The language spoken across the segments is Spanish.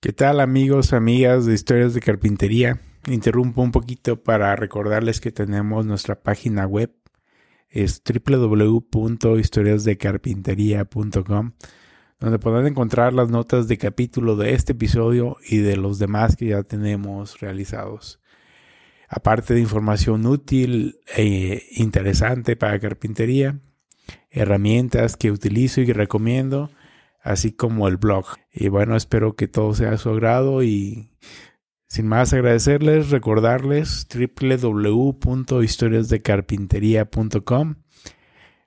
¿Qué tal amigos, amigas de Historias de Carpintería? Interrumpo un poquito para recordarles que tenemos nuestra página web. Es www.historiasdecarpintería.com donde podrán encontrar las notas de capítulo de este episodio y de los demás que ya tenemos realizados. Aparte de información útil e interesante para carpintería, herramientas que utilizo y recomiendo, así como el blog. Y bueno, espero que todo sea a su agrado y sin más agradecerles, recordarles www.historiasdecarpintería.com.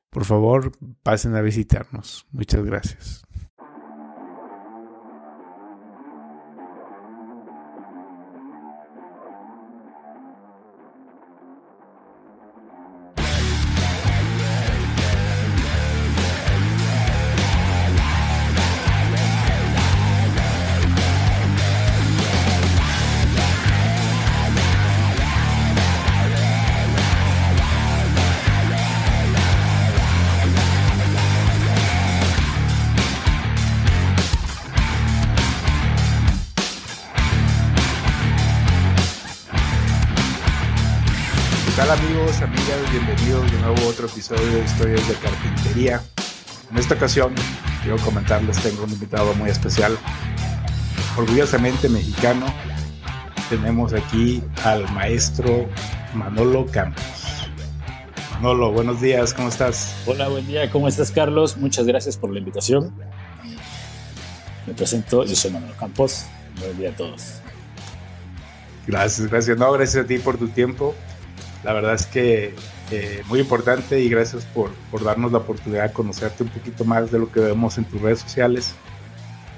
Por favor, pasen a visitarnos. Muchas gracias. Historias de Carpintería. En esta ocasión, quiero comentarles, tengo un invitado muy especial, orgullosamente mexicano. Tenemos aquí al maestro Manolo Campos. Manolo, buenos días, ¿cómo estás? Hola, buen día, ¿cómo estás, Carlos? Muchas gracias por la invitación. Me presento, yo soy Manolo Campos. Buen día a todos. Gracias, gracias. No, gracias a ti por tu tiempo. La verdad es que eh, muy importante y gracias por, por, darnos la oportunidad de conocerte un poquito más de lo que vemos en tus redes sociales.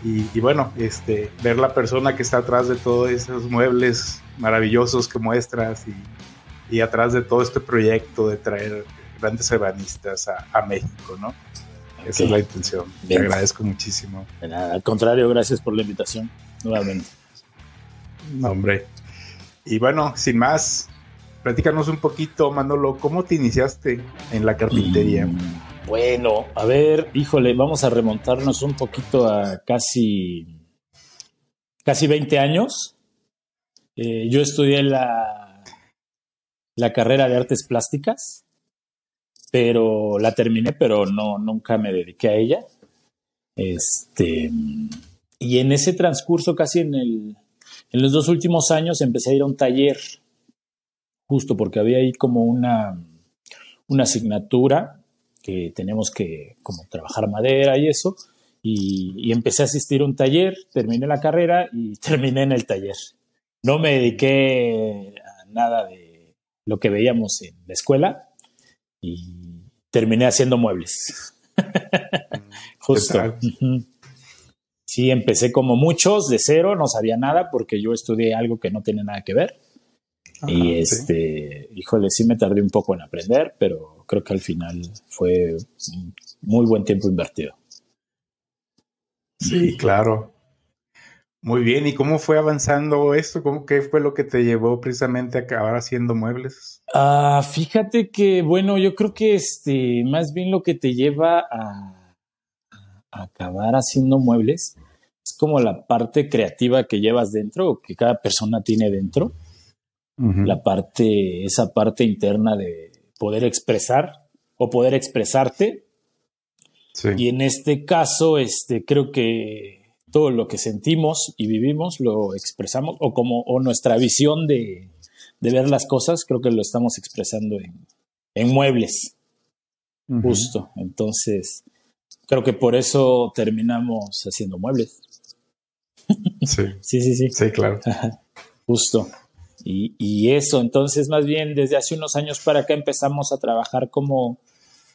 Y, y, bueno, este, ver la persona que está atrás de todos esos muebles maravillosos que muestras y, y atrás de todo este proyecto de traer grandes ebanistas a, a México, ¿no? Okay. Esa es la intención. Bien. Te agradezco muchísimo. De nada, al contrario, gracias por la invitación nuevamente. No, hombre. Y bueno, sin más, Platícanos un poquito, Manolo, ¿cómo te iniciaste en la carpintería? Mm, bueno, a ver, híjole, vamos a remontarnos un poquito a casi, casi 20 años. Eh, yo estudié la, la carrera de artes plásticas, pero la terminé, pero no, nunca me dediqué a ella. Este, y en ese transcurso, casi en, el, en los dos últimos años, empecé a ir a un taller justo porque había ahí como una, una asignatura que tenemos que como trabajar madera y eso, y, y, empecé a asistir a un taller, terminé la carrera y terminé en el taller. No me dediqué a nada de lo que veíamos en la escuela y terminé haciendo muebles. Justo. Sí, empecé como muchos de cero, no sabía nada porque yo estudié algo que no tiene nada que ver y este, ¿sí? híjole, sí me tardé un poco en aprender, pero creo que al final fue muy buen tiempo invertido. Sí, claro. Muy bien, ¿y cómo fue avanzando esto? ¿Cómo, ¿Qué fue lo que te llevó precisamente a acabar haciendo muebles? Ah, fíjate que, bueno, yo creo que este, más bien lo que te lleva a, a acabar haciendo muebles es como la parte creativa que llevas dentro o que cada persona tiene dentro Uh -huh. la parte, esa parte interna de poder expresar o poder expresarte. Sí. Y en este caso, este, creo que todo lo que sentimos y vivimos lo expresamos, o como, o nuestra visión de, de ver las cosas, creo que lo estamos expresando en, en muebles. Uh -huh. Justo. Entonces, creo que por eso terminamos haciendo muebles. Sí. sí, sí, sí. Sí, claro. Justo. Y, y, eso, entonces más bien desde hace unos años para acá empezamos a trabajar como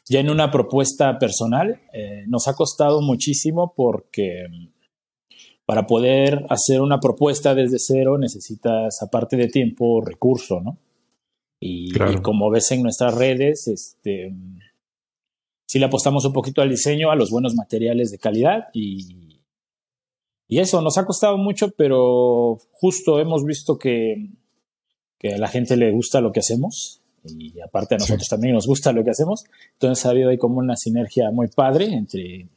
ya en una propuesta personal. Eh, nos ha costado muchísimo porque para poder hacer una propuesta desde cero necesitas, aparte de tiempo, recurso, ¿no? Y, claro. y como ves en nuestras redes, este, sí le apostamos un poquito al diseño, a los buenos materiales de calidad y, y eso nos ha costado mucho, pero justo hemos visto que que a la gente le gusta lo que hacemos y aparte a nosotros sí. también nos gusta lo que hacemos. Entonces ha habido ahí como una sinergia muy padre entre,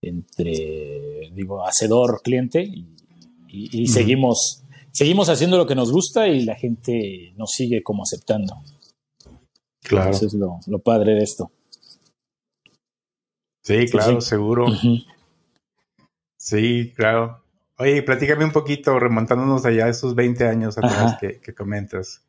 entre digo, hacedor, cliente y, Y, seguimos, seguimos haciendo lo que nos gusta y la gente nos sigue como aceptando. Claro. Eso es lo, padre de esto. Sí, claro, seguro. Sí, claro. Oye, platícame un poquito, remontándonos allá esos 20 años atrás que, que, comentas.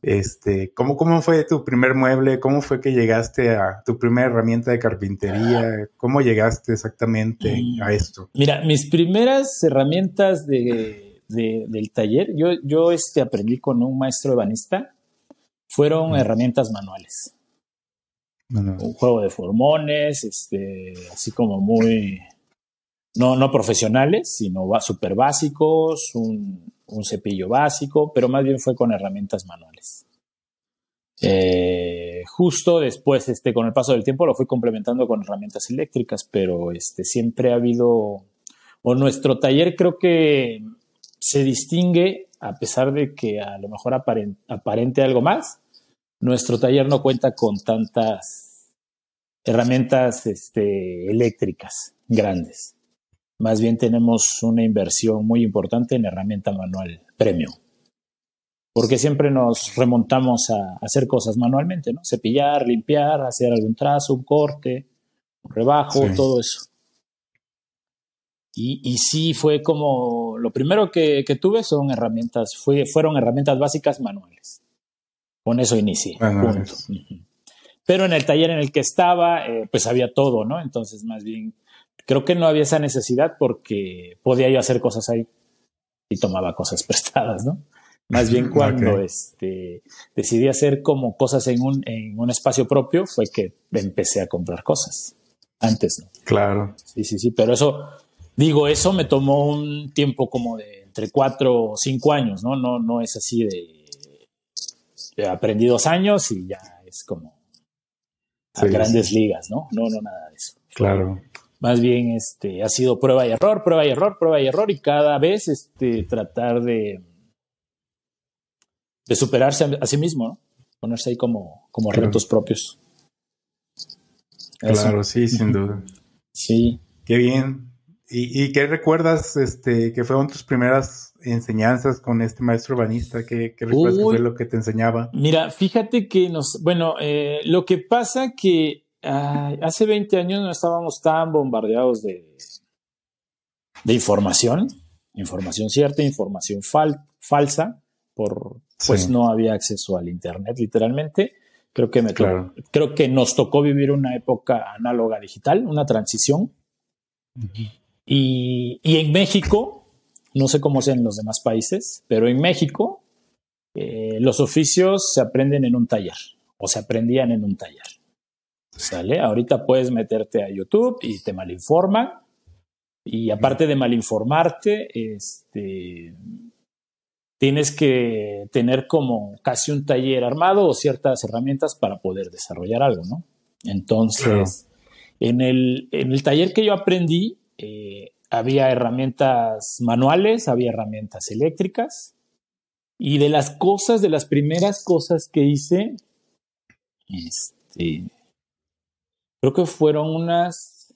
Este, ¿cómo, ¿Cómo fue tu primer mueble? ¿Cómo fue que llegaste a tu primera herramienta de carpintería? ¿Cómo llegaste exactamente a esto? Mira, mis primeras herramientas de, del taller, yo, yo este, aprendí con un maestro ebanista, fueron herramientas manuales. Un juego de formones, este, así como muy, no, no profesionales, sino súper básicos, un, un cepillo básico, pero más bien fue con herramientas manuales. Eh, justo después, este, con el paso del tiempo, lo fui complementando con herramientas eléctricas, pero este, siempre ha habido, o nuestro taller creo que se distingue, a pesar de que a lo mejor aparente, algo más, nuestro taller no cuenta con tantas herramientas este, eléctricas grandes. Más bien tenemos una inversión muy importante en herramienta manual premium. Porque siempre nos remontamos a hacer cosas manualmente, ¿no? Cepillar, limpiar, hacer algún trazo, un corte, un rebajo, todo eso. Y, y, sí fue como, lo primero que, tuve son herramientas, fue, fueron herramientas básicas manuales. Con eso inicié. Pero en el taller en el que estaba, eh, pues había todo, ¿no? Entonces más bien creo que no había esa necesidad porque podía yo hacer cosas ahí y tomaba cosas prestadas, ¿no? Más bien cuando este, decidí hacer como cosas en un, en un espacio propio fue que empecé a comprar cosas. Antes, ¿no? Claro. Sí, sí, sí, pero eso, digo, eso me tomó un tiempo como de entre cuatro o cinco años, ¿no? No, no es así de, aprendí dos años y ya es como a grandes ligas, ¿no? No, no, nada de eso. Claro más bien este, ha sido prueba y error, prueba y error, prueba y error, y cada vez este, tratar de, de superarse a, sí mismo, ¿no? ponerse ahí como, como retos propios. Claro, sí, sin duda. Sí. Qué bien. ¿Y, qué recuerdas este, que fueron tus primeras enseñanzas con este maestro banista? ¿Qué, recuerdas que fue lo que te enseñaba? Mira, fíjate que nos, bueno, eh, lo que pasa que hace 20 años no estábamos tan bombardeados de, de información, información cierta, información falsa, por, pues no había acceso al Internet literalmente. Creo que, me creo que nos tocó vivir una época análoga digital, una transición. y, en México, no sé cómo sea en los demás países, pero en México eh, los oficios se aprenden en un taller o se aprendían en un taller. ¿Sale? Ahorita puedes meterte a YouTube y te malinforman. Y aparte de malinformarte, este, tienes que tener como casi un taller armado o ciertas herramientas para poder desarrollar algo, ¿no? Entonces, en, el, en, el, taller que yo aprendí, eh, había herramientas manuales, había herramientas eléctricas. Y de las cosas, de las primeras cosas que hice, este, creo que fueron unas,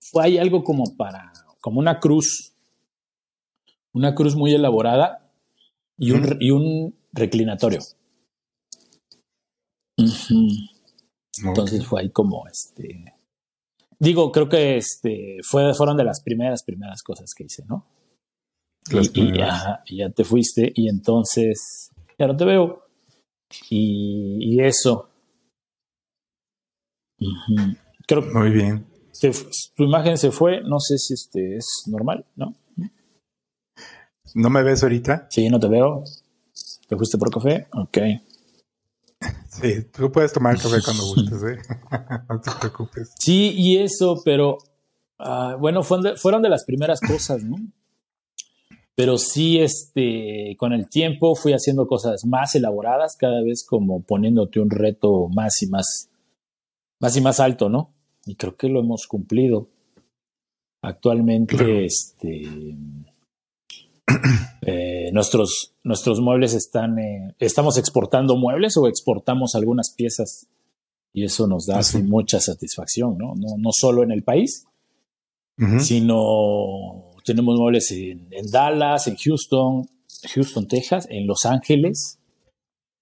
fue hay algo como para, como una cruz, una cruz muy elaborada y un, y un reclinatorio. Entonces fue ahí como este. Digo, creo que este fue, fueron de las primeras, primeras cosas que hice, ¿no? y, ya, ya, te fuiste, y entonces ya no te veo. y eso. Creo Muy bien. tu imagen se fue, no sé si este es normal, ¿no? ¿No me ves ahorita? Sí, no te veo. ¿Te fuiste por café? Ok. Sí, tú puedes tomar café cuando gustes, ¿eh? no te preocupes. Sí, y eso, pero ah, bueno, fueron de, las primeras cosas, ¿no? Pero sí, este, con el tiempo fui haciendo cosas más elaboradas, cada vez como poniéndote un reto más y más más y más alto, ¿no? Y creo que lo hemos cumplido. Actualmente, este, eh, nuestros, nuestros muebles están, eh, estamos exportando muebles o exportamos algunas piezas y eso nos da ah, mucha satisfacción, ¿no? ¿no? No solo en el país, sino tenemos muebles en, Dallas, en Houston, Houston, Texas, en Los Ángeles.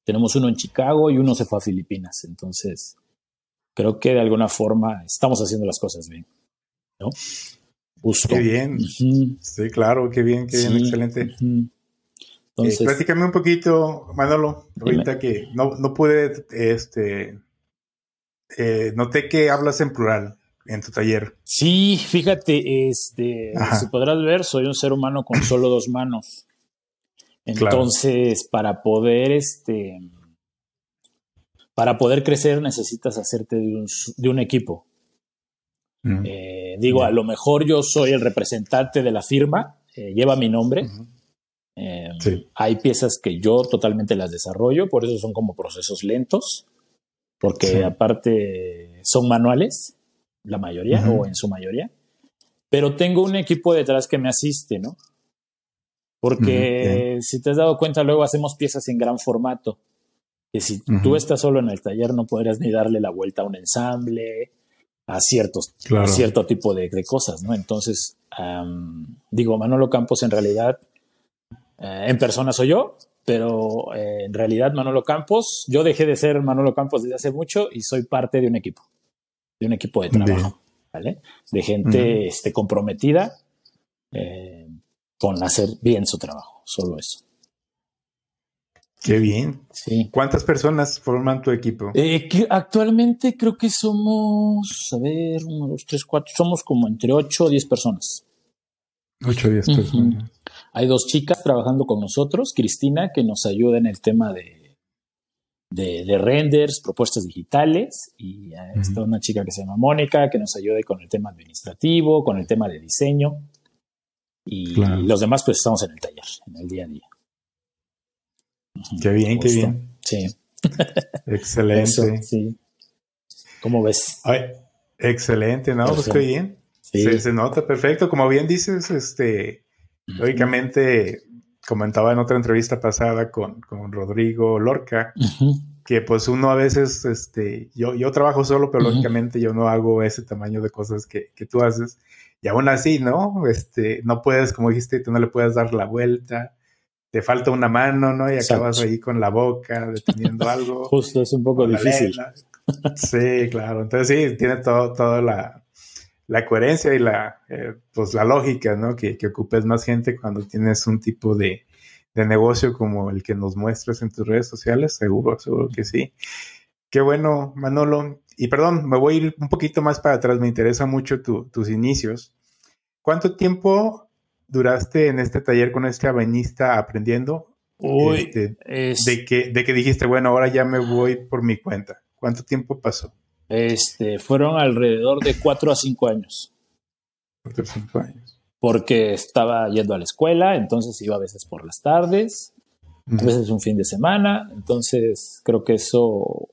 Tenemos uno en Chicago y uno se fue a Filipinas. Entonces, creo que de alguna forma estamos haciendo las cosas bien. ¿no? Qué bien. Sí, claro, qué bien, qué bien, excelente. Eh, Entonces, un poquito, Manolo, ahorita que no, no pude, este, eh, noté que hablas en plural en tu taller. Sí, fíjate, este, si podrás ver, soy un ser humano con solo dos manos. Entonces, para poder, este, para poder crecer necesitas hacerte de un, equipo. Eh, digo, a lo mejor yo soy el representante de la firma, eh, lleva mi nombre. Em, hay piezas que yo totalmente las desarrollo, por eso son como procesos lentos, porque aparte son manuales la mayoría o en su mayoría, pero tengo un equipo detrás que me asiste, ¿no? Porque si te has dado cuenta, luego hacemos piezas en gran formato, que si tú estás solo en el taller no podrías ni darle la vuelta a un ensamble, a, ciertos, cierto tipo de, cosas, ¿no? Entonces, digo, Manolo Campos en realidad, eh, en persona soy yo, pero eh, en realidad Manolo Campos, yo dejé de ser Manolo Campos desde hace mucho y soy parte de un equipo de un equipo de trabajo, ¿vale? De gente este, comprometida eh, con hacer bien su trabajo, solo eso. Qué bien. Sí. ¿Cuántas personas forman tu equipo? Eh, actualmente creo que somos, a ver, uno, dos, tres, cuatro, somos como entre ocho o diez personas. Ocho o diez personas. Hay dos chicas trabajando con nosotros, Cristina, que nos ayuda en el tema de de, renders, propuestas digitales, y está una chica que se llama Mónica, que nos ayude con el tema administrativo, con el tema de diseño, y los demás pues estamos en el taller, en el día a día. Qué bien, qué bien. Sí. Excelente. sí. ¿Cómo ves? excelente, ¿no? Pues qué bien. Se, nota perfecto. Como bien dices, este, lógicamente comentaba en otra entrevista pasada con, con Rodrigo Lorca, que pues uno a veces, este, yo, yo trabajo solo, pero lógicamente yo no hago ese tamaño de cosas que, que, tú haces. Y aún así, ¿no? Este, no puedes, como dijiste, tú no le puedes dar la vuelta, te falta una mano, ¿no? Y acabas ahí con la boca, deteniendo algo. Justo, es un poco difícil. Sí, claro. Entonces sí, tiene todo, toda la, la coherencia y la, eh, pues la lógica, ¿no? Que, que, ocupes más gente cuando tienes un tipo de, de, negocio como el que nos muestras en tus redes sociales, seguro, seguro que sí. Qué bueno, Manolo. Y perdón, me voy a ir un poquito más para atrás, me interesa mucho tus inicios. ¿Cuánto tiempo duraste en este taller con este abenista aprendiendo? Uy, este, de, que, de que dijiste, bueno, ahora ya me voy por mi cuenta. ¿Cuánto tiempo pasó? Este, fueron alrededor de cuatro a cinco años. Cuatro a cinco años. Porque estaba yendo a la escuela, entonces iba a veces por las tardes, a veces un fin de semana, entonces creo que eso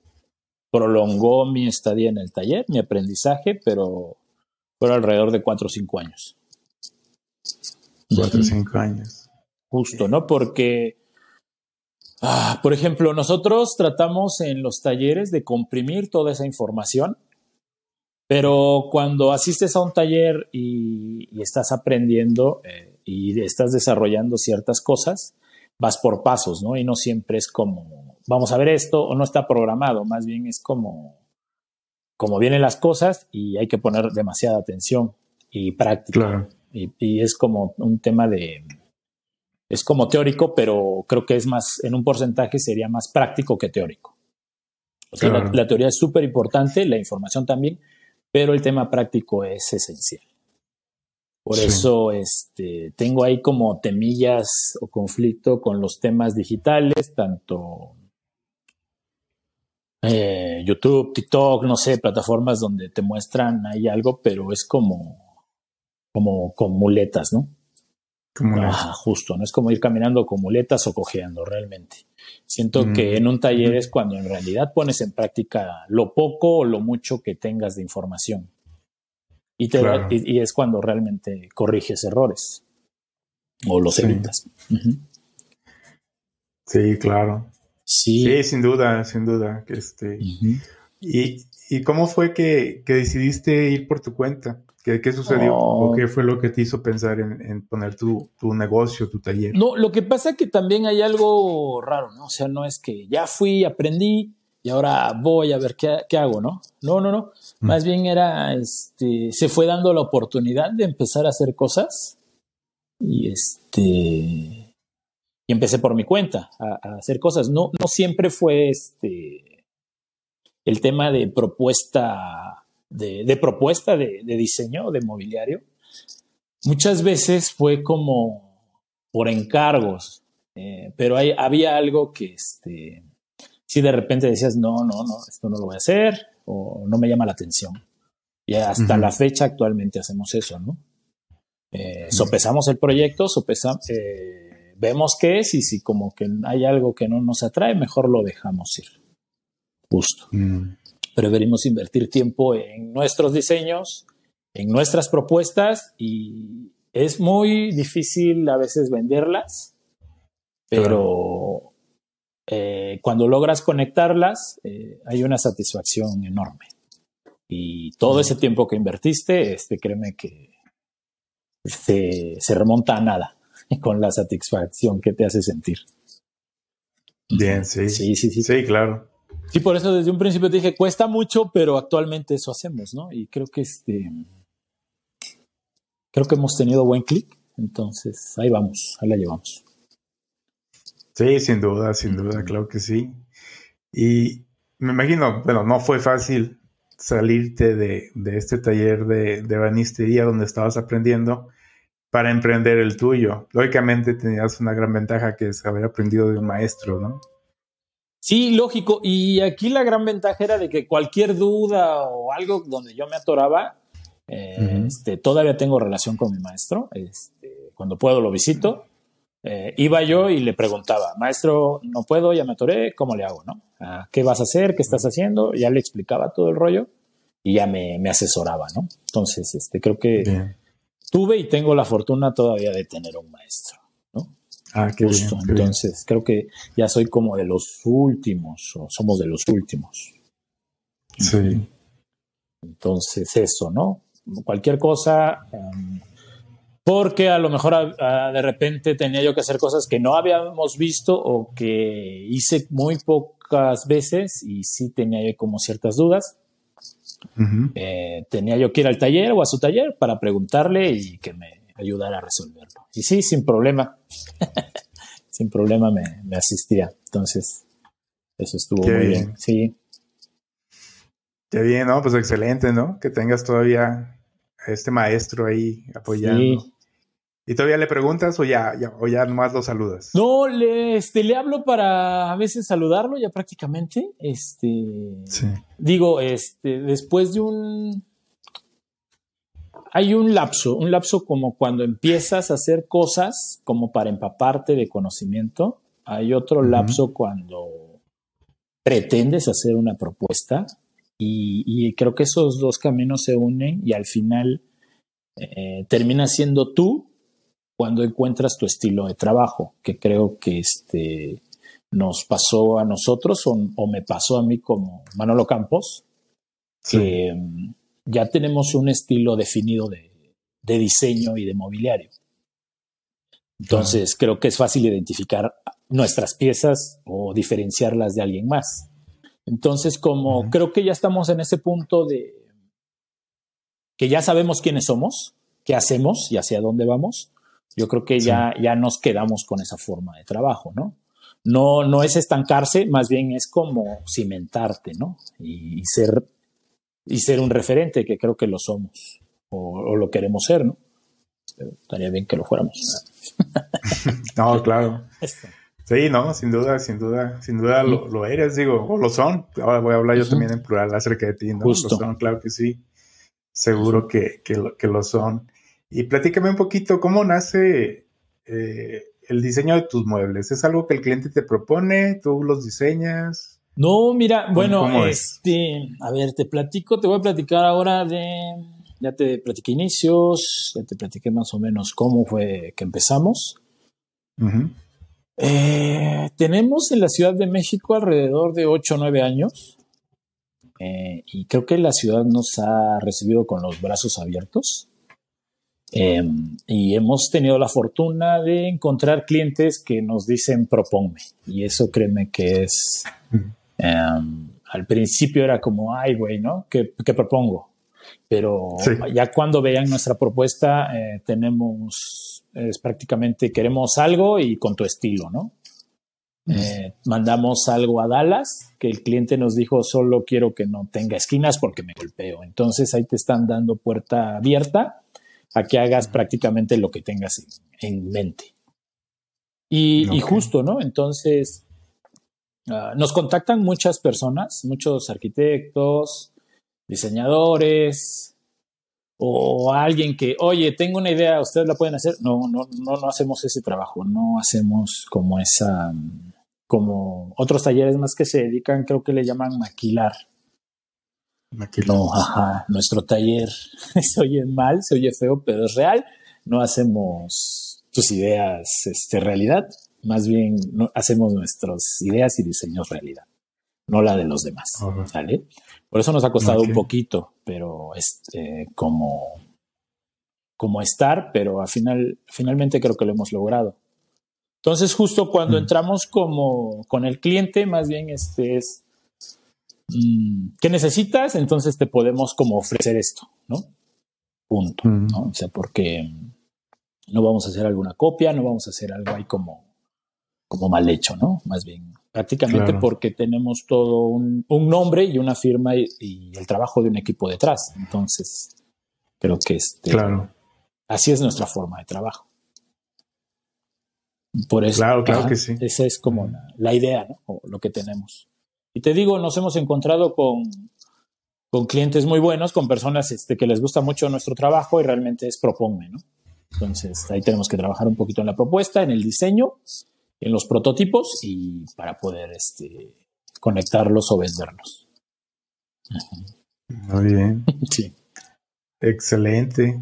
prolongó mi estadía en el taller, mi aprendizaje, pero fueron alrededor de cuatro o cinco años. Cuatro o cinco años. Justo, ¿no? Porque Ah, por ejemplo, nosotros tratamos en los talleres de comprimir toda esa información, pero cuando asistes a un taller y, estás aprendiendo eh, y estás desarrollando ciertas cosas, vas por pasos, ¿no? Y no siempre es como, vamos a ver esto o no está programado, más bien es como, como vienen las cosas y hay que poner demasiada atención y práctica. Y es como un tema de, es como teórico, pero creo que es más, en un porcentaje sería más práctico que teórico. la, teoría es súper importante, la información también, pero el tema práctico es esencial. Por eso este, tengo ahí como temillas o conflicto con los temas digitales, tanto eh, YouTube, TikTok, no sé, plataformas donde te muestran ahí algo, pero es como, como con muletas, ¿no? justo, no es como ir caminando con muletas o cojeando realmente. Siento que en un taller es cuando en realidad pones en práctica lo poco o lo mucho que tengas de información. Y, te y, es cuando realmente corriges errores o los evitas. Sí, claro. Sí. sin duda, sin duda. Este, y, ¿Y cómo fue que, que, decidiste ir por tu cuenta? ¿Qué, sucedió? ¿O qué fue lo que te hizo pensar en, poner tu, negocio, tu taller? No, lo que pasa es que también hay algo raro, ¿no? O sea, no es que ya fui, aprendí y ahora voy a ver qué, hago, ¿no? No, no, no. Mm. Más bien era, este, se fue dando la oportunidad de empezar a hacer cosas y este, y empecé por mi cuenta a, hacer cosas. No, no siempre fue este, el tema de propuesta de, propuesta de, diseño de mobiliario, muchas veces fue como por encargos, eh, pero hay, había algo que este, si de repente decías, no, no, no, esto no lo voy a hacer o no me llama la atención. Y hasta la fecha actualmente hacemos eso, ¿no? Eh, sopesamos el proyecto, sopesamos, eh, vemos qué es y si como que hay algo que no nos atrae, mejor lo dejamos ir. Justo. Mm preferimos invertir tiempo en nuestros diseños, en nuestras propuestas y es muy difícil a veces venderlas, pero eh, cuando logras conectarlas eh, hay una satisfacción enorme. Y todo ese tiempo que invertiste, este, créeme que se, se remonta a nada con la satisfacción que te hace sentir. Bien, sí. Sí, sí, sí. Sí, claro. Sí, por eso desde un principio te dije, cuesta mucho, pero actualmente eso hacemos, ¿no? Y creo que este. Creo que hemos tenido buen clic. Entonces, ahí vamos, ahí la llevamos. Sí, sin duda, sin duda, claro que sí. Y me imagino, bueno, no fue fácil salirte de, este taller de, de banistería donde estabas aprendiendo para emprender el tuyo. Lógicamente tenías una gran ventaja que es haber aprendido de un maestro, ¿no? Sí, lógico. Y aquí la gran ventaja era de que cualquier duda o algo donde yo me atoraba, eh, este, todavía tengo relación con mi maestro. Este, cuando puedo lo visito. Eh, iba yo y le preguntaba, maestro, no puedo, ya me atoré, ¿cómo le hago? ¿no? Ah, ¿Qué vas a hacer? ¿Qué estás haciendo? Ya le explicaba todo el rollo y ya me, asesoraba, ¿no? Entonces, este, creo que tuve y tengo la fortuna todavía de tener un maestro. Ah, qué Justo. Entonces, creo que ya soy como de los últimos, o somos de los últimos. Sí. Entonces, eso, ¿no? Cualquier cosa, em, porque a lo mejor de repente tenía yo que hacer cosas que no habíamos visto o que hice muy pocas veces y sí tenía yo como ciertas dudas. Eh, tenía yo que ir al taller o a su taller para preguntarle y que me ayudar a resolverlo. Y sí, sin problema, sin problema me, asistía. Entonces, eso estuvo muy bien. Sí. Qué bien, ¿no? Pues excelente, ¿no? Que tengas todavía a este maestro ahí apoyando. ¿Y todavía le preguntas o ya, ya, o ya nomás lo saludas? No, le, este, le hablo para a veces saludarlo ya prácticamente. Este, sí. Digo, este, después de un, hay un lapso, un lapso como cuando empiezas a hacer cosas como para empaparte de conocimiento. Hay otro lapso cuando pretendes hacer una propuesta y, creo que esos dos caminos se unen y al final eh, termina siendo tú cuando encuentras tu estilo de trabajo, que creo que este, nos pasó a nosotros o, me pasó a mí como Manolo Campos, que ya tenemos un estilo definido de, diseño y de mobiliario. Entonces, creo que es fácil identificar nuestras piezas o diferenciarlas de alguien más. Entonces, como creo que ya estamos en ese punto de que ya sabemos quiénes somos, qué hacemos y hacia dónde vamos, yo creo que ya, ya nos quedamos con esa forma de trabajo, ¿no? No, no es estancarse, más bien es como cimentarte, ¿no? y ser y ser un referente, que creo que lo somos o, lo queremos ser, ¿no? Pero estaría bien que lo fuéramos. no, claro. Sí, no, sin duda, sin duda, sin duda lo, eres, digo, o lo son. Ahora voy a hablar yo también en plural acerca de ti, ¿no? Lo son, claro que sí. Seguro que, que, lo, que lo son. Y platícame un poquito, ¿cómo nace eh, el diseño de tus muebles? ¿Es algo que el cliente te propone? ¿Tú los diseñas? No, mira, bueno, este, a ver, te platico, te voy a platicar ahora de, ya te platiqué inicios, ya te platiqué más o menos cómo fue que empezamos. Eh, tenemos en la Ciudad de México alrededor de 8 o 9 años. eh, y creo que la ciudad nos ha recibido con los brazos abiertos. Em, y hemos tenido la fortuna de encontrar clientes que nos dicen proponme. Y eso créeme que es... Em, al principio era como, ay, güey, ¿no? ¿Qué, propongo? Pero ya cuando vean nuestra propuesta, eh, tenemos, es prácticamente, queremos algo y con tu estilo, ¿no? Eh, mandamos algo a Dallas que el cliente nos dijo solo quiero que no tenga esquinas porque me golpeo. Entonces ahí te están dando puerta abierta a que hagas prácticamente lo que tengas en, mente. Y, justo, ¿no? Entonces ah, nos contactan muchas personas, muchos arquitectos, diseñadores, o alguien que, oye, tengo una idea, ustedes la pueden hacer. No, no, no, no hacemos ese trabajo, no hacemos como esa, como otros talleres más que se dedican, creo que le llaman maquilar. Maquilar. No, ajá, nuestro taller se oye mal, se oye feo, pero es real. No hacemos tus ideas este, realidad, más bien no, hacemos nuestras ideas y diseños realidad, no la de los demás. ¿vale? Por eso nos ha costado un poquito, pero este, como, como estar, pero al final, finalmente creo que lo hemos logrado. Entonces, justo cuando entramos como con el cliente, más bien este es, mm, ¿qué necesitas? Entonces te podemos como ofrecer esto, ¿no? Punto. ¿no? O sea, porque no vamos a hacer alguna copia, no vamos a hacer algo ahí como, como mal hecho, ¿no? Más bien prácticamente porque tenemos todo un, nombre y una firma y, el trabajo de un equipo detrás. Entonces, creo que este, claro. así es nuestra forma de trabajo. Por eso, claro, claro que sí. Esa es como la, idea, ¿no? O lo que tenemos. Y te digo, nos hemos encontrado con, con clientes muy buenos, con personas este, que les gusta mucho nuestro trabajo y realmente es proponme, ¿no? Entonces, ahí tenemos que trabajar un poquito en la propuesta, en el diseño en los prototipos y para poder este, conectarlos o venderlos. Muy bien. sí. Excelente.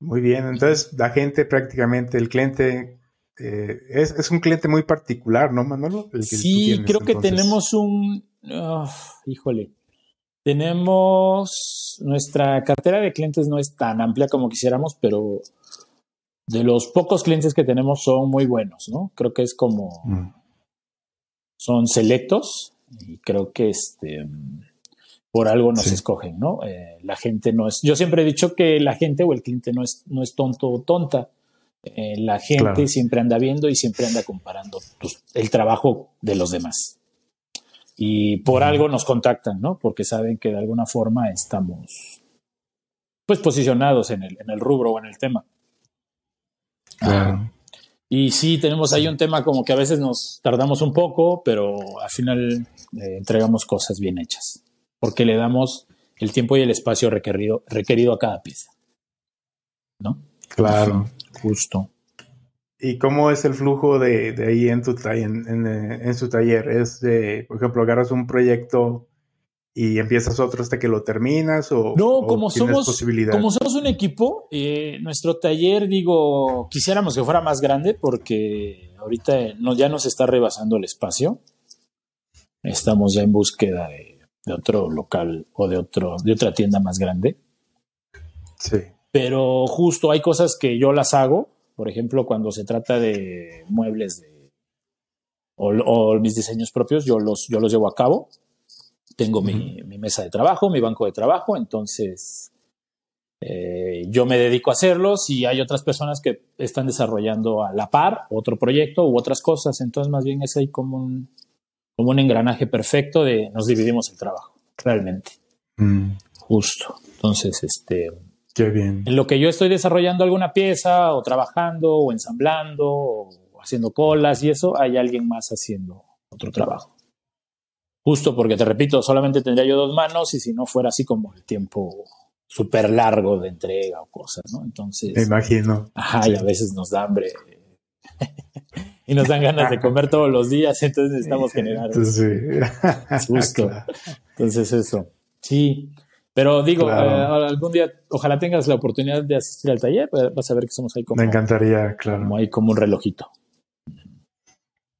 Muy bien. Entonces, la gente prácticamente, el cliente eh, es, un cliente muy particular, ¿no, Manolo? sí, creo que tenemos un. Híjole. Tenemos. Nuestra cartera de clientes no es tan amplia como quisiéramos, pero de los pocos clientes que tenemos son muy buenos, ¿no? Creo que es como mm. son selectos y creo que este por algo nos escogen, ¿no? Eh, la gente no es. Yo siempre he dicho que la gente o el cliente no es, no es tonto o tonta. Eh, la gente siempre anda viendo y siempre anda comparando el trabajo de los demás. Y por algo nos contactan, ¿no? Porque saben que de alguna forma estamos pues posicionados en el, en el rubro o en el tema. Y sí, tenemos ahí un tema como que a veces nos tardamos un poco, pero al final eh, entregamos cosas bien hechas, porque le damos el tiempo y el espacio requerido, requerido a cada pieza. ¿No? Claro. Justo. ¿Y cómo es el flujo de, ahí en tu en, en, en, su taller? Es de, por ejemplo, agarras un proyecto y empiezas otro hasta que lo terminas o no como somos como somos un equipo eh, nuestro taller digo quisiéramos que fuera más grande porque ahorita ya nos está rebasando el espacio. Estamos ya en búsqueda de, otro local o de otro de otra tienda más grande. Sí. Pero justo hay cosas que yo las hago. Por ejemplo cuando se trata de muebles de o, o mis diseños propios yo los yo los llevo a cabo tengo mi, mesa de trabajo, mi banco de trabajo, entonces eh, yo me dedico a hacerlos y hay otras personas que están desarrollando a la par otro proyecto u otras cosas, entonces más bien es ahí como un, como un engranaje perfecto de nos dividimos el trabajo, realmente. Mm. Justo. Entonces, este... Qué bien. En lo que yo estoy desarrollando alguna pieza o trabajando o ensamblando o haciendo colas y eso, hay alguien más haciendo otro trabajo justo porque te repito, solamente tendría yo dos manos y si no fuera así como el tiempo súper largo de entrega o cosas, ¿no? Entonces... Me imagino. Ajá, y a veces nos da hambre y nos dan ganas de comer todos los días, entonces necesitamos generar. Sí. Justo. Entonces eso. Sí. Pero digo, eh, algún día, ojalá tengas la oportunidad de asistir al taller, pues, vas a ver que somos ahí como... Me encantaría, claro. Como ahí como un relojito.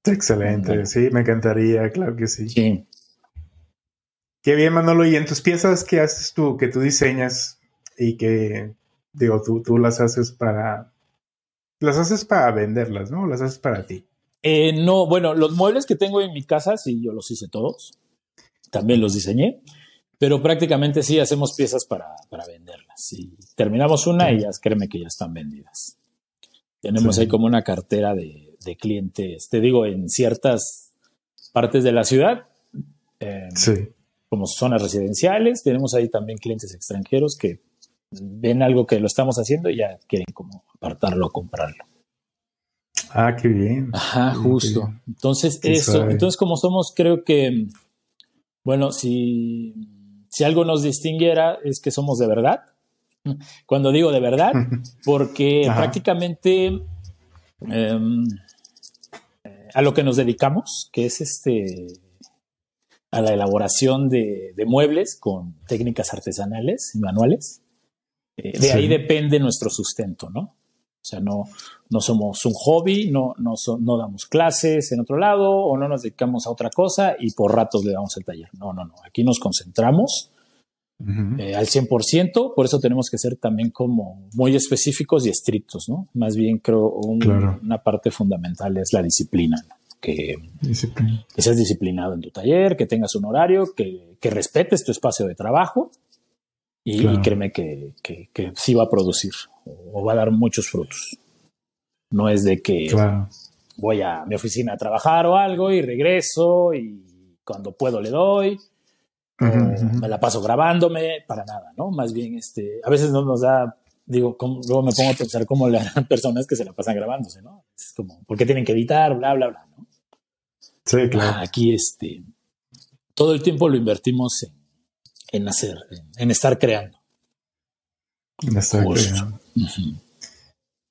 Excelente, sí, me encantaría, claro que sí. Sí. Qué bien, Manolo. ¿Y en tus piezas qué haces tú, que tú diseñas y que, digo, tú, tú las haces para... Las haces para venderlas, ¿no? Las haces para ti. Eh, no, bueno, los muebles que tengo en mi casa, sí, yo los hice todos. También los diseñé. Pero prácticamente sí hacemos piezas para, para venderlas. Y terminamos una y ya créeme que ya están vendidas. Tenemos ahí como una cartera de, de, clientes, te digo, en ciertas partes de la ciudad. sí como zonas residenciales. Tenemos ahí también clientes extranjeros que ven algo que lo estamos haciendo y ya quieren como apartarlo o comprarlo. Ah, qué bien. Ajá, justo. Entonces, eso, entonces como somos, creo que, bueno, si, si algo nos distinguiera es que somos de verdad. Cuando digo de verdad, porque prácticamente em, a lo que nos dedicamos, que es este a la elaboración de, muebles con técnicas artesanales y manuales. Eh, de ahí depende nuestro sustento, ¿no? O sea, no, no somos un hobby, no, no, no damos clases en otro lado o no nos dedicamos a otra cosa y por ratos le damos el taller. No, no, no. Aquí nos concentramos eh, al 100%, por eso tenemos que ser también como muy específicos y estrictos, ¿no? Más bien creo una parte fundamental es la disciplina. ¿no? Que, seas disciplinado en tu taller, que tengas un horario, que, respetes tu espacio de trabajo y, créeme que, sí va a producir o, va a dar muchos frutos. No es de que voy a mi oficina a trabajar o algo y regreso y cuando puedo le doy. Me la paso grabándome, para nada, ¿no? Más bien, este, a veces no nos da digo, luego me pongo a pensar cómo le harán personas que se la pasan grabándose, ¿no? Es como, ¿por qué tienen que editar? Bla, bla, bla, ¿no? Sí, claro. Aquí este, todo el tiempo lo invertimos en, en hacer, en, estar creando. En estar creando.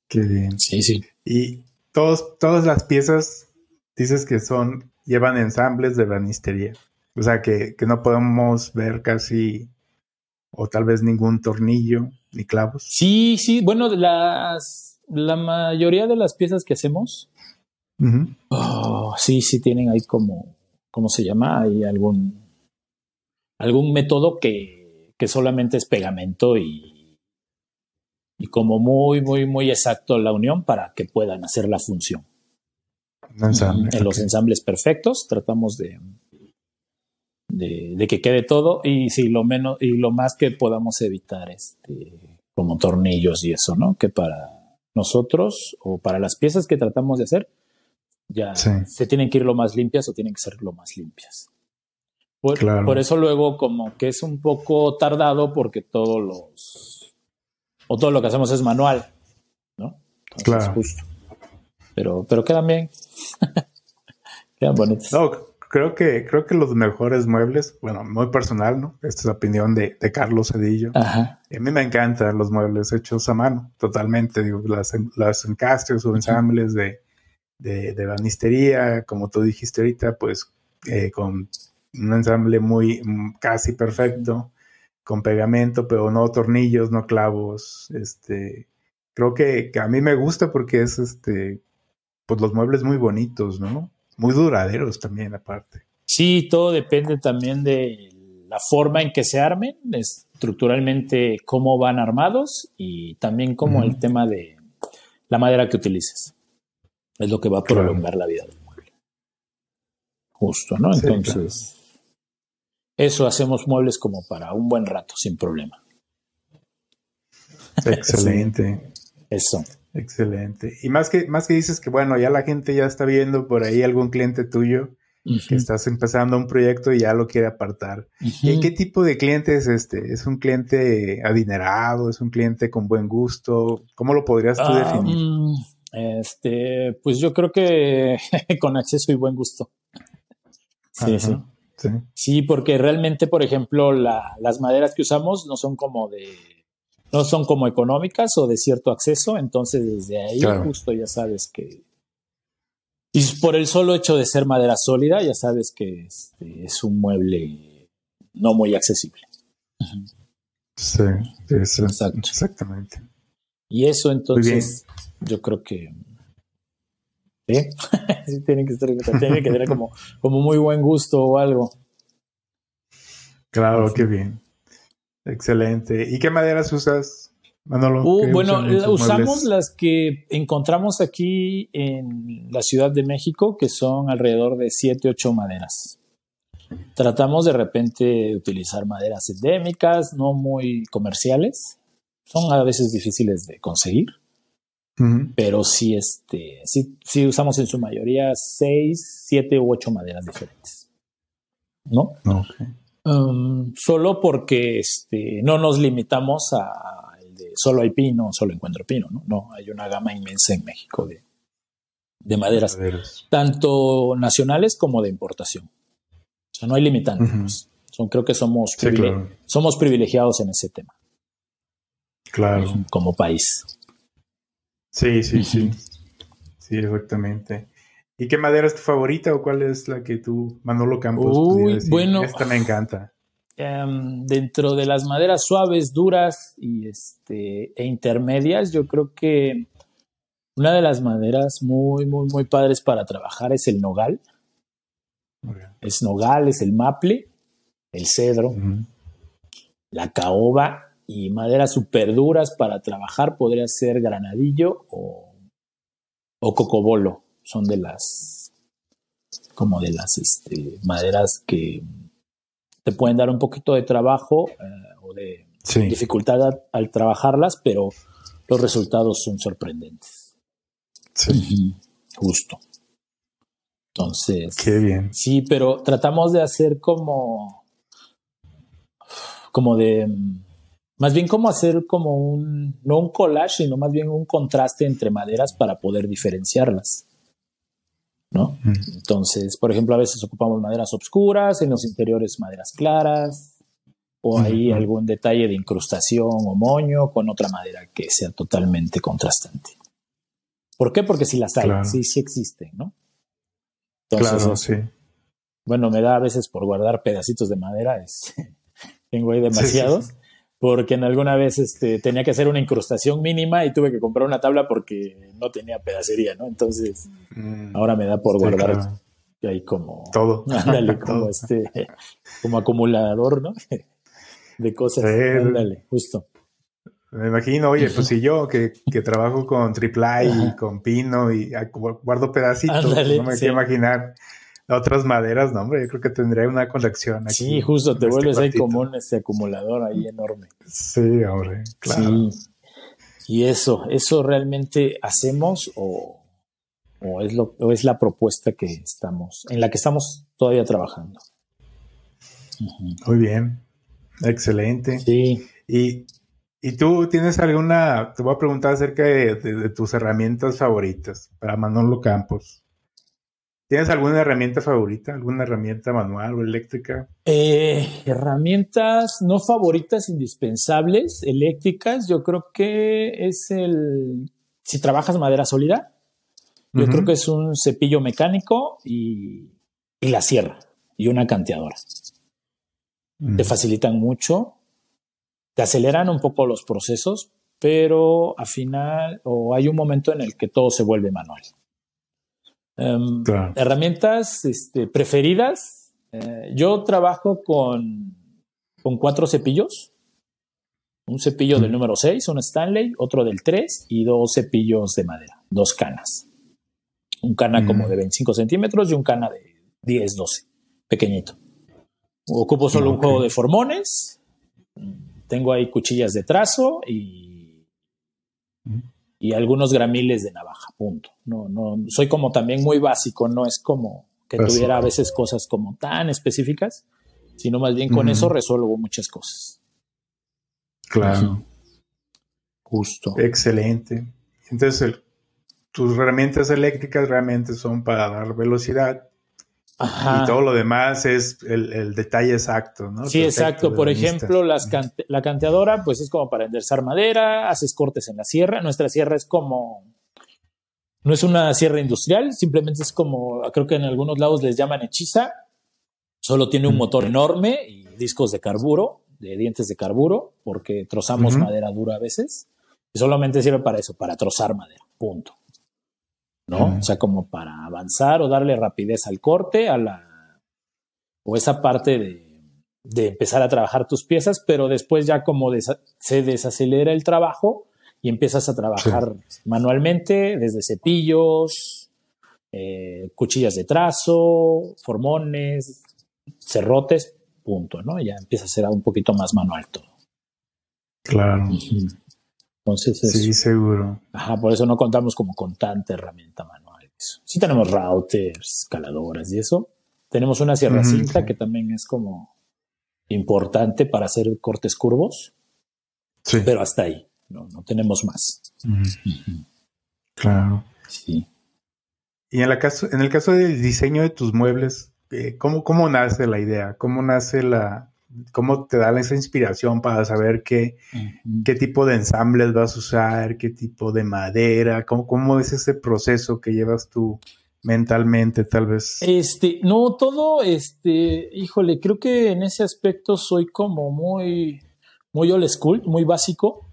Qué bien. Sí, sí. Y todos, todas las piezas dices que son, llevan ensambles de banistería. O sea, que, que no podemos ver casi, o tal vez ningún tornillo ni clavos. Sí, sí. Bueno, las, la mayoría de las piezas que hacemos Oh, sí, sí tienen ahí como, ¿cómo se llama? Hay algún, algún método que, que solamente es pegamento y, y como muy, muy, muy exacto la unión para que puedan hacer la función. en los ensambles perfectos tratamos de, de, que quede todo y si lo menos y lo más que podamos evitar este como tornillos y eso, ¿no? Que para nosotros o para las piezas que tratamos de hacer ya se tienen que ir lo más limpias o tienen que ser lo más limpias. Por, por, eso luego como que es un poco tardado porque todos los... o todo lo que hacemos es manual, ¿no? claro. justo. Pero, pero quedan bien. quedan bonitos. No, creo que, creo que los mejores muebles, bueno, muy personal, ¿no? Esta es la opinión de, de Carlos Cedillo. A mí me encantan los muebles hechos a mano, totalmente. Digo, las, las encastres o ensambles de de, de banistería, como tú dijiste ahorita, pues eh, con un ensamble muy mm, casi perfecto, con pegamento, pero no tornillos, no clavos. Este, creo que, a mí me gusta porque es este, pues los muebles muy bonitos, ¿no? Muy duraderos también, aparte. Sí, todo depende también de la forma en que se armen, estructuralmente cómo van armados y también como el tema de la madera que utilices. Es lo que va a prolongar la vida del mueble. Justo, ¿no? Entonces, eso hacemos muebles como para un buen rato, sin problema. Excelente. Eso. Excelente. Y más que, más que dices que, bueno, ya la gente ya está viendo por ahí algún cliente tuyo que estás empezando un proyecto y ya lo quiere apartar. ¿Y qué tipo de cliente es este? ¿Es un cliente adinerado? ¿Es un cliente con buen gusto? ¿Cómo lo podrías tú ah, definir? Este, pues yo creo que con acceso y buen gusto. Sí, sí. sí. porque realmente, por ejemplo, las maderas que usamos no son como de, no son como económicas o de cierto acceso, entonces desde ahí justo ya sabes que, y por el solo hecho de ser madera sólida, ya sabes que este, es un mueble no muy accesible. Sí, exactamente. Y eso entonces yo creo que ¿sí? tienen que estar, que tener como, como muy buen gusto o algo. Claro, qué bien. Excelente. ¿Y qué maderas usas, Manolo? Uh, bueno, usamos las que encontramos aquí en la Ciudad de México, que son alrededor de 7, 8 maderas. Tratamos de repente utilizar maderas endémicas, no muy comerciales. Son a veces difíciles de conseguir. Pero sí, este, sí, sí usamos en su mayoría seis, siete u ocho maderas diferentes. ¿No? Um, solo porque este, no nos limitamos a el de solo hay pino, solo encuentro pino, ¿no? No, hay una gama inmensa en México de, de maderas, tanto nacionales como de importación. O sea, no hay limitantes. Pues. Son, creo que somos, somos privilegiados en ese tema. Claro. Como país. Sí, sí, sí. Sí, exactamente. ¿Y qué madera es tu favorita o cuál es la que tú, Manolo Campos, Uy, bueno, esta me encanta? Em, dentro de las maderas suaves, duras y este, e intermedias, yo creo que una de las maderas muy, muy, muy padres para trabajar es el nogal. Es nogal, es el maple, el cedro, la caoba y maderas super duras para trabajar podría ser granadillo o, o cocobolo. Son de las, como de las este, maderas que te pueden dar un poquito de trabajo eh, o de dificultad al trabajarlas, pero los resultados son sorprendentes. Sí. Justo. Entonces. Qué bien. Sí, pero tratamos de hacer como. como de más bien como hacer como un, no un collage, sino más bien un contraste entre maderas para poder diferenciarlas. ¿No? Entonces, por ejemplo, a veces ocupamos maderas oscuras, en los interiores maderas claras, o hay algún detalle de incrustación o moño con otra madera que sea totalmente contrastante. ¿Por qué? Porque si las hay, sí, sí existen, ¿no? claro, sí. Bueno, me da a veces por guardar pedacitos de madera, tengo ahí demasiados porque en alguna vez este, tenía que hacer una incrustación mínima y tuve que comprar una tabla porque no tenía pedacería, ¿no? Entonces, mm, ahora me da por guardar ahí como... Todo. Ándale, como este, como acumulador, ¿no? De cosas. ándale, justo. Me imagino, oye, pues si yo que, que trabajo con triple y con pino y guardo pedacitos, no me quiero imaginar otras maderas, no, hombre, yo creo que tendría una colección aquí. Sí, justo, te este vuelves ahí como un este acumulador ahí enorme. Sí, hombre, claro. Y eso, eso realmente hacemos o, o es lo, o es la propuesta que estamos, en la que estamos todavía trabajando. Muy bien, excelente. Sí. Y, y tú tienes alguna, te voy a preguntar acerca de tus herramientas favoritas para Manolo Campos. ¿Tienes alguna herramienta favorita? ¿Alguna herramienta manual o eléctrica? Eh, herramientas no favoritas, indispensables, eléctricas. Yo creo que es el. Si trabajas madera sólida, yo creo que es un cepillo mecánico y, la sierra y una canteadora. Te mm. facilitan mucho, te aceleran un poco los procesos, pero al final o hay un momento en el que todo se vuelve manual. Em, herramientas este, preferidas. Eh, yo trabajo con, con cuatro cepillos. Un cepillo del número 6, un Stanley, otro del 3 y dos cepillos de madera, dos canas. Un cana como de 25 centímetros y un cana de 10, 12, pequeñito. Ocupo solo un juego de formones. Tengo ahí cuchillas de trazo y y algunos gramiles de navaja, punto. No, no, soy como también muy básico, no es como que tuviera a veces cosas como tan específicas, sino más bien con eso resuelvo muchas cosas. Claro. Justo. Excelente. Entonces, tus herramientas eléctricas realmente son para dar velocidad y todo lo demás es el, detalle exacto, ¿no? Sí, exacto. Por ejemplo, la canteadora, pues es como para enderezar madera, haces cortes en la sierra. Nuestra sierra es como. No es una sierra industrial, simplemente es como, creo que en algunos lados les llaman hechiza. Solo tiene un motor enorme y discos de carburo, de dientes de carburo, porque trozamos madera dura a veces. Y solamente sirve para eso, para trozar madera. Punto. ¿No? O sea, como para avanzar o darle rapidez al corte, a la o esa parte de, de empezar a trabajar tus piezas, pero después ya como se desacelera el trabajo y empiezas a trabajar manualmente desde cepillos, eh, cuchillas de trazo, formones, cerrotes, punto, ¿no? Ya empieza a ser un poquito más manual todo. Claro. Entonces Sí, seguro. Ajá, por eso no contamos como con tanta herramienta manual. Sí tenemos routers, escaladoras y eso. Tenemos una sierra cinta que también es como importante para hacer cortes curvos. Sí. Pero hasta ahí. No, no tenemos más. Claro. Sí. Y en, la caso, en el caso del diseño de tus muebles, eh, ¿cómo, ¿cómo nace la idea? ¿Cómo nace la, cómo te da esa inspiración para saber qué, qué tipo de ensambles vas a usar, qué tipo de madera, cómo, cómo es ese proceso que llevas tú mentalmente, tal vez. Este, no, todo, este, híjole, creo que en ese aspecto soy como muy, muy old school, muy básico.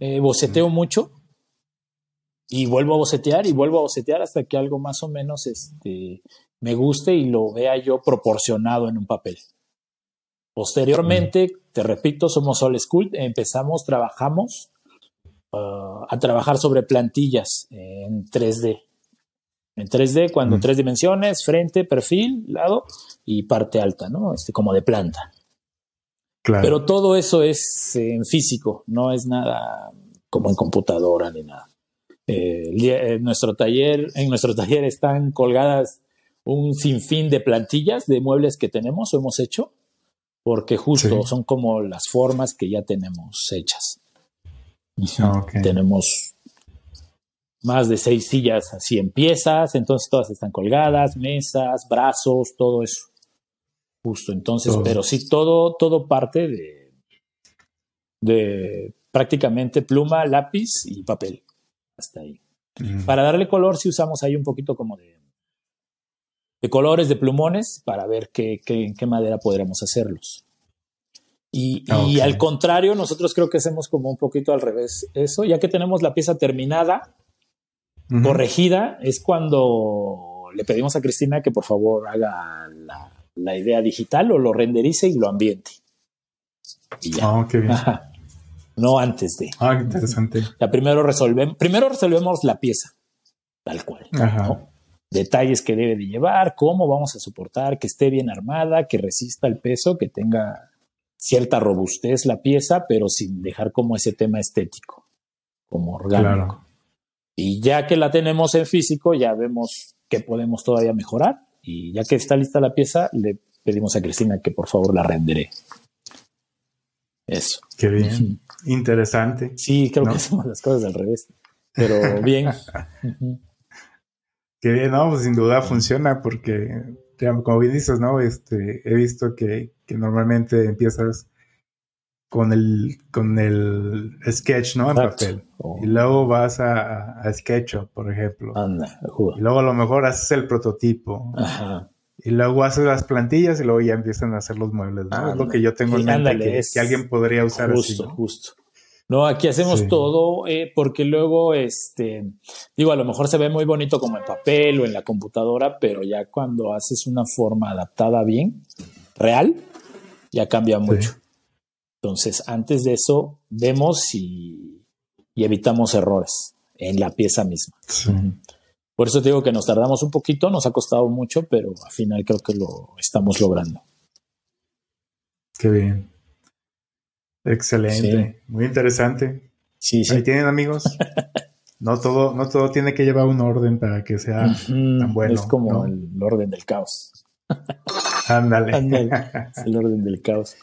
Eh, boceteo mucho y vuelvo a bocetear y vuelvo a bocetear hasta que algo más o menos este, me guste y lo vea yo proporcionado en un papel. Posteriormente, te repito, somos Old School, empezamos, trabajamos uh, a trabajar sobre plantillas en 3D. En 3D, cuando tres dimensiones, frente, perfil, lado y parte alta, ¿no? Este, como de planta. Pero todo eso es en físico, no es nada como en computadora ni nada. Eh, en nuestro taller, en nuestro taller están colgadas un sinfín de plantillas de muebles que tenemos o hemos hecho, porque justo son como las formas que ya tenemos hechas. Ah, tenemos más de seis sillas así en piezas, entonces todas están colgadas, mesas, brazos, todo eso. Justo, entonces, pero sí, todo, todo parte de, de prácticamente pluma, lápiz y papel. Hasta ahí. Para darle color, sí usamos ahí un poquito como de, de colores, de plumones, para ver qué, qué, qué madera podremos hacerlos. Y, y al contrario, nosotros creo que hacemos como un poquito al revés eso, ya que tenemos la pieza terminada, corregida, es cuando le pedimos a Cristina que por favor haga la, la idea digital o lo renderice y lo ambiente. Y ya. Ah, qué bien. No antes de. Ah, interesante. Ya primero resolvemos, primero resolvemos la pieza, tal cual. Detalles que debe de llevar, cómo vamos a soportar, que esté bien armada, que resista el peso, que tenga cierta robustez la pieza, pero sin dejar como ese tema estético, como orgánico. Y ya que la tenemos en físico, ya vemos que podemos todavía mejorar. Y ya que está lista la pieza, le pedimos a Cristina que por favor la rendere. Eso. Qué bien. Interesante. Sí, creo que hacemos las cosas al revés. Pero bien. Qué bien, no, pues sin duda funciona porque, como bien dices, ¿no? Este, he visto que, que normalmente empiezas con el, con el sketch, ¿no? En papel. Oh. Y luego vas a, a, SketchUp, por ejemplo. Anda, y luego a lo mejor haces el prototipo. Ajá. Y luego haces las plantillas y luego ya empiezan a hacer los muebles, ¿no? es lo que yo tengo en mente que, que, alguien podría usar justo, así. Justo, No, aquí hacemos todo eh, porque luego, este, digo, a lo mejor se ve muy bonito como en papel o en la computadora, pero ya cuando haces una forma adaptada bien, real, ya cambia mucho. Entonces, antes de eso, vemos y, evitamos errores en la pieza misma. Por eso digo que nos tardamos un poquito, nos ha costado mucho, pero al final creo que lo estamos logrando. Qué bien. Excelente. Muy interesante. Sí, sí. Ahí tienen amigos. no todo, no todo tiene que llevar un orden para que sea tan bueno. Es como el orden del caos. Ándale. Es el orden del caos.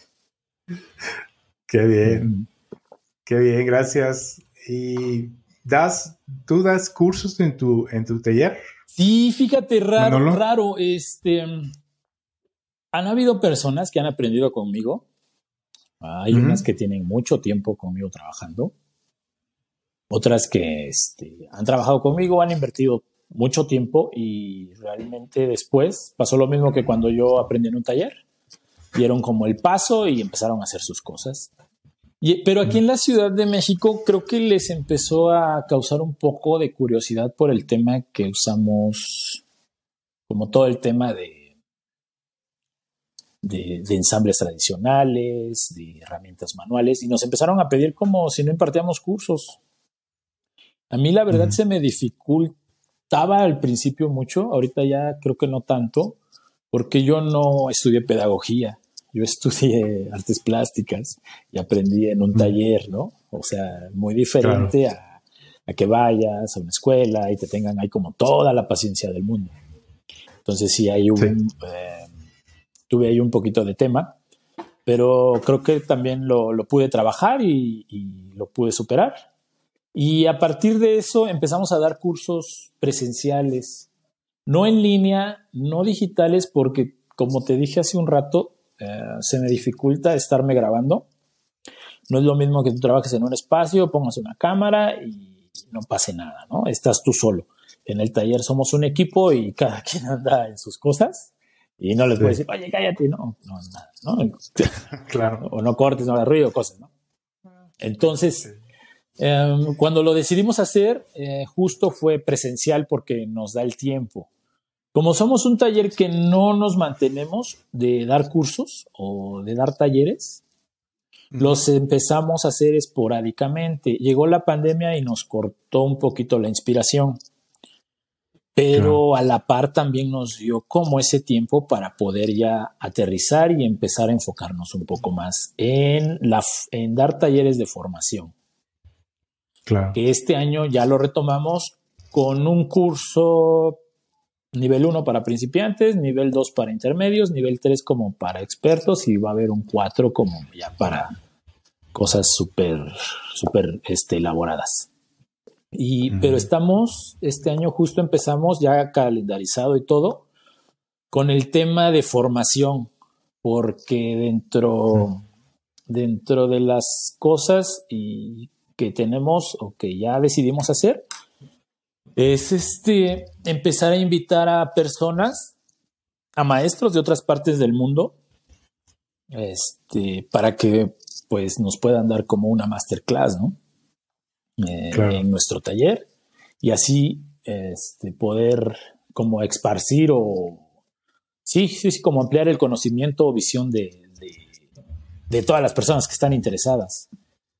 Qué bien. Qué bien, gracias. Y das, ¿tú das cursos en tu, en tu taller? Sí, fíjate, raro, raro. Este, han habido personas que han aprendido conmigo. Hay unas que tienen mucho tiempo conmigo trabajando. Otras que este, han trabajado conmigo, han invertido mucho tiempo y realmente después pasó lo mismo que cuando yo aprendí en un taller vieron como el paso y empezaron a hacer sus cosas. pero aquí en la Ciudad de México creo que les empezó a causar un poco de curiosidad por el tema que usamos, como todo el tema de, de, ensambles tradicionales, de herramientas manuales, y nos empezaron a pedir como si no impartíamos cursos. A mí la verdad se me dificultaba al principio mucho, ahorita ya creo que no tanto, porque yo no estudié pedagogía, yo estudié artes plásticas y aprendí en un taller, ¿no? O sea, muy diferente a, que vayas a una escuela y te tengan ahí como toda la paciencia del mundo. Entonces sí, hay un, eh, tuve ahí un poquito de tema, pero creo que también lo, pude trabajar y, lo pude superar. Y a partir de eso empezamos a dar cursos presenciales, no en línea, no digitales, porque como te dije hace un rato, eh, se me dificulta estarme grabando. No es lo mismo que tú trabajes en un espacio, pongas una cámara y no pase nada, ¿no? Estás tú solo. En el taller somos un equipo y cada quien anda en sus cosas y no les voy a decir, oye, cállate, no, no, nada, ¿no? claro. O no cortes, no hagas ruido, cosas, ¿no? Entonces, em, cuando lo decidimos hacer, eh, justo fue presencial porque nos da el tiempo. Como somos un taller que no nos mantenemos de dar cursos o de dar talleres, los empezamos a hacer esporádicamente. Llegó la pandemia y nos cortó un poquito la inspiración pero a la par también nos dio como ese tiempo para poder ya aterrizar y empezar a enfocarnos un poco más en, la, en dar talleres de formación. Claro. Que este año ya lo retomamos con un curso nivel 1 para principiantes, nivel 2 para intermedios, nivel 3 como para expertos y va a haber un 4 como ya para cosas súper, súper este, elaboradas. Y, Pero estamos, este año justo empezamos ya calendarizado y todo, con el tema de formación, porque dentro, dentro de las cosas y que tenemos o que ya decidimos hacer, es este empezar a invitar a personas, a maestros de otras partes del mundo, este, para que pues nos puedan dar como una masterclass, ¿no? Eh, en nuestro taller y así este, poder como esparcir o sí, sí, sí, como ampliar el conocimiento o visión de, de, todas las personas que están interesadas.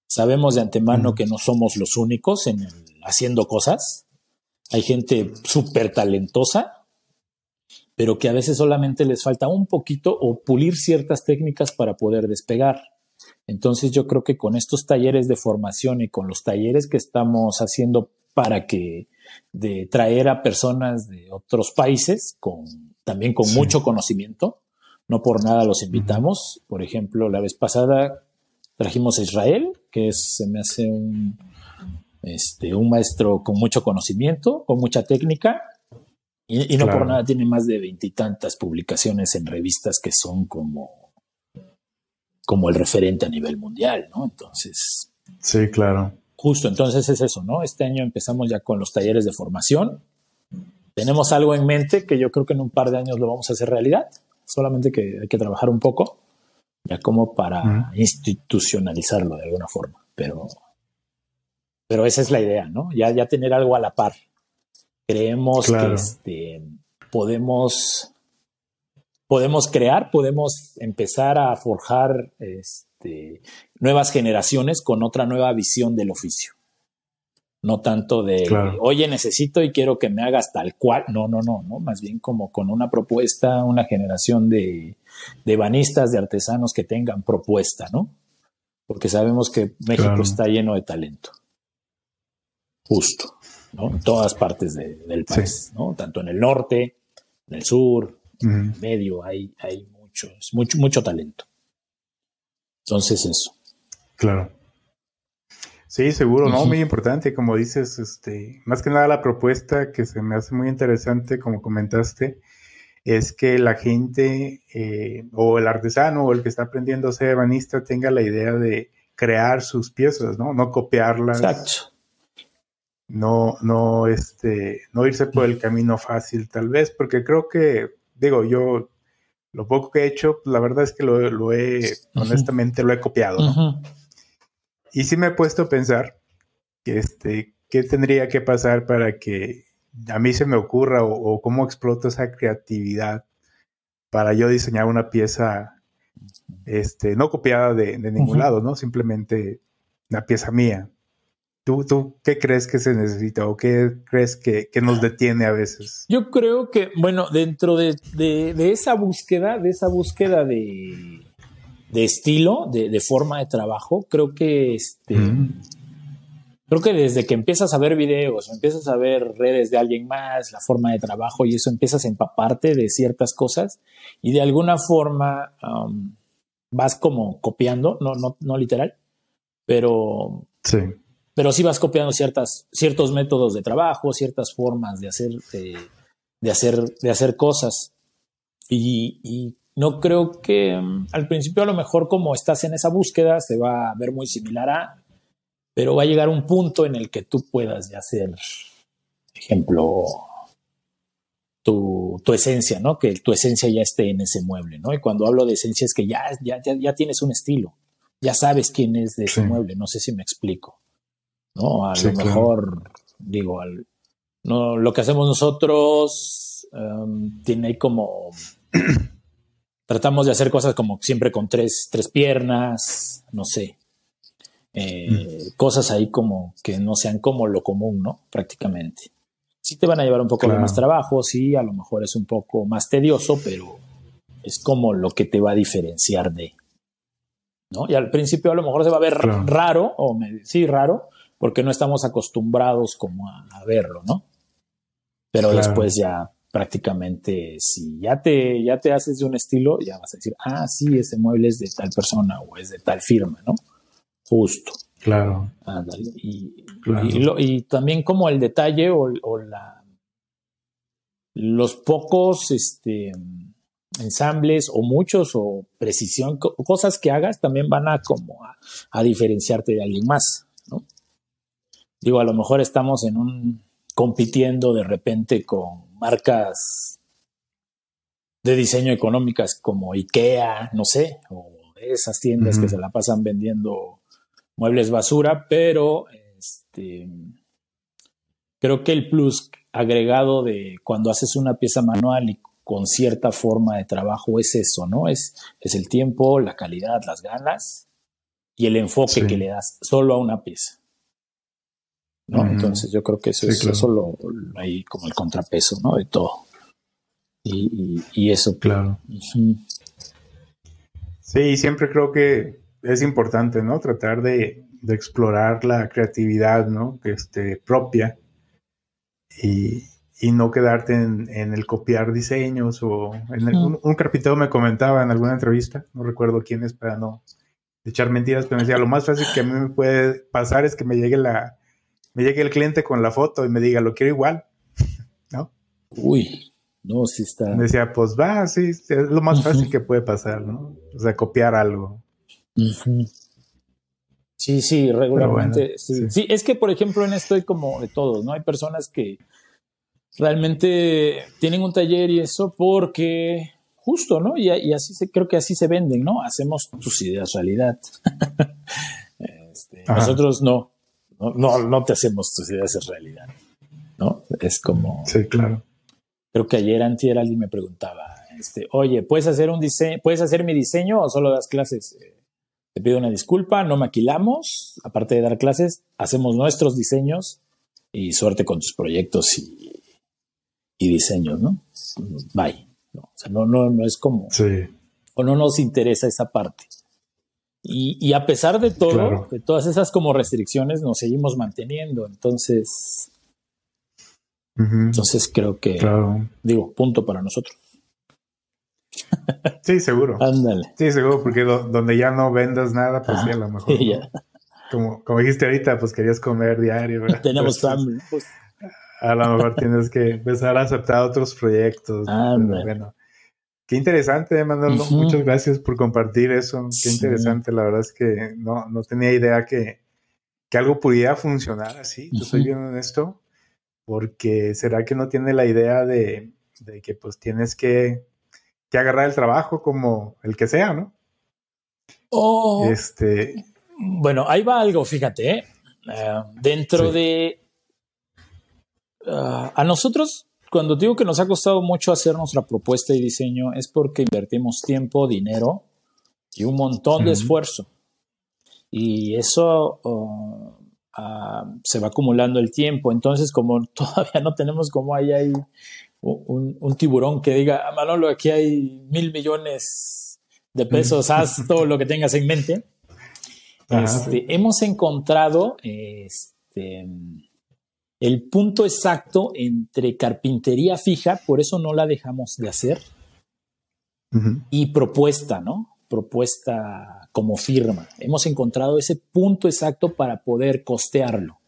Sabemos de antemano que no somos los únicos en haciendo cosas. Hay gente súper talentosa, pero que a veces solamente les falta un poquito o pulir ciertas técnicas para poder despegar. Entonces yo creo que con estos talleres de formación y con los talleres que estamos haciendo para que de traer a personas de otros países con también con mucho conocimiento, no por nada los invitamos. Por ejemplo, la vez pasada trajimos a Israel, que se me hace un, este, un maestro con mucho conocimiento, con mucha técnica, y, no por nada tiene más de veintitantas publicaciones en revistas que son como como el referente a nivel mundial, ¿no? Entonces. Sí, claro. Justo, entonces es eso, ¿no? Este año empezamos ya con los talleres de formación. Tenemos algo en mente que yo creo que en un par de años lo vamos a hacer realidad, solamente que hay que trabajar un poco, ya como para institucionalizarlo de alguna forma, pero, pero esa es la idea, ¿no? Ya, ya tener algo a la par. Creemos que este, podemos podemos crear, podemos empezar a forjar este, nuevas generaciones con otra nueva visión del oficio. No tanto de, oye, necesito y quiero que me hagas tal cual. No, no, no, no. Más bien como con una propuesta, una generación de, de banistas, de artesanos que tengan propuesta, ¿no? Porque sabemos que México está lleno de talento. Justo, ¿no? En todas partes del país, ¿no? Tanto en el norte, en el sur, medio hay, hay mucho, mucho, mucho talento. Entonces eso. Claro. Sí, seguro, ¿no? Muy importante, como dices, este, más que nada la propuesta que se me hace muy interesante, como comentaste, es que la gente eh, o el artesano o el que está aprendiendo a ser ebanista tenga la idea de crear sus piezas, ¿no? No copiarlas. Exacto. No, no, este, no irse por el camino fácil, tal vez, porque creo que digo, yo lo poco que he hecho, la verdad es que lo, he, honestamente, lo he copiado. Y sí me he puesto a pensar que este, qué tendría que pasar para que a mí se me ocurra o, cómo exploto esa creatividad para yo diseñar una pieza este, no copiada de, ningún lado, ¿no? Simplemente una pieza mía. ¿Tú, ¿Tú qué crees que se necesita o qué crees que, nos detiene a veces? Yo creo que, bueno, dentro de, esa búsqueda, de esa búsqueda de, estilo, de, forma de trabajo, creo que este, creo que desde que empiezas a ver videos, empiezas a ver redes de alguien más, la forma de trabajo y eso empiezas a empaparte de ciertas cosas y de alguna forma um, vas como copiando, no, no, no literal, pero sí pero sí vas copiando ciertas, ciertos métodos de trabajo, ciertas formas de hacer, de, hacer, de hacer cosas. Y, no creo que mm, al principio a lo mejor como estás en esa búsqueda se va a ver muy similar a, pero va a llegar un punto en el que tú puedas ya hacer, ejemplo, tu, tu, esencia, ¿no? Que tu esencia ya esté en ese mueble, ¿no? Y cuando hablo de esencia es que ya, ya, ya, tienes un estilo, ya sabes quién es de ese mueble, no sé si me explico. ¿No? A lo mejor, digo, no, lo que hacemos nosotros em, tiene como... tratamos de hacer cosas como siempre con tres, tres piernas, no sé. Eh, mm. Cosas ahí como que no sean como lo común, ¿no? Prácticamente. Sí te van a llevar un poco más trabajo, sí, a lo mejor es un poco más tedioso, pero es como lo que te va a diferenciar de, ¿no? Y al principio a lo mejor se va a ver raro, o sí, raro, porque no estamos acostumbrados como a, verlo, ¿no? Pero después ya prácticamente si ya te, ya te haces de un estilo, ya vas a decir, ah, sí, ese mueble es de tal persona o es de tal firma, ¿no? Justo. Claro. Y, y, también como el detalle o, la los pocos este, ensambles o muchos o precisión, cosas que hagas también van a como a diferenciarte de alguien más. Digo, a lo mejor estamos en un compitiendo de repente con marcas de diseño económicas como IKEA, no sé, o esas tiendas que se la pasan vendiendo muebles basura, pero este, creo que el plus agregado de cuando haces una pieza manual y con cierta forma de trabajo es eso, ¿no? Es, es el tiempo, la calidad, las ganas y el enfoque que le das solo a una pieza. ¿No? Entonces yo creo que eso es solo ahí como el contrapeso, ¿no? De todo. Y, eso. Claro. Sí, siempre creo que es importante, ¿no? Tratar de, explorar la creatividad, ¿no? Este, propia y, no quedarte en, el copiar diseños o en un, un, carpintero me comentaba en alguna entrevista, no recuerdo quién es para no echar mentiras, pero me decía, lo más fácil que a mí me puede pasar es que me llegue la, me llegue el cliente con la foto y me diga, lo quiero igual, ¿no? Uy, no, sí está. Me decía, pues va, sí, es lo más fácil que puede pasar, ¿no? O sea, copiar algo. Sí, sí, regularmente. sí. es que, por ejemplo, en esto hay como de todos, ¿no? Hay personas que realmente tienen un taller y eso porque justo, ¿no? Y, así se, creo que así se venden, ¿no? Hacemos tus ideas realidad. Este, nosotros no. No, no, te hacemos tus ideas en realidad. ¿No? Es como. Sí, claro. Creo que ayer antier alguien me preguntaba, este, oye, ¿puedes hacer un diseño, ¿puedes hacer mi diseño o solo das clases? Eh, te pido una disculpa, no maquilamos, aparte de dar clases, hacemos nuestros diseños y suerte con tus proyectos y, y diseños, ¿no? Bye. No, o sea, no, no, no es como. Sí. O no nos interesa esa parte. Y, a pesar de todo, de todas esas como restricciones, nos seguimos manteniendo. Entonces, entonces creo que, digo, punto para nosotros. Sí, seguro. Ándale. Sí, seguro, porque donde ya no vendas nada, pues sí, a lo mejor. Como, como dijiste ahorita, pues querías comer diario. ¿verdad? Tenemos pues, hambre. Pues. A lo mejor tienes que empezar a aceptar otros proyectos. Bueno, Qué interesante, Manuel. Muchas gracias por compartir eso. Qué interesante. La verdad es que no, no tenía idea que, que algo pudiera funcionar así. Yo estoy viendo en esto. Porque será que no tiene la idea de, de que pues tienes que, que, agarrar el trabajo como el que sea, ¿no? Oh, este. Bueno, ahí va algo, fíjate. ¿eh? Eh, dentro de. Ah, a nosotros cuando digo que nos ha costado mucho hacer nuestra propuesta y diseño es porque invertimos tiempo, dinero y un montón de esfuerzo. Y eso oh, ah, se va acumulando el tiempo. Entonces, como todavía no tenemos como ahí hay un, tiburón que diga, ah, Manolo, aquí hay mil millones de pesos, haz todo lo que tengas en mente. Este, hemos encontrado este, el punto exacto entre carpintería fija, por eso no la dejamos de hacer, y propuesta, ¿no? Propuesta como firma. Hemos encontrado ese punto exacto para poder costearlo,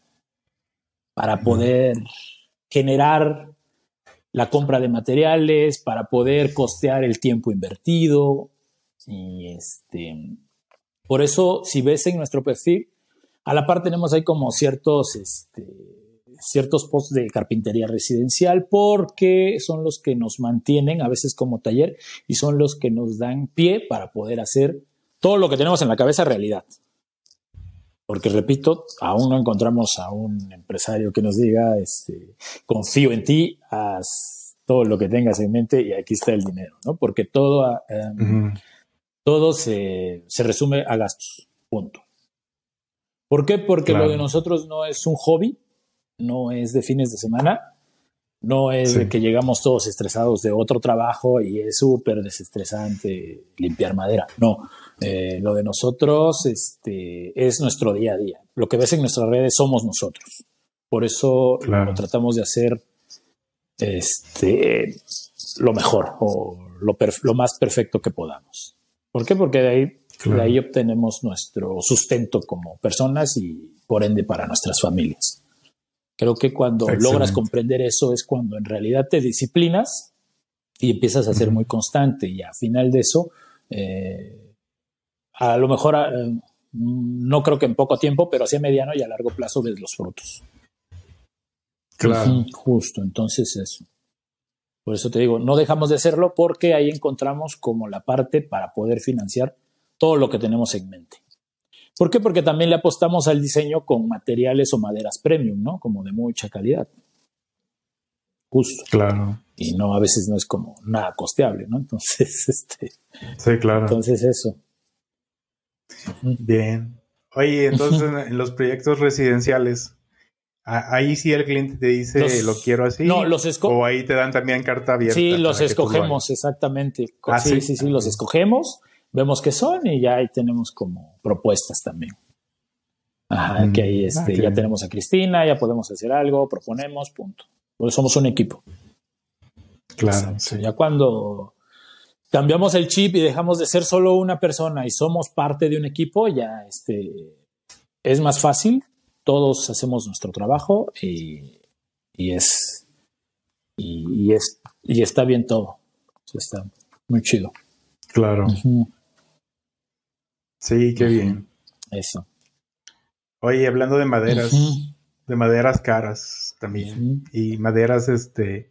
para poder generar la compra de materiales, para poder costear el tiempo invertido. Y este, por eso, si ves en nuestro perfil, a la par tenemos ahí como ciertos, este, ciertos posts de carpintería residencial porque son los que nos mantienen a veces como taller y son los que nos dan pie para poder hacer todo lo que tenemos en la cabeza realidad. Porque repito, aún no encontramos a un empresario que nos diga, este, confío en ti, haz todo lo que tengas en mente y aquí está el dinero, ¿no? Porque todo, em, todo se, resume a gastos, punto. ¿Por qué? Porque lo de nosotros no es un hobby, no es de fines de semana, no es de que llegamos todos estresados de otro trabajo y es súper desestresante limpiar madera. No, eh, lo de nosotros este, es nuestro día a día. Lo que ves en nuestras redes somos nosotros. Por eso lo tratamos de hacer este, lo mejor o lo, lo más perfecto que podamos. ¿Por qué? Porque de ahí, de ahí obtenemos nuestro sustento como personas y por ende para nuestras familias. Creo que cuando logras comprender eso es cuando en realidad te disciplinas y empiezas a ser muy constante y al final de eso, eh, a lo mejor eh, no creo que en poco tiempo, pero así a mediano y a largo plazo ves los frutos. Claro. justo, entonces eso. Por eso te digo, no dejamos de hacerlo porque ahí encontramos como la parte para poder financiar todo lo que tenemos en mente. ¿Por qué? Porque también le apostamos al diseño con materiales o maderas premium, ¿no? Como de mucha calidad. Justo. Claro. Y no, a veces no es como nada costeable, ¿no? Entonces, este. Sí, claro. Entonces, eso. Bien. Oye, entonces en los proyectos residenciales, Ahí sí el cliente te dice lo quiero así. No, los O ahí te dan también carta abierta. Sí, los escogemos, exactamente. Ah, sí, sí, sí, los escogemos, vemos qué son y ya ahí tenemos como propuestas también. Ajá, mm. que ahí ah, este, ya tenemos a Cristina, ya podemos hacer algo, proponemos, punto. Pues somos un equipo. Claro. Ya cuando cambiamos el chip y dejamos de ser solo una persona y somos parte de un equipo, ya este, es más fácil todos hacemos nuestro trabajo y, es, y, es y está bien todo. Está muy chido. Claro. Sí, qué bien. Eso. Oye, hablando de maderas, de maderas caras también. Y maderas, este,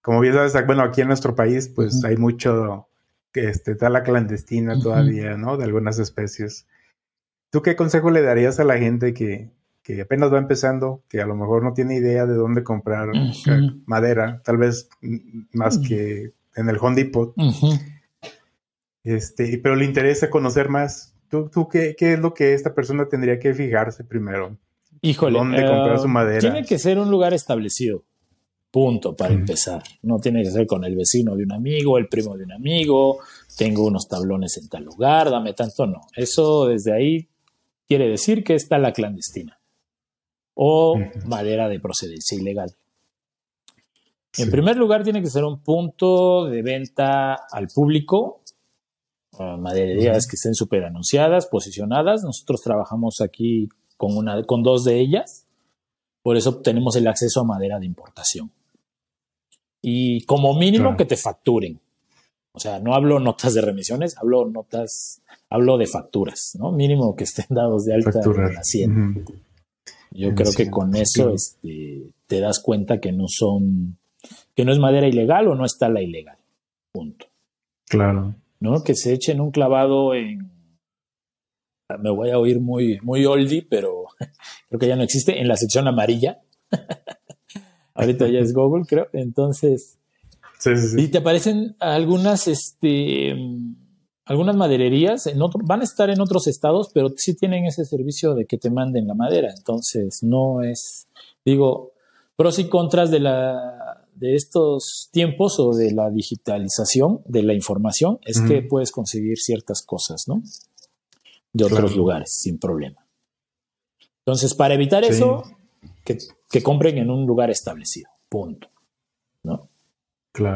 como bien sabes, bueno, aquí en nuestro país, pues hay mucho este, está la clandestina todavía, ¿no? De algunas especies. ¿Tú qué consejo le darías a la gente que, que apenas va empezando, que a lo mejor no tiene idea de dónde comprar madera, tal vez más que en el Home Depot. este, pero le interesa conocer más. ¿Tú, tú qué, es lo que esta persona tendría que fijarse primero? Híjole, ¿dónde comprar su eh, madera? Tiene que ser un lugar establecido. Punto, para empezar. No tiene que ser con el vecino de un amigo, el primo de un amigo, tengo unos tablones en tal lugar, dame tanto, no. Eso desde ahí quiere decir que está la clandestina o madera de procedencia ilegal. En primer lugar, tiene que ser un punto de venta al público, madererías que estén súper anunciadas, posicionadas. Nosotros trabajamos aquí con, una, con dos de ellas, por eso tenemos el acceso a madera de importación. Y como mínimo que te facturen. O sea, no hablo notas de remisiones, hablo notas, hablo de facturas, ¿no? Mínimo que estén dados de alta en la yo creo que con eso este, te das cuenta que no son, que no es madera ilegal o no está la ilegal. Punto. Claro. ¿No? Que se echen un clavado en. Me voy a oír muy, muy oldie, pero creo que ya no existe, en la sección amarilla. Ahorita ya es Google, creo. Entonces. Sí, sí, sí. Y te aparecen algunas, este algunas madererías en otro, van a estar en otros estados, pero sí tienen ese servicio de que te manden la madera. Entonces, no es, digo, pros y contras de la de estos tiempos o de la digitalización de la información es que puedes conseguir ciertas cosas, ¿no? De otros lugares sin problema. Entonces, para evitar eso, que, que compren en un lugar establecido. Punto. ¿No?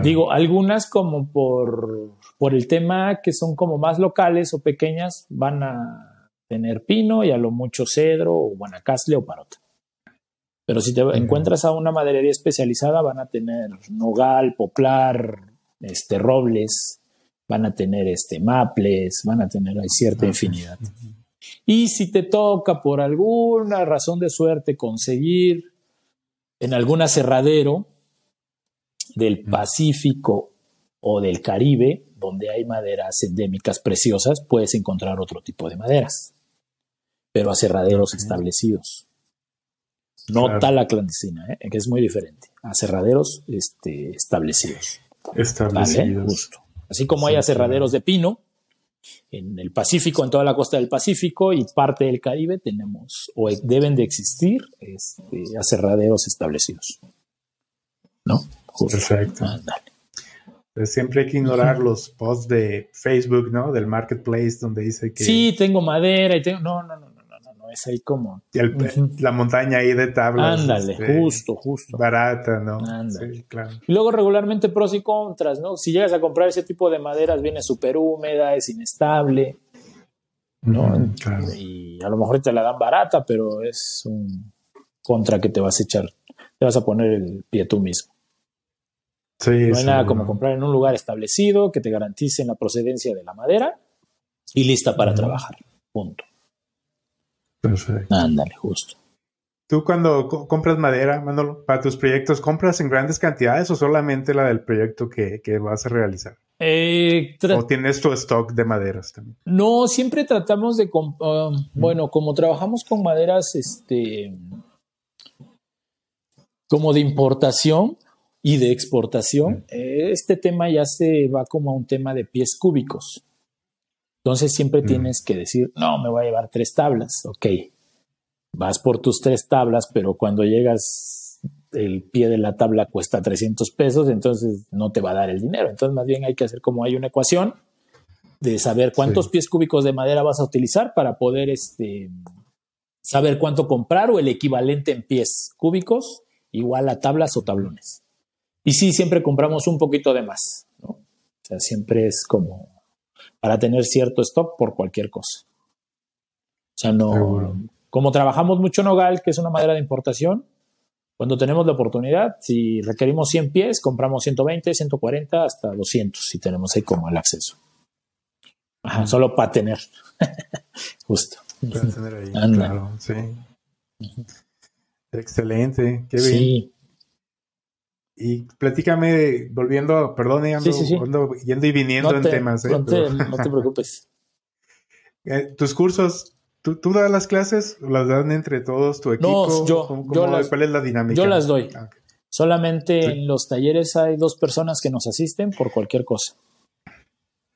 Digo, algunas como por, por el tema que son como más locales o pequeñas van a tener pino y a lo mucho cedro o guanacaste o parota. Pero si te encuentras a una maderería especializada van a tener nogal, poplar, este robles, van a tener este maples, van a tener hay cierta infinidad. Y si te toca por alguna razón de suerte conseguir en algún aserradero, del Pacífico o del Caribe, donde hay maderas endémicas preciosas, puedes encontrar otro tipo de maderas, pero aserraderos establecidos. No tal la clandestina, ¿eh? que es muy diferente. Aserraderos este, establecidos. Establecidos. Justo. Así como hay aserraderos de pino en el Pacífico, en toda la costa del Pacífico y parte del Caribe, tenemos o deben de existir este, aserraderos establecidos. ¿No? Perfecto. Pues siempre hay que ignorar los posts de Facebook, ¿no? Del marketplace donde dice que. Sí, tengo madera y tengo. No, no, no, es ahí como. La montaña ahí de tablas. Ándale, este, justo, justo. Barata, ¿no? Ándale. Sí, claro. Y luego regularmente pros y contras, ¿no? Si llegas a comprar ese tipo de maderas, viene súper húmeda, es inestable, ¿no? claro. Y a lo mejor te la dan barata, pero es un contra que te vas a echar. Te vas a poner el pie tú mismo no hay nada como comprar en un lugar establecido que te garantice la procedencia de la madera y lista para trabajar. Punto. Perfecto. Ándale, justo. ¿Tú cuando compras madera, Manolo, para tus proyectos, compras en grandes cantidades o solamente la del proyecto que, vas a realizar? Eh, ¿O tienes tu stock de maderas también? No, siempre tratamos de... Um, bueno, como trabajamos con maderas, este... Como de importación, y de exportación, este tema ya se va como a un tema de pies cúbicos. Entonces siempre tienes que decir, no, me voy a llevar tres tablas. Ok, vas por tus tres tablas, pero cuando llegas, el pie de la tabla cuesta 300 pesos, entonces no te va a dar el dinero. Entonces más bien hay que hacer como hay una ecuación de saber cuántos pies cúbicos de madera vas a utilizar para poder este, saber cuánto comprar o el equivalente en pies cúbicos igual a tablas o tablones. Y sí, siempre compramos un poquito de más, ¿no? O sea, siempre es como para tener cierto stock por cualquier cosa. O sea, no. Como trabajamos mucho nogal, que es una madera de importación, cuando tenemos la oportunidad, si requerimos 100 pies, compramos 120, 140, hasta 200, si tenemos ahí como el acceso. Ajá, solo para tener. Justo. Para tener ahí, claro, sí. Excelente, qué bien. Sí. Y platícame, volviendo, perdón, ando, yendo y viniendo en temas. ¿eh? No, te, no, te, preocupes. Eh, ¿Tus cursos, ¿tú, ¿tú, das las clases? ¿Las dan entre todos tu equipo? No, yo, ¿Cuál es la dinámica? Yo las doy. Ah, Solamente en los talleres hay dos personas que nos asisten por cualquier cosa.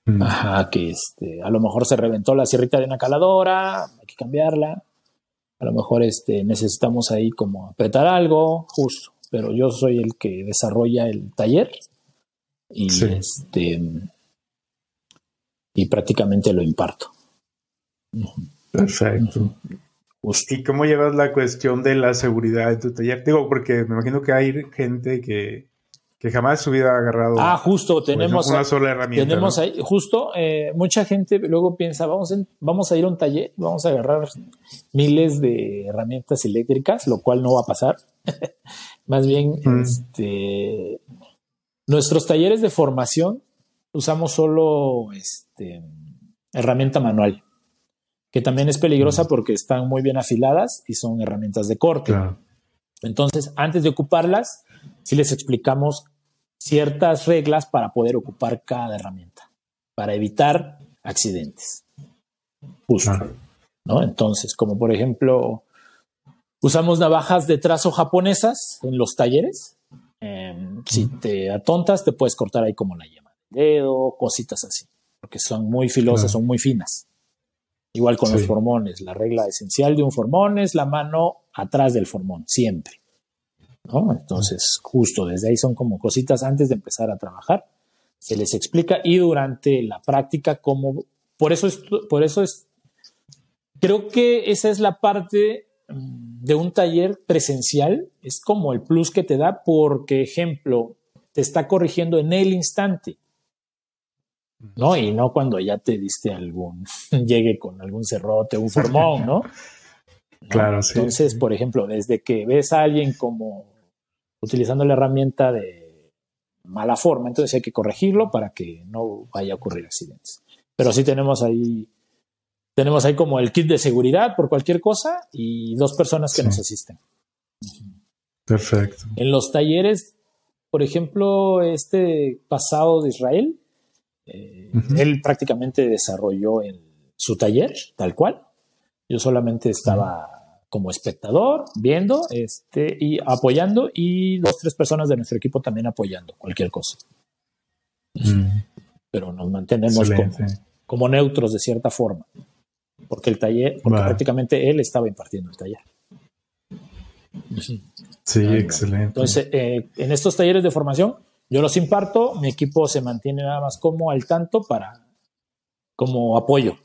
Mm. Ajá, que este, a lo mejor se reventó la sierrita de una caladora, hay que cambiarla. A lo mejor este, necesitamos ahí como apretar algo, justo pero yo soy el que desarrolla el taller y este y prácticamente lo imparto. Perfecto. ¿Y cómo llevas la cuestión de la seguridad de tu taller? Digo, porque me imagino que hay gente que, que jamás su vida ha agarrado. Ah, justo, tenemos una sola herramienta. Tenemos ahí, justo, eh, mucha gente luego piensa, vamos, vamos a ir a un taller, vamos a agarrar miles de herramientas eléctricas, lo cual no va a pasar. Más bien, este, nuestros talleres de formación usamos solo este, herramienta manual, que también es peligrosa porque están muy bien afiladas y son herramientas de corte. Entonces, antes de ocuparlas, sí les explicamos ciertas reglas para poder ocupar cada herramienta, para evitar accidentes. Justo. ¿no? Entonces, como por ejemplo, Usamos navajas de trazo japonesas en los talleres. Em, si te atontas, te puedes cortar ahí como la yema del dedo, cositas así. porque son muy filosas, son muy finas. Igual con los formones, la regla esencial de un formón es la mano atrás del formón, siempre. ¿no? Entonces, justo desde ahí son como cositas antes de empezar a trabajar. Se les explica y durante la práctica cómo... Por eso es, por eso es creo que esa es la parte de un taller presencial, es como el plus que te da porque, ejemplo, te está corrigiendo en el instante. ¿no? Y no cuando ya te diste algún, llegue con algún cerrote, un formón, ¿no? Claro, sí. Entonces, por ejemplo, desde que ves a alguien como utilizando la herramienta de mala forma, entonces hay que corregirlo para que no vaya a ocurrir accidentes. Pero sí tenemos ahí, tenemos ahí como el kit de seguridad por cualquier cosa y dos personas que nos asisten. Perfecto. En los talleres, por ejemplo, este pasado de Israel, eh, él prácticamente desarrolló en su taller, tal cual. Yo solamente estaba como espectador, viendo este, y apoyando, y dos, tres personas de nuestro equipo también apoyando cualquier cosa. Pero nos mantenemos como, neutros de cierta forma, porque el taller, porque prácticamente él estaba impartiendo el taller. Sí, excelente. Entonces, eh, en estos talleres de formación, yo los imparto, mi equipo se mantiene nada más como al tanto para como apoyo.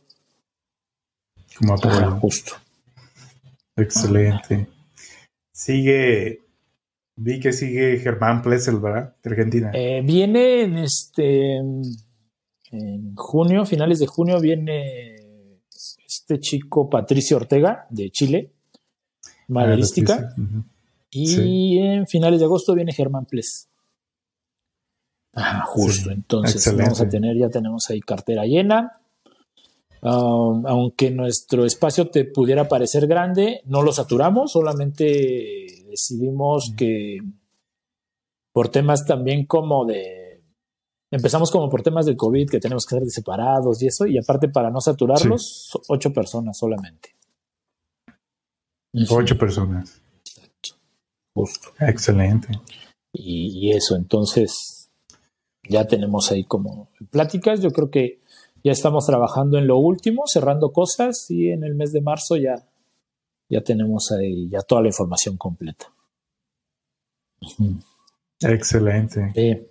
Como apoyo. justo. Excelente. Sigue, vi que sigue Germán Plessel, ¿verdad? De Argentina. Eh, viene en este, en junio, finales de junio, viene este chico Patricio Ortega de Chile, maderística. Ah, y en finales de agosto viene Germán Ples. Ah, justo. Entonces vamos a tener, ya tenemos ahí cartera llena. Um, aunque nuestro espacio te pudiera parecer grande, no lo saturamos, solamente decidimos que por temas también como de... Empezamos como por temas del COVID, que tenemos que ser separados y eso, y aparte para no saturarlos, ocho personas solamente. Ocho personas. Justo. Excelente. y eso, entonces ya tenemos ahí como pláticas. Yo creo que ya estamos trabajando en lo último, cerrando cosas y en el mes de marzo ya, ya tenemos ahí ya toda la información completa. Excelente. Sí.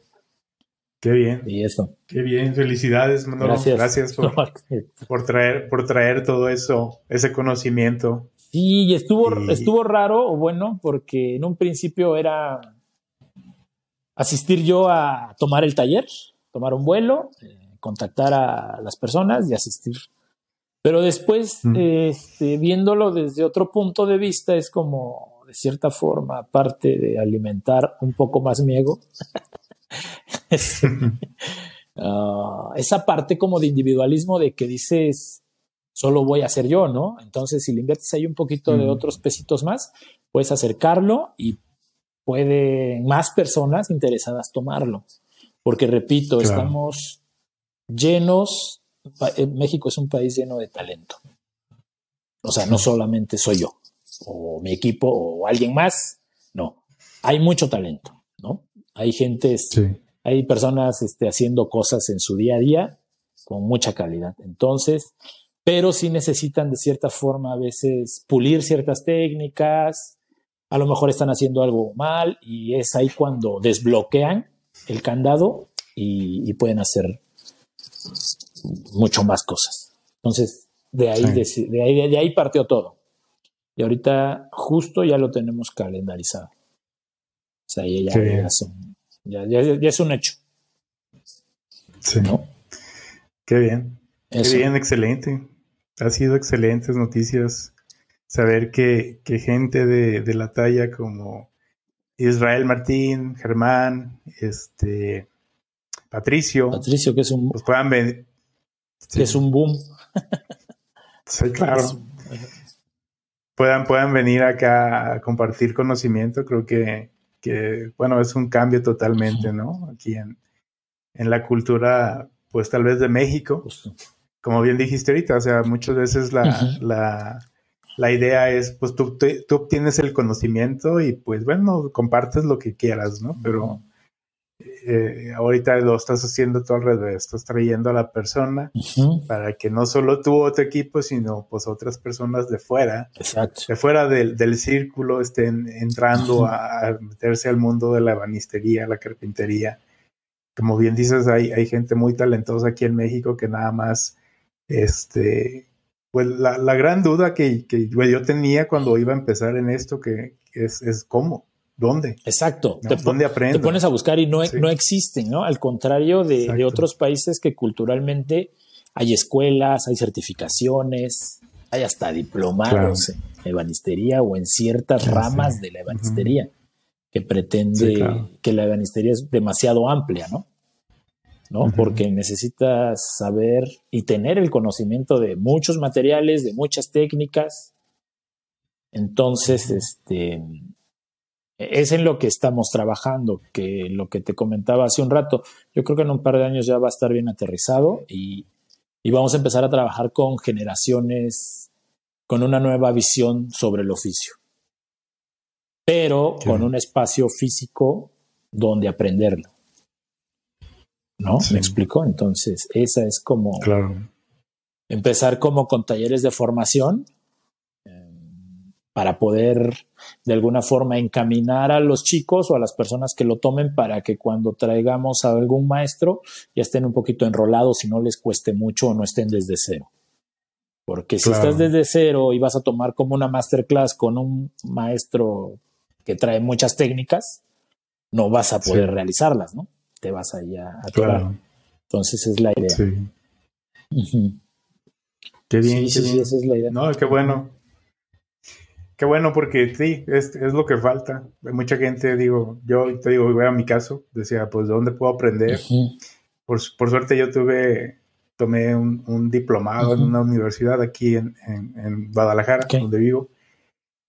Qué bien. Y eso. Qué bien. Felicidades, Manolo. Gracias, Gracias por, por, traer, por traer todo eso, ese conocimiento. Sí, estuvo, estuvo raro o bueno, porque en un principio era asistir yo a tomar el taller, tomar un vuelo, eh, contactar a las personas y asistir. Pero después, este, viéndolo desde otro punto de vista, es como, de cierta forma, aparte de alimentar un poco más mi ego, ah, esa parte como de individualismo de que dices, solo voy a hacer yo, ¿no? Entonces, si le inviertes ahí un poquito de otros pesitos más, puedes acercarlo y pueden más personas interesadas tomarlo. Porque repito, estamos llenos, eh, México es un país lleno de talento. O sea, no solamente soy yo, o mi equipo, o alguien más, no. Hay mucho talento, ¿no? Hay gente, hay personas este, haciendo cosas en su día a día con mucha calidad. Entonces, pero sí necesitan de cierta forma a veces pulir ciertas técnicas, a lo mejor están haciendo algo mal y es ahí cuando desbloquean el candado y, pueden hacer mucho más cosas. Entonces, de ahí, de, ahí, de ahí partió todo. Y ahorita justo ya lo tenemos calendarizado. O sea, ya, ya, ya, es un hecho. Sí. ¿No? Qué bien. Qué bien, excelente. Ha sido excelentes noticias saber que, gente de, la talla como Israel Martín, Germán, este Patricio. Patricio, que es un. Pues puedan venir. Que es un boom. sí, claro. Puedan, puedan venir acá a compartir conocimiento. Creo que, que bueno, es un cambio totalmente, ¿no? Aquí en, en la cultura, pues tal vez de México. Como bien dijiste ahorita, o sea, muchas veces la, la la idea es, pues tú, tú, obtienes el conocimiento y pues bueno, compartes lo que quieras, ¿no? Pero eh, ahorita lo estás haciendo todo al revés, estás trayendo a la persona para que no solo tú o tu equipo, sino pues otras personas de fuera, de fuera del, del círculo estén entrando a, meterse al mundo de la ebanistería, la carpintería. Como bien dices, hay, hay gente muy talentosa aquí en México que nada más, este, pues la, la gran duda que, que, yo tenía cuando iba a empezar en esto, que es, es cómo. ¿Dónde? Exacto. te, ¿Dónde Te pones a buscar y no, no existen, ¿no? Al contrario de, otros países que culturalmente hay escuelas, hay certificaciones, hay hasta diplomados en ebanistería o en ciertas ramas de la ebanistería, que pretende que la ebanistería es demasiado amplia, ¿no? ¿no? Porque necesitas saber y tener el conocimiento de muchos materiales, de muchas técnicas. Entonces, este, es en lo que estamos trabajando, que lo que te comentaba hace un rato, yo creo que en un par de años ya va a estar bien aterrizado y, vamos a empezar a trabajar con generaciones con una nueva visión sobre el oficio, pero con un espacio físico donde aprenderlo. ¿No? ¿Me explico? Entonces, esa es como empezar como con talleres de formación para poder de alguna forma encaminar a los chicos o a las personas que lo tomen para que cuando traigamos a algún maestro ya estén un poquito enrolados y no les cueste mucho o no estén desde cero. Porque si estás desde cero y vas a tomar como una masterclass con un maestro que trae muchas técnicas, no vas a poder realizarlas, ¿no? Te vas ahí a, a Entonces es la idea. Sí. Qué bien, sí, sí, esa es la idea. No, qué bueno. Qué bueno, porque sí, es, es, lo que falta. Mucha gente, digo, yo te digo, voy a mi caso, decía, pues, ¿de dónde puedo aprender? por, por, suerte yo tuve, tomé un, un diplomado en una universidad aquí en, en, Guadalajara, donde vivo.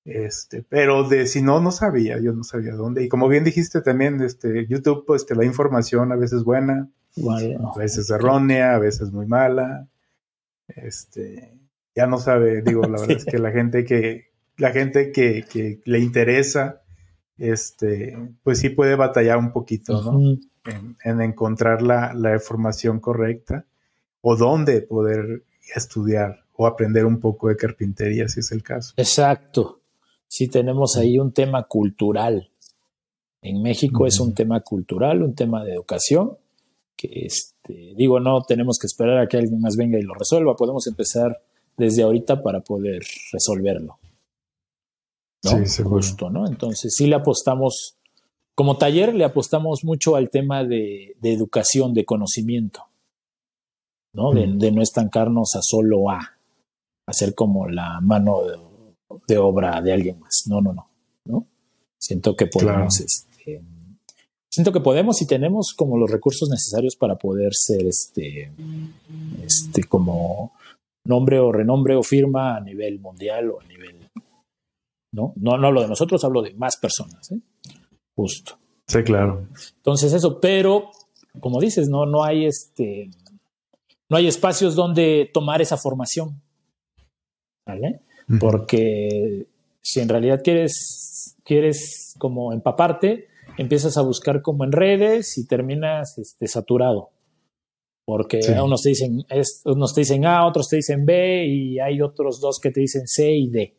Este, pero de si no, no sabía, yo no sabía dónde. Y como bien dijiste también, este, YouTube, pues te da información a veces buena, a veces errónea, a veces muy mala. Este, ya no sabe, digo, la verdad es que la gente que, la gente que, le interesa, este, pues sí puede batallar un poquito, ¿no? en, encontrar la, información correcta o dónde poder estudiar o aprender un poco de carpintería, si es el caso. Exacto. Sí tenemos ahí un tema cultural. En México es un tema cultural, un tema de educación, que este, digo, no tenemos que esperar a que alguien más venga y lo resuelva, podemos empezar desde ahorita para poder resolverlo. ¿No? Sí, Justo, ¿no? Entonces sí le apostamos, como taller le apostamos mucho al tema de, educación, de conocimiento, ¿no? De, no estancarnos a solo a hacer como la mano de, obra de alguien más. No, no, no, ¿no? Siento que podemos, este, siento que podemos y tenemos como los recursos necesarios para poder ser este, este como nombre o renombre o firma a nivel mundial o a nivel ¿no? No, no hablo de nosotros, hablo de más personas, ¿eh? Justo. Sí, claro. Entonces eso, pero como dices, no, no hay este, no hay espacios donde tomar esa formación, ¿vale? Porque si en realidad quieres, quieres como empaparte, empiezas a buscar como en redes y terminas este, saturado. Porque unos, te dicen, unos te dicen A, otros te dicen B y hay otros dos que te dicen C y D.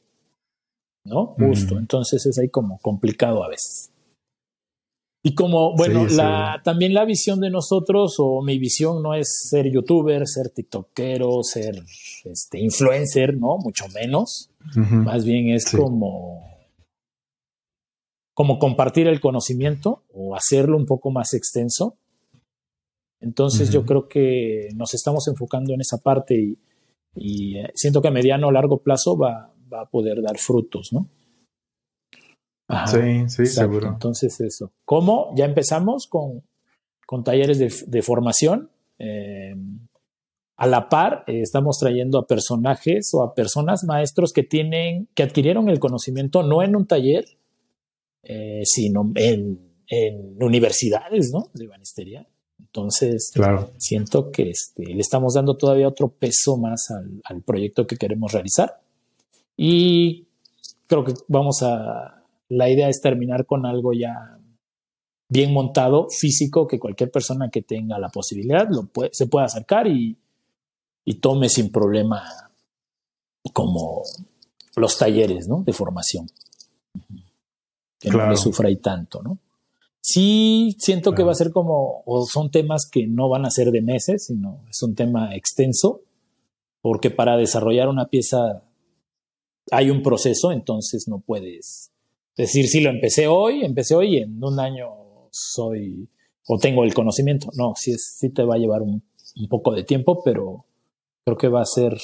¿no? Justo. Entonces es ahí como complicado a veces. Y como, bueno, la, también la visión de nosotros, o mi visión no es ser youtuber, ser tiktokero, ser este, influencer, ¿no? Mucho menos. Más bien es como, como compartir el conocimiento o hacerlo un poco más extenso. Entonces yo creo que nos estamos enfocando en esa parte y, y eh, siento que a mediano o largo plazo va, va a poder dar frutos, ¿no? sí, sí, seguro. Entonces eso. ¿Cómo? Ya empezamos con, con talleres de, formación. Eh, a la par, eh, estamos trayendo a personajes o a personas maestros que tienen, que adquirieron el conocimiento no en un taller, eh, sino en, en, universidades, ¿no? De banistería. Entonces, claro. siento que este, le estamos dando todavía otro peso más al, al proyecto que queremos realizar. Y creo que vamos a, la idea es terminar con algo ya bien montado, físico, que cualquier persona que tenga la posibilidad lo se pueda acercar y, y tome sin problema como los talleres ¿no? de formación. Que no le sufra y tanto, ¿no? Sí, siento que va a ser como, o son temas que no van a ser de meses, sino es un tema extenso, porque para desarrollar una pieza hay un proceso, entonces no puedes decir si lo empecé hoy, empecé hoy y en un año soy o tengo el conocimiento. No, sí, es, sí te va a llevar un, un poco de tiempo, pero creo que va a ser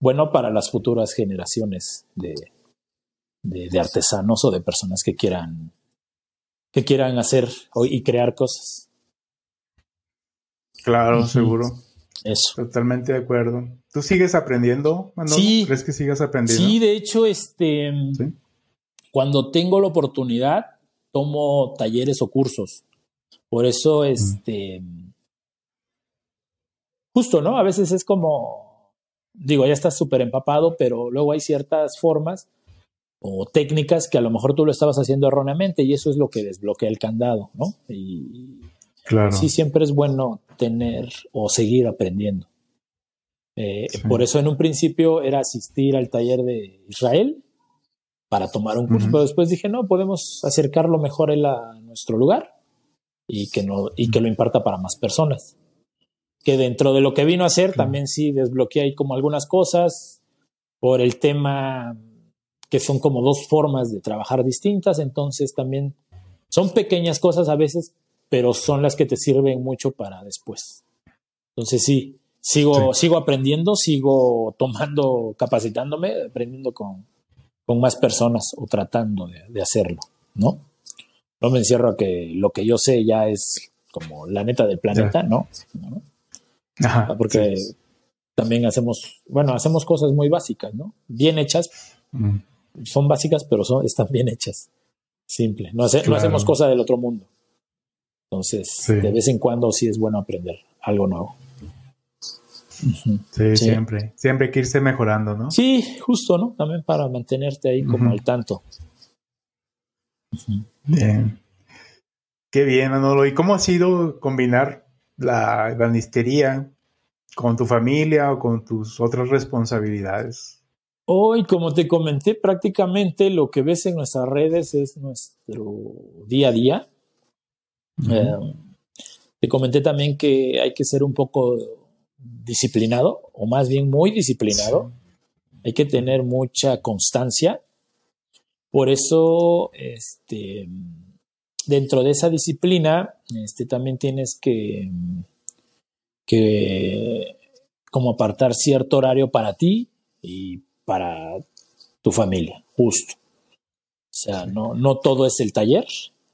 bueno para las futuras generaciones de, de, artesanos o de personas que quieran, que quieran hacer y crear cosas. Claro, seguro. Eso. Totalmente de acuerdo. ¿Tú sigues aprendiendo? Sí. ¿Crees que sigas aprendiendo? Sí, de hecho, este, cuando tengo la oportunidad, tomo talleres o cursos. Por eso, este, justo, ¿no? A veces es como, digo, ya estás súper empapado, pero luego hay ciertas formas o técnicas que a lo mejor tú lo estabas haciendo erróneamente y eso es lo que desbloquea el candado, ¿no? Y claro. sí siempre es bueno tener o seguir aprendiendo. Eh, por eso en un principio era asistir al taller de Israel para tomar un curso, pero después dije, no, podemos acercarlo mejor él a nuestro lugar y que, no, y que lo imparta para más personas que dentro de lo que vino a hacer también sí desbloqueé ahí como algunas cosas por el tema que son como dos formas de trabajar distintas, entonces también son pequeñas cosas a veces, pero son las que te sirven mucho para después. Entonces sí, sigo, sigo aprendiendo, sigo tomando, capacitándome, aprendiendo con, con más personas o tratando de, hacerlo, ¿no? No me encierro a que lo que yo sé ya es como la neta del planeta, ¿no? ¿no? Ah, porque también hacemos, bueno, hacemos cosas muy básicas, ¿no? Bien hechas. Mm. Son básicas, pero son, están bien hechas. Simple. No, hacemos cosas del otro mundo. Entonces, de vez en cuando sí es bueno aprender algo nuevo. Sí, siempre. Siempre hay que irse mejorando, ¿no? Sí, justo, ¿no? También para mantenerte ahí como al tanto. Bien. Qué bien, Manolo. ¿Y cómo ha sido combinar la banistería con tu familia o con tus otras responsabilidades? Hoy, como te comenté, prácticamente lo que ves en nuestras redes es nuestro día a día. Eh, te comenté también que hay que ser un poco disciplinado, o más bien muy disciplinado. Hay que tener mucha constancia. Por eso, este, dentro de esa disciplina, este, también tienes que, que como apartar cierto horario para ti y para tu familia, justo. O sea, no, no todo es el taller,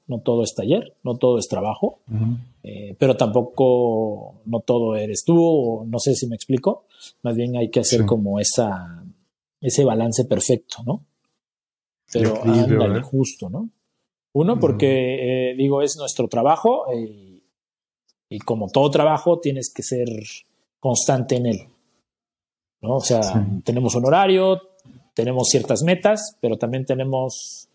no todo es taller, no todo es trabajo, eh, pero tampoco no todo eres tú, o no sé si me explico. Más bien hay que hacer como esa, ese balance perfecto, ¿no? Pero ándale, justo, ¿no? Uno, porque eh, digo, es nuestro trabajo eh, y como todo trabajo tienes que ser constante en él. ¿no? O sea, tenemos un horario, tenemos ciertas metas, pero también tenemos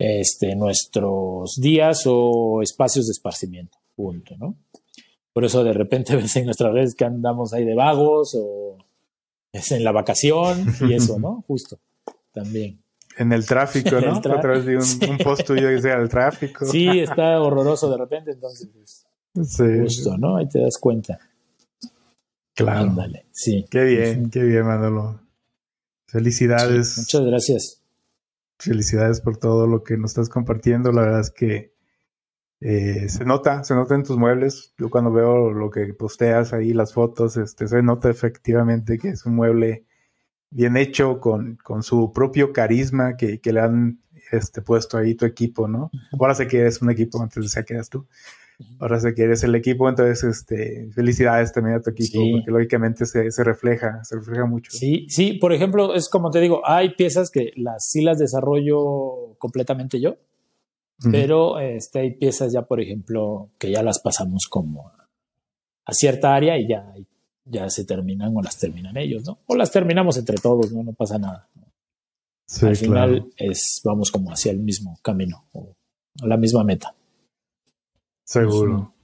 este, nuestros días o espacios de esparcimiento. Punto, ¿no? Por eso de repente ves en nuestras redes que andamos ahí de vagos o es en la vacación y eso, ¿no? Justo, también. En el tráfico, ¿no? A través de un, post tuyo que sea el tráfico. Sí, está horroroso de repente, entonces. Pues, sí. Justo, ¿no? Ahí te das cuenta. Claro. Ándale, sí. Qué bien, qué bien, Manolo. Felicidades. muchas gracias. Felicidades por todo lo que nos estás compartiendo. La verdad es que eh, se nota, se nota en tus muebles. Yo cuando veo lo que posteas ahí, las fotos, este, se nota efectivamente que es un mueble bien hecho, con, con su propio carisma que, que, le han este, puesto ahí tu equipo, ¿no? Ahora sé que eres un equipo, antes decía que eras tú. Ahora sé que eres el equipo, entonces este, felicidades también a tu equipo, porque lógicamente se, se, refleja, se refleja mucho. Sí, sí, por ejemplo, es como te digo, hay piezas que las sí las desarrollo completamente yo, pero este, hay piezas ya, por ejemplo, que ya las pasamos como a cierta área y ya ya se terminan o las terminan ellos, ¿no? O las terminamos entre todos, ¿no? No pasa nada. Al final es, vamos como hacia el mismo camino o la misma meta. Seguro.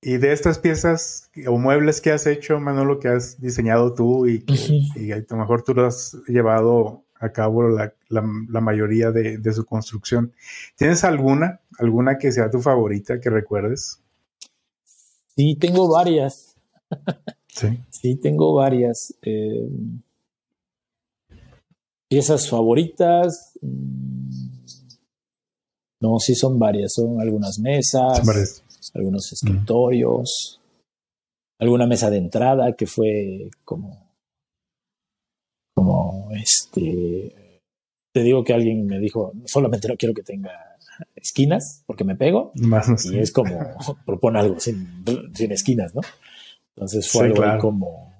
Y de estas piezas o muebles que has hecho, Manolo, que has diseñado tú y, que, a lo mejor tú lo has llevado a cabo la, mayoría de, su construcción. ¿Tienes alguna, alguna que sea tu favorita que recuerdes? Sí, tengo varias. Sí. Sí, tengo varias. Eh, piezas favoritas. Mm, no, sí son varias. Son algunas mesas. algunos escritorios. Alguna mesa de entrada que fue como como este, te digo que alguien me dijo, solamente no quiero que tenga esquinas porque me pego. y es como, propone algo sin, esquinas, ¿no? Entonces fue algo como,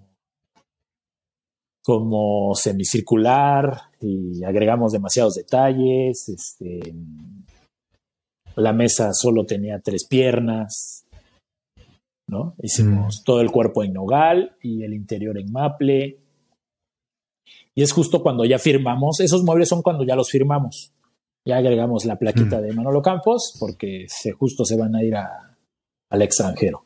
como semicircular y agregamos demasiados detalles. Este, la mesa solo tenía tres piernas, ¿no? Hicimos mm. todo el cuerpo en nogal y el interior en maple. Y es justo cuando ya firmamos, esos muebles son cuando ya los firmamos. Ya agregamos la plaquita mm. de Manolo Campos porque se, justo se van a ir al extranjero.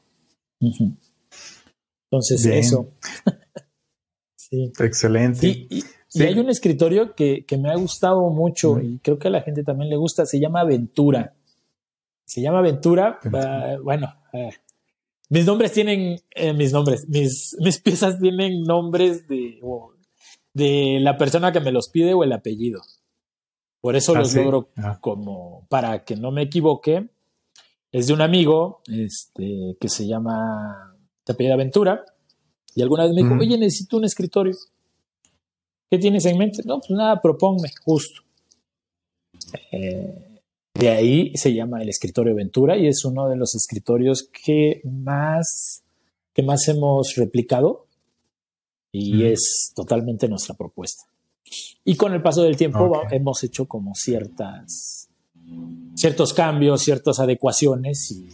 Entonces, eso. sí. Excelente. Y, hay un escritorio que, me ha gustado mucho y creo que a la gente también le gusta, se llama Aventura. Se llama Aventura. Ah, bueno, ah, mis nombres tienen, eh, mis nombres, mis, mis piezas tienen nombres de, de la persona que me los pide o el apellido. Por eso ah, los logro ah. como, para que no me equivoque, es de un amigo este, que se llama, se apellida Aventura, y alguna vez me dijo, oye, necesito un escritorio. ¿Qué tienes en mente? No, pues nada, proponme, justo. Eh, de ahí se llama el escritorio Aventura y es uno de los escritorios que más, que más hemos replicado y es totalmente nuestra propuesta. Y con el paso del tiempo hemos hecho como ciertas, ciertos cambios, ciertas adecuaciones y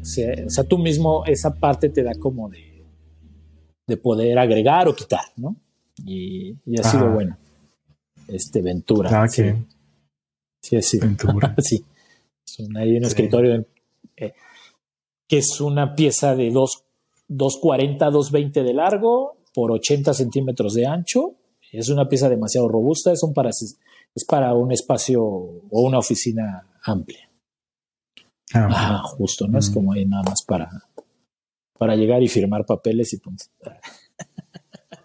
o sea, tú mismo esa parte te da como de, de poder agregar o quitar, ¿no? Y, ha sido bueno. Este Ventura. Ah, sí. Sí, sí. Ventura. sí. Es un, hay un escritorio eh, que es una pieza de dos 240, 220 de largo por 80 centímetros de ancho. Es una pieza demasiado robusta, es, un para, es para un espacio o una oficina amplia. Ah, justo, ¿no? Es mm. como ahí nada más para, para llegar y firmar papeles y punto.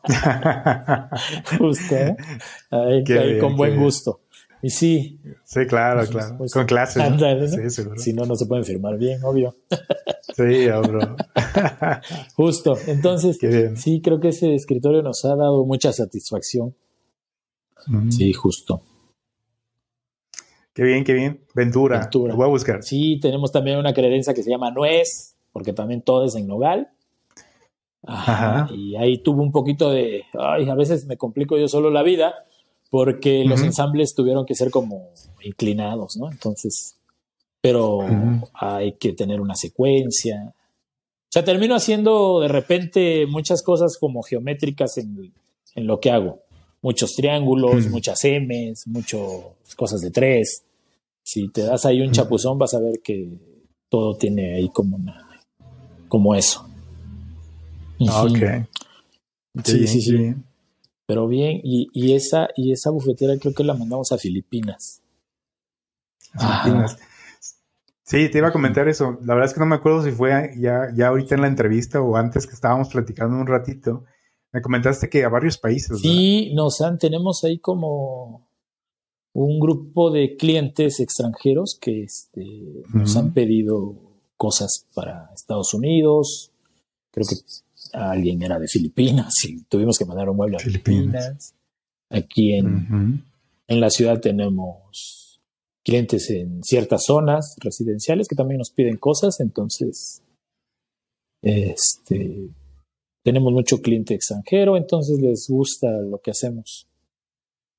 justo, ¿eh? Ahí, con buen gusto. Y sí. Sí, claro, claro. Pues, Con clases. Sí, seguro. Si no, no se pueden firmar bien, obvio. sí, obvio. Justo. Entonces, sí, creo que ese escritorio nos ha dado mucha satisfacción. Sí, justo. Qué bien, qué bien. Ventura. Ventura. Lo voy a buscar. Sí, tenemos también una credencia que se llama Nuez, porque también todo es en Nogal. Ajá. Y ahí tuvo un poquito de, ay, a veces me complico yo solo la vida, porque los ensambles tuvieron que ser como inclinados, ¿no? Entonces, pero hay que tener una secuencia. O sea, termino haciendo de repente muchas cosas como geométricas en, lo que hago. Muchos triángulos, muchas M's, muchas cosas de tres. Si te das ahí un chapuzón, vas a ver que todo tiene ahí como una, como eso. Ok. Sí, sí, sí. Pero bien, y, y, esa, y esa bufetera creo que la mandamos a Filipinas. Filipinas. Sí, te iba a comentar eso. La verdad es que no me acuerdo si fue ya, ya ahorita en la entrevista o antes que estábamos platicando un ratito. Me comentaste que a varios países. Sí, nos han, tenemos ahí como un grupo de clientes extranjeros que este, nos han pedido cosas para Estados Unidos. Creo que alguien era de Filipinas y tuvimos que mandar un mueble a Filipinas. Aquí en, en la ciudad tenemos clientes en ciertas zonas residenciales que también nos piden cosas, entonces este, tenemos mucho cliente extranjero, entonces les gusta lo que hacemos,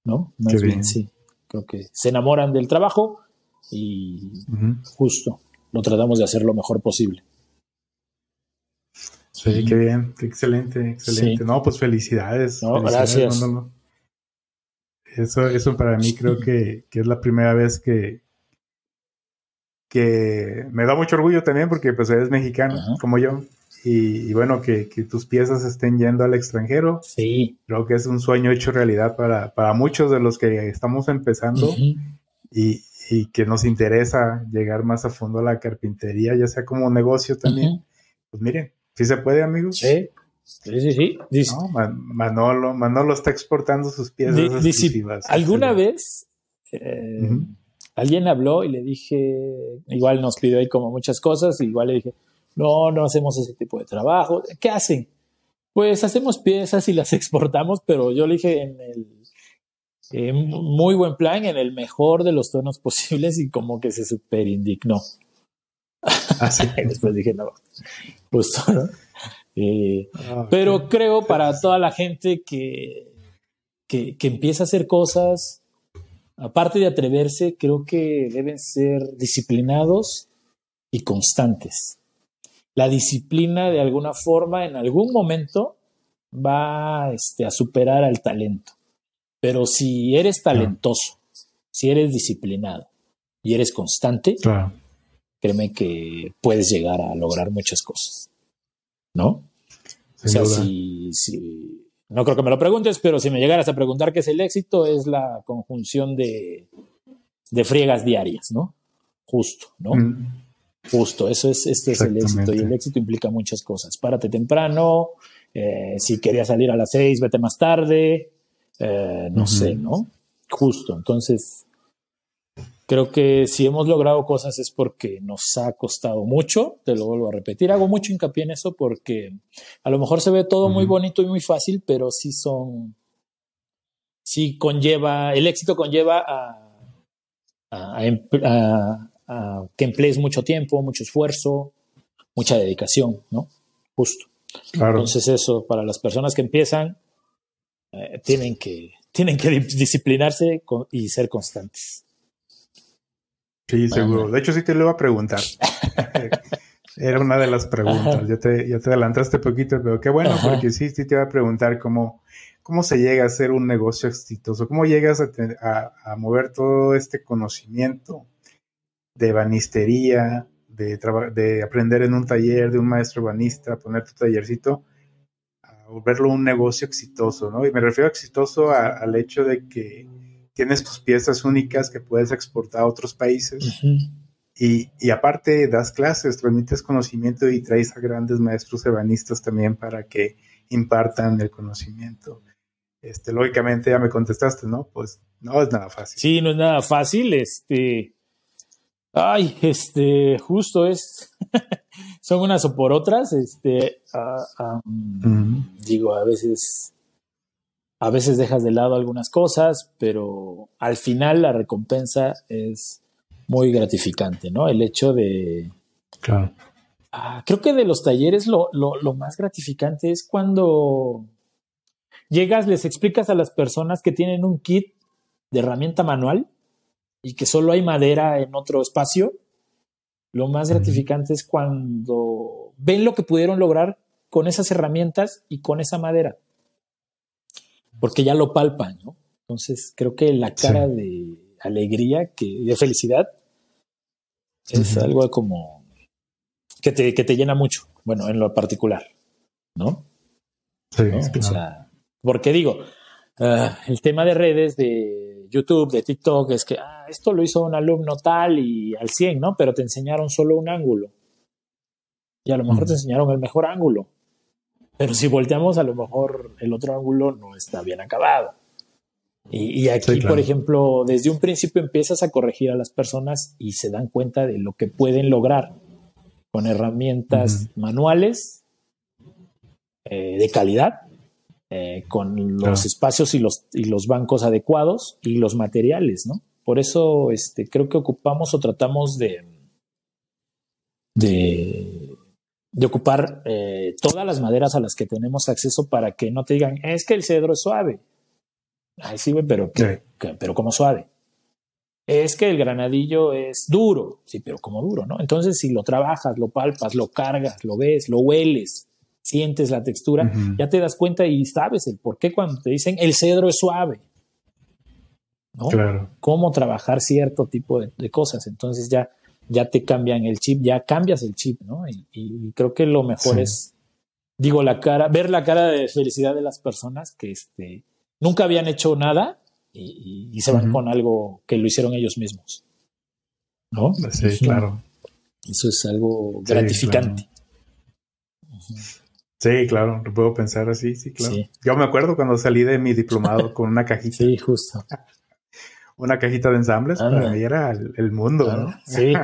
¿no? Más bien, sí. Creo que se enamoran del trabajo y justo lo tratamos de hacer lo mejor posible. Sí, qué bien, excelente, excelente. No, pues felicidades. No, gracias. Eso, eso para mí creo que, es la primera vez que, que me da mucho orgullo también porque pues eres mexicano como yo. Y, bueno, que, tus piezas estén yendo al extranjero. Sí. Creo que es un sueño hecho realidad para, para muchos de los que estamos empezando y, que nos interesa llegar más a fondo a la carpintería, ya sea como negocio también. Pues miren, si se puede, amigos. Sí. Sí, sí, Manolo, Manolo está exportando sus piezas exclusivas. ¿Alguna vez eh, alguien habló y le dije, igual nos pidió ahí como muchas cosas, igual le dije, no, no hacemos ese tipo de trabajo. ¿Qué hacen? Pues hacemos piezas y las exportamos, pero yo le dije en el muy buen plan, en el mejor de los tonos posibles y como que se super indignó. Así. Ah, después dije, no, justo, ¿no? Eh, ah, pero creo para toda la gente que, que, que, empieza a hacer cosas, aparte de atreverse, creo que deben ser disciplinados y constantes. La disciplina de alguna forma en algún momento va este, a superar al talento. Pero si eres talentoso, si eres disciplinado y eres constante, créeme que puedes llegar a lograr muchas cosas. ¿no? o sea, si, no creo que me lo preguntes, pero si me llegaras a preguntar qué es el éxito, es la conjunción de, de friegas diarias, ¿no? Justo, ¿no? Mm. Justo, eso es, este es el éxito y el éxito implica muchas cosas. Párate temprano, eh, si querías salir a las seis, vete más tarde, eh, no sé, ¿no? Justo, entonces Creo que si hemos logrado cosas es porque nos ha costado mucho, te lo vuelvo a repetir, hago mucho hincapié en eso porque a lo mejor se ve todo muy bonito y muy fácil, pero sí son, sí conlleva, el éxito conlleva a, que emplees mucho tiempo, mucho esfuerzo, mucha dedicación, ¿no? Justo. Entonces eso, para las personas que empiezan, eh, tienen, que, tienen que disciplinarse y ser constantes. Sí, seguro. De hecho, sí te lo iba a preguntar. Era una de las preguntas. Ya te, ya te adelantaste poquito, pero qué bueno, porque sí, sí te iba a preguntar cómo, cómo se llega a hacer un negocio exitoso, cómo llegas a, a, mover todo este conocimiento de banistería, de, de aprender en un taller de un maestro banista, poner tu tallercito, a volverlo un negocio exitoso, ¿no? Y me refiero a exitoso al hecho de que tienes tus piezas únicas que puedes exportar a otros países. y, y, aparte das clases, transmites conocimiento y traes a grandes maestros ebanistas también para que impartan el conocimiento. Este, lógicamente ya me contestaste, ¿no? Pues no es nada fácil. Sí, no es nada fácil. Este, ay, este, justo es, son unas o por otras. Este, ah, ah, digo, a veces a veces dejas de lado algunas cosas, pero al final la recompensa es muy gratificante, ¿no? El hecho de... Claro. Ah, creo que de los talleres lo, lo, más gratificante es cuando llegas, les explicas a las personas que tienen un kit de herramienta manual y que solo hay madera en otro espacio. Lo más gratificante es cuando ven lo que pudieron lograr con esas herramientas y con esa madera porque ya lo palpan, ¿no? Entonces creo que la cara de alegría, que, de felicidad, es algo como que te, que te llena mucho, bueno, en lo particular, ¿no? Sí, o sea, porque digo, ah, el tema de redes, de YouTube, de TikTok, es que ah, esto lo hizo un alumno tal y al 100, ¿no? Pero te enseñaron solo un ángulo. Y a lo mejor te enseñaron el mejor ángulo. Pero si volteamos, a lo mejor el otro ángulo no está bien acabado. Y, aquí, por ejemplo, desde un principio empiezas a corregir a las personas y se dan cuenta de lo que pueden lograr con herramientas manuales eh, de calidad, eh, con los espacios y los, y los bancos adecuados y los materiales, ¿no? Por eso este, creo que ocupamos o tratamos de, de de ocupar eh, todas las maderas a las que tenemos acceso para que no te digan, es que el cedro es suave. Ay, sí, pero, pero como suave. Es que el granadillo es duro. Sí, pero como duro, ¿no? Entonces, si lo trabajas, lo palpas, lo cargas, lo ves, lo hueles, sientes la textura, ya te das cuenta y sabes el por qué cuando te dicen el cedro es suave. ¿no? Claro. Cómo trabajar cierto tipo de, de cosas. Entonces ya ya te cambian el chip, ya cambias el chip, ¿no? Y, creo que lo mejor es, digo, la cara, ver la cara de felicidad de las personas que este, nunca habían hecho nada y, se van con algo que lo hicieron ellos mismos. ¿No? Sí, claro. Eso es algo gratificante. Sí, claro, lo puedo pensar así, sí, claro. Yo me acuerdo cuando salí de mi diplomado con una cajita. Sí, justo. una cajita de ensambles, para mí era el, mundo, ¿no? Sí.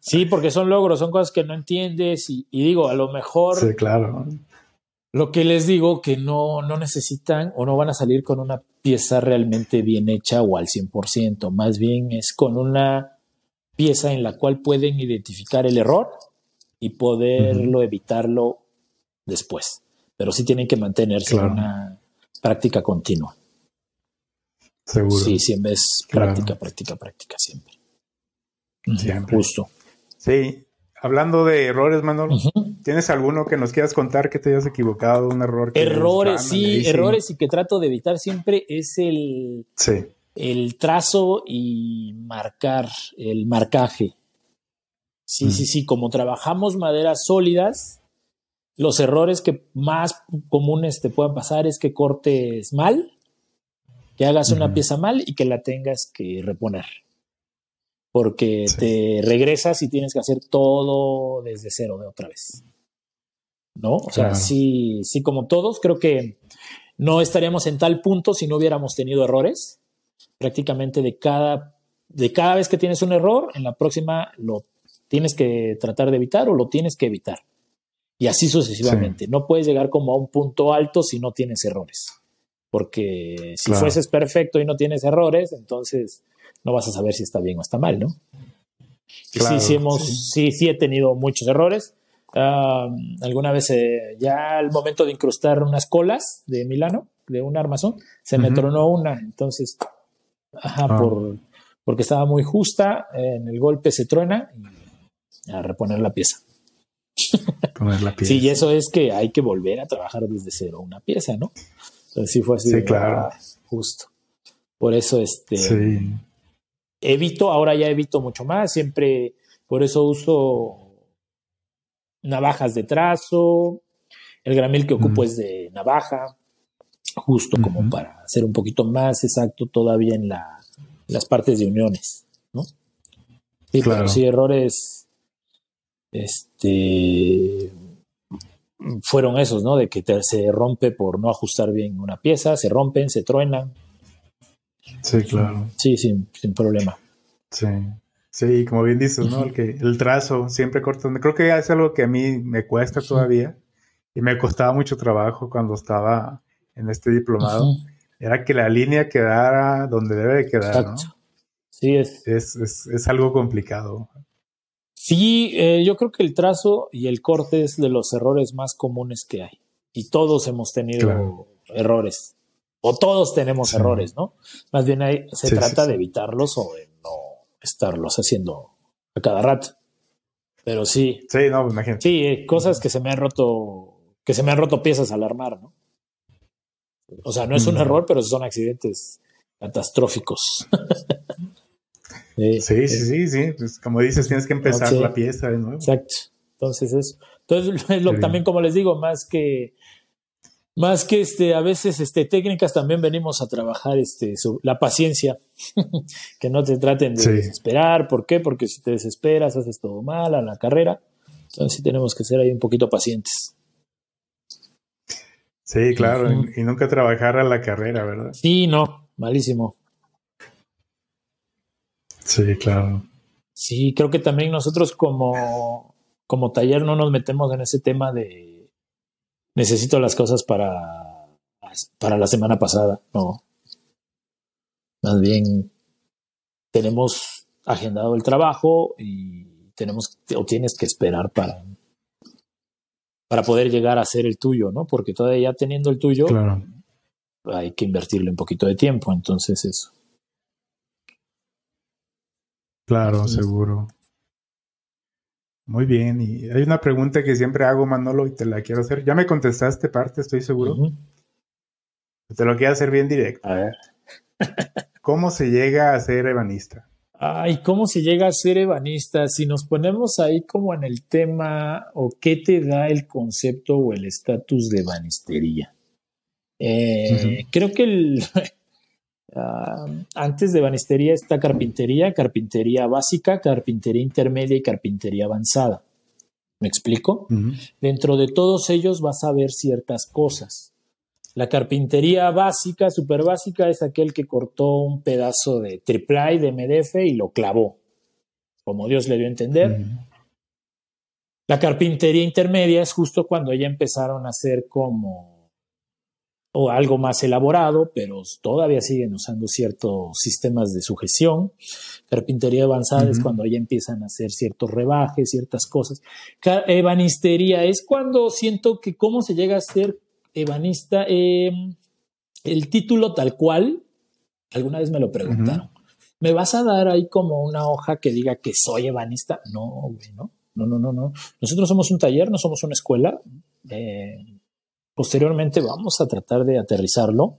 sí, porque son logros, son cosas que no entiendes y, digo, a lo mejor... Sí, claro. Lo que les digo, que no, no necesitan o no van a salir con una pieza realmente bien hecha o al 100%, más bien es con una pieza en la cual pueden identificar el error y poderlo evitarlo después. Pero sí tienen que mantenerse en una práctica continua. Seguro. Sí, siempre es práctica, práctica, práctica, siempre. Siempre. Justo. Sí. Hablando de errores, Manolo, ¿tienes alguno que nos quieras contar que te hayas equivocado, un error? errores, sí, errores y que trato de evitar siempre es el, el trazo y marcar, el marcaje. Sí, sí, sí, como trabajamos maderas sólidas, los errores que más comunes te puedan pasar es que cortes mal, que hagas una pieza mal y que la tengas que reponer. Porque te regresas y tienes que hacer todo desde cero de otra vez. ¿No? O sea, sí, sí, como todos, creo que no estaríamos en tal punto si no hubiéramos tenido errores. Prácticamente de cada, de cada vez que tienes un error, en la próxima lo tienes que tratar de evitar o lo tienes que evitar. Y así sucesivamente. No puedes llegar como a un punto alto si no tienes errores. Porque si fueses perfecto y no tienes errores, entonces no vas a saber si está bien o está mal, ¿no? sí, sí, hemos, sí. sí, he tenido muchos errores. alguna vez eh, ya al momento de incrustar unas colas de Milano, de un armazón, se me tronó una. Entonces, ajá, ah. por, porque estaba muy justa, en el golpe se truena a reponer la pieza. Poner la pieza. Sí, y eso es que hay que volver a trabajar desde cero una pieza, ¿no? Entonces sí fue así. Sí, claro. Ah, justo. Por eso, este. Sí. Evito, ahora ya evito mucho más. Siempre, por eso uso navajas de trazo. El gramil que ocupo es de navaja, justo como para ser un poquito más exacto todavía en la, las partes de uniones, ¿no? Sí, claro. sí, errores este, fueron esos, ¿no? De que se rompe por no ajustar bien una pieza, se rompen, se truenan. Sí, claro. Sí, sin, sin problema. Sí. Sí, como bien dices, ¿no? El, que, el trazo siempre cortando. Creo que es algo que a mí me cuesta todavía y me costaba mucho trabajo cuando estaba en este diplomado. Era que la línea quedara donde debe de quedar, ¿no? Sí, es. Es, es. es, algo complicado. Sí, eh, yo creo que el trazo y el corte es de los errores más comunes que hay. Y todos hemos tenido errores. O todos tenemos errores, ¿no? Más bien ahí se trata de evitarlos o de no estarlos haciendo a cada rato. Pero sí. Sí, no, imagínate. Sí, eh, cosas que se me han roto, que se me han roto piezas al armar, ¿no? O sea, no es un mm. error, pero son accidentes catastróficos. Sí, sí, sí, sí, Pues como dices, tienes que empezar la pieza de nuevo. Exacto. Entonces eso. Entonces, lo, también como les digo, más que más que este, a veces este, técnicas también venimos a trabajar este, la paciencia, que no te traten de desesperar. ¿Por qué? Porque si te desesperas, haces todo mal a la carrera. Entonces sí tenemos que ser ahí un poquito pacientes. Sí, claro, y nunca trabajar a la carrera, ¿verdad? Sí, no, malísimo. Sí, claro. Sí, creo que también nosotros como, como taller no nos metemos en ese tema de necesito las cosas para, para la semana pasada, no. Más bien tenemos agendado el trabajo y tenemos o tienes que esperar para para poder llegar a hacer el tuyo, ¿no? Porque todavía teniendo el tuyo hay que invertirle un poquito de tiempo, entonces eso. Claro, seguro. Muy bien, y hay una pregunta que siempre hago, Manolo, y te la quiero hacer. Ya me contestaste parte, estoy seguro. Te lo quiero hacer bien directo. A ver. ¿Cómo se llega a ser ebanista? Ay, ¿cómo se llega a ser ebanista? Si nos ponemos ahí como en el tema, o qué te da el concepto o el estatus de ebanistería. Eh, creo que el, antes de ebanistería está carpintería, carpintería básica, carpintería intermedia y carpintería avanzada. ¿Me explico? Dentro de todos ellos vas a ver ciertas cosas. La carpintería básica, súper básica, es aquel que cortó un pedazo de triple de MDF y lo clavó, como Dios le dio a entender. La carpintería intermedia es justo cuando ya empezaron a hacer como o algo más elaborado, pero todavía siguen usando ciertos sistemas de sujeción. Carpintería avanzada es cuando ya empiezan a hacer ciertos rebajes, ciertas cosas. Ebanistería es cuando siento que cómo se llega a ser ebanista. Em, el título tal cual, alguna vez me lo preguntaron. ¿Me vas a dar ahí como una hoja que diga que soy ebanista? No, güey, no. No, no, no, no. Nosotros somos un taller, no somos una escuela. Eh, posteriormente vamos a tratar de aterrizarlo.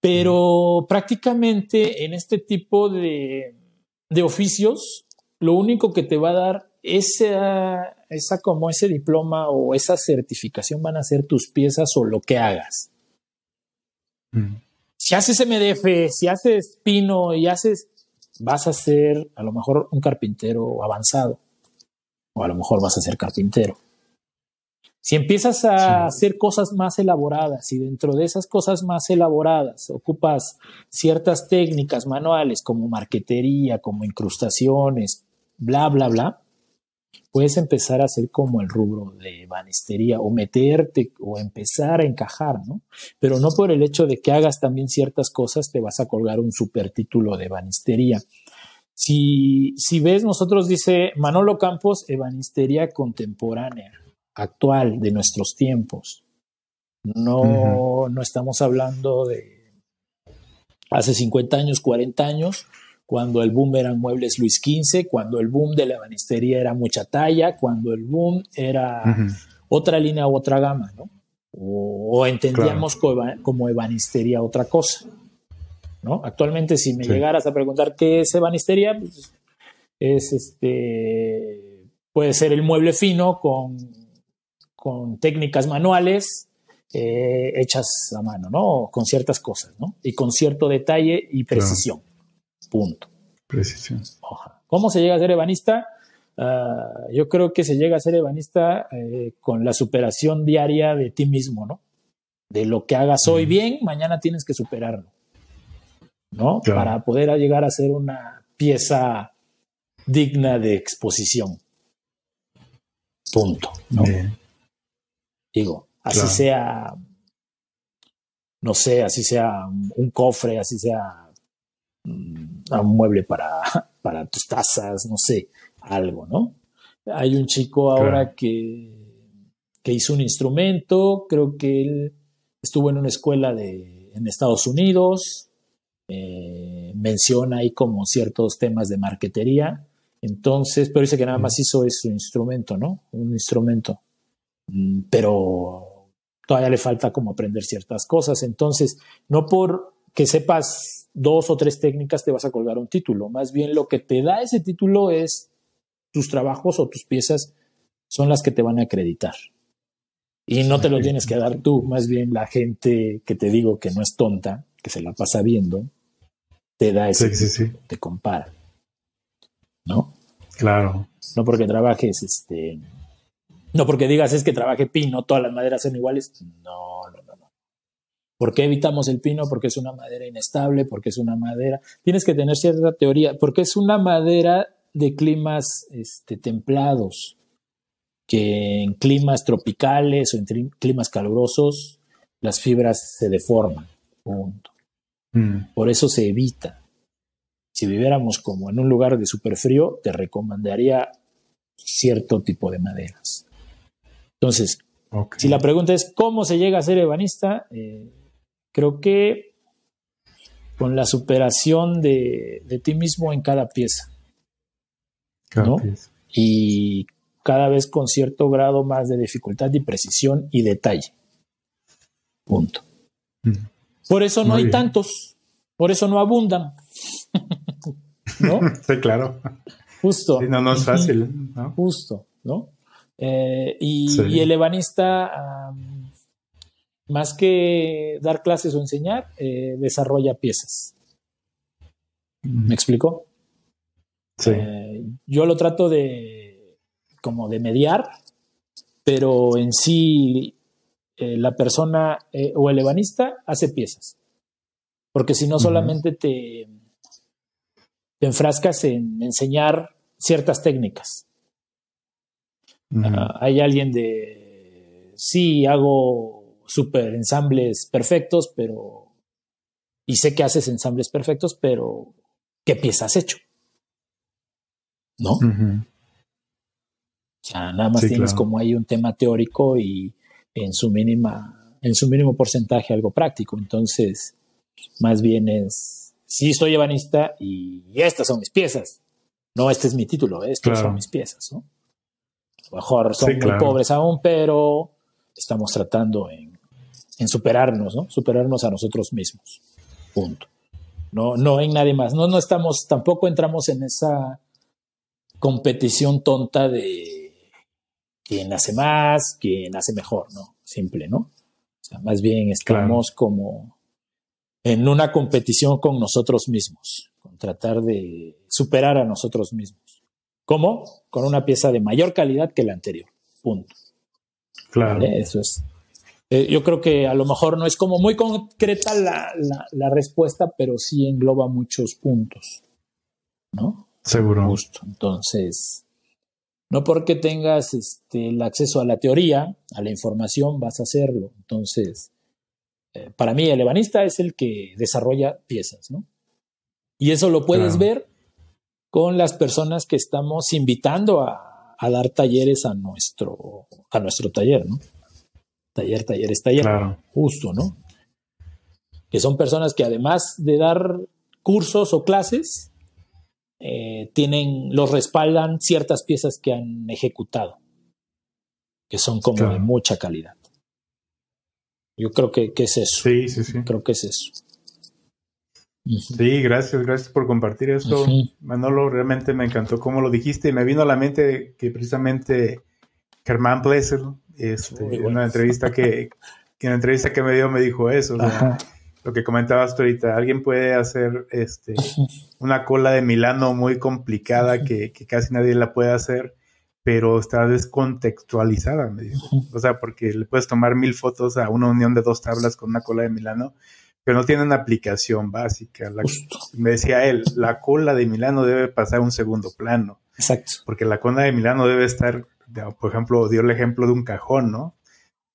Pero prácticamente en este tipo de, de oficios, lo único que te va a dar esa, esa como ese diploma o esa certificación van a ser tus piezas o lo que hagas. Mm. Si haces MDF, si haces pino y haces, vas a ser a lo mejor un carpintero avanzado o a lo mejor vas a ser carpintero. Si empiezas a hacer cosas más elaboradas y dentro de esas cosas más elaboradas ocupas ciertas técnicas manuales como marquetería, como incrustaciones, bla, bla, bla, puedes empezar a hacer como el rubro de banistería o meterte o empezar a encajar, ¿no? Pero no por el hecho de que hagas también ciertas cosas te vas a colgar un super título de banistería. Si, si ves, nosotros dice Manolo Campos, ebanistería contemporánea, actual, de nuestros tiempos. No, no estamos hablando de hace 50 años, 40 años, cuando el boom eran muebles Luis XV, cuando el boom de la ebanistería era mucha talla, cuando el boom era otra línea u otra gama, ¿no? O, entendíamos como, ebanistería otra cosa, ¿no? Actualmente, si me llegaras a preguntar qué es ebanistería, pues, es este, puede ser el mueble fino con, con técnicas manuales, eh, hechas a mano, ¿no? Con ciertas cosas, ¿no? Y con cierto detalle y precisión. Punto. Precisión. ¿Cómo se llega a ser ebanista? Ah, yo creo que se llega a ser ebanista eh, con la superación diaria de ti mismo, ¿no? De lo que hagas hoy bien, mañana tienes que superarlo, ¿no? Para poder llegar a ser una pieza digna de exposición. Punto. ¿no? Digo, así sea, no sé, así sea un cofre, así sea Mm, un mueble para, para tus tazas, no sé, algo, ¿no? Hay un chico ahora que, que hizo un instrumento, creo que él estuvo en una escuela de, en Estados Unidos, eh, menciona ahí como ciertos temas de marquetería, entonces, pero dice que nada más hizo su instrumento, ¿no? Un instrumento, pero todavía le falta como aprender ciertas cosas, entonces, no por que sepas dos o tres técnicas te vas a colgar un título. Más bien lo que te da ese título es tus trabajos o tus piezas son las que te van a acreditar. Y no te lo tienes que dar tú, más bien la gente que te digo que no es tonta, que se la pasa viendo, te da ese, sí, te compara. ¿No? Claro. No porque trabajes, este, no porque digas es que trabaje pino, todas las maderas son iguales. No, no, ¿Por qué evitamos el pino? Porque es una madera inestable, porque es una madera. Tienes que tener cierta teoría, porque es una madera de climas este, templados, que en climas tropicales o en climas calurosos las fibras se deforman. Punto. Mm. Por eso se evita. Si viviéramos como en un lugar de super frío, te recomendaría cierto tipo de maderas. Entonces, si la pregunta es cómo se llega a ser ebanista, eh, Creo que con la superación de, ti mismo en cada pieza. Cada pieza. Y cada vez con cierto grado más de dificultad y precisión y detalle. Punto. Mm. Por eso no hay tantos, por eso no abundan. ¿no? sí, claro. Justo. no, no es fácil, ¿no? Justo, ¿no? Eh, y, el ebanista, más que dar clases o enseñar, eh, desarrolla piezas. ¿Me explico? Sí. Eh, yo lo trato de como de mediar, pero en sí la persona o el ebanista hace piezas. Porque si no solamente te, te enfrascas en enseñar ciertas técnicas. Ah, hay alguien de, sí, hago super ensambles perfectos, pero, y sé que haces ensambles perfectos, pero, ¿qué pieza has hecho? ¿No? O sea, nada más tienes como hay un tema teórico y en su mínima, en su mínimo porcentaje algo práctico. Entonces, más bien es, sí soy ebanista y estas son mis piezas. No, este es mi título, estas son mis piezas, ¿no? Mejor son muy pobres aún, pero estamos tratando en, superarnos, ¿no? Superarnos a nosotros mismos. Punto. No, no en nadie más. No, no estamos, tampoco entramos en esa competición tonta de quién hace más, quién hace mejor, ¿no? Simple, ¿no? O sea, más bien estamos como en una competición con nosotros mismos, con tratar de superar a nosotros mismos. ¿Cómo? Con una pieza de mayor calidad que la anterior. Punto. Claro. Eso es. Eh, yo creo que a lo mejor no es como muy concreta la, la, respuesta, pero sí engloba muchos puntos. ¿No? Seguro. Justo. Entonces, no porque tengas este, el acceso a la teoría, a la información, vas a hacerlo. Entonces, eh, para mí el ebanista es el que desarrolla piezas, ¿no? Y eso lo puedes ver con las personas que estamos invitando a, dar talleres a nuestro, a nuestro taller, ¿no? Taller, talleres, taller. Justo, ¿no? Que son personas que además de dar cursos o clases, eh, tienen, los respaldan ciertas piezas que han ejecutado, que son como de mucha calidad. Yo creo que, es eso. Sí, sí, sí. Creo que es eso. Sí, gracias, gracias por compartir esto. Manolo, realmente me encantó cómo lo dijiste. Y me vino a la mente que precisamente Germán Blessel, este, en una entrevista que, en una entrevista que me dio me dijo eso. lo que comentabas tú ahorita, alguien puede hacer este, una cola de Milano muy complicada que, que, casi nadie la puede hacer pero está descontextualizada, me dijo. O sea, porque le puedes tomar mil fotos a una unión de dos tablas con una cola de Milano, pero no tiene una aplicación básica. me decía él, la cola de Milano debe pasar a un segundo plano. Exacto. Porque la cola de Milano debe estar, por ejemplo, dio el ejemplo de un cajón, ¿no?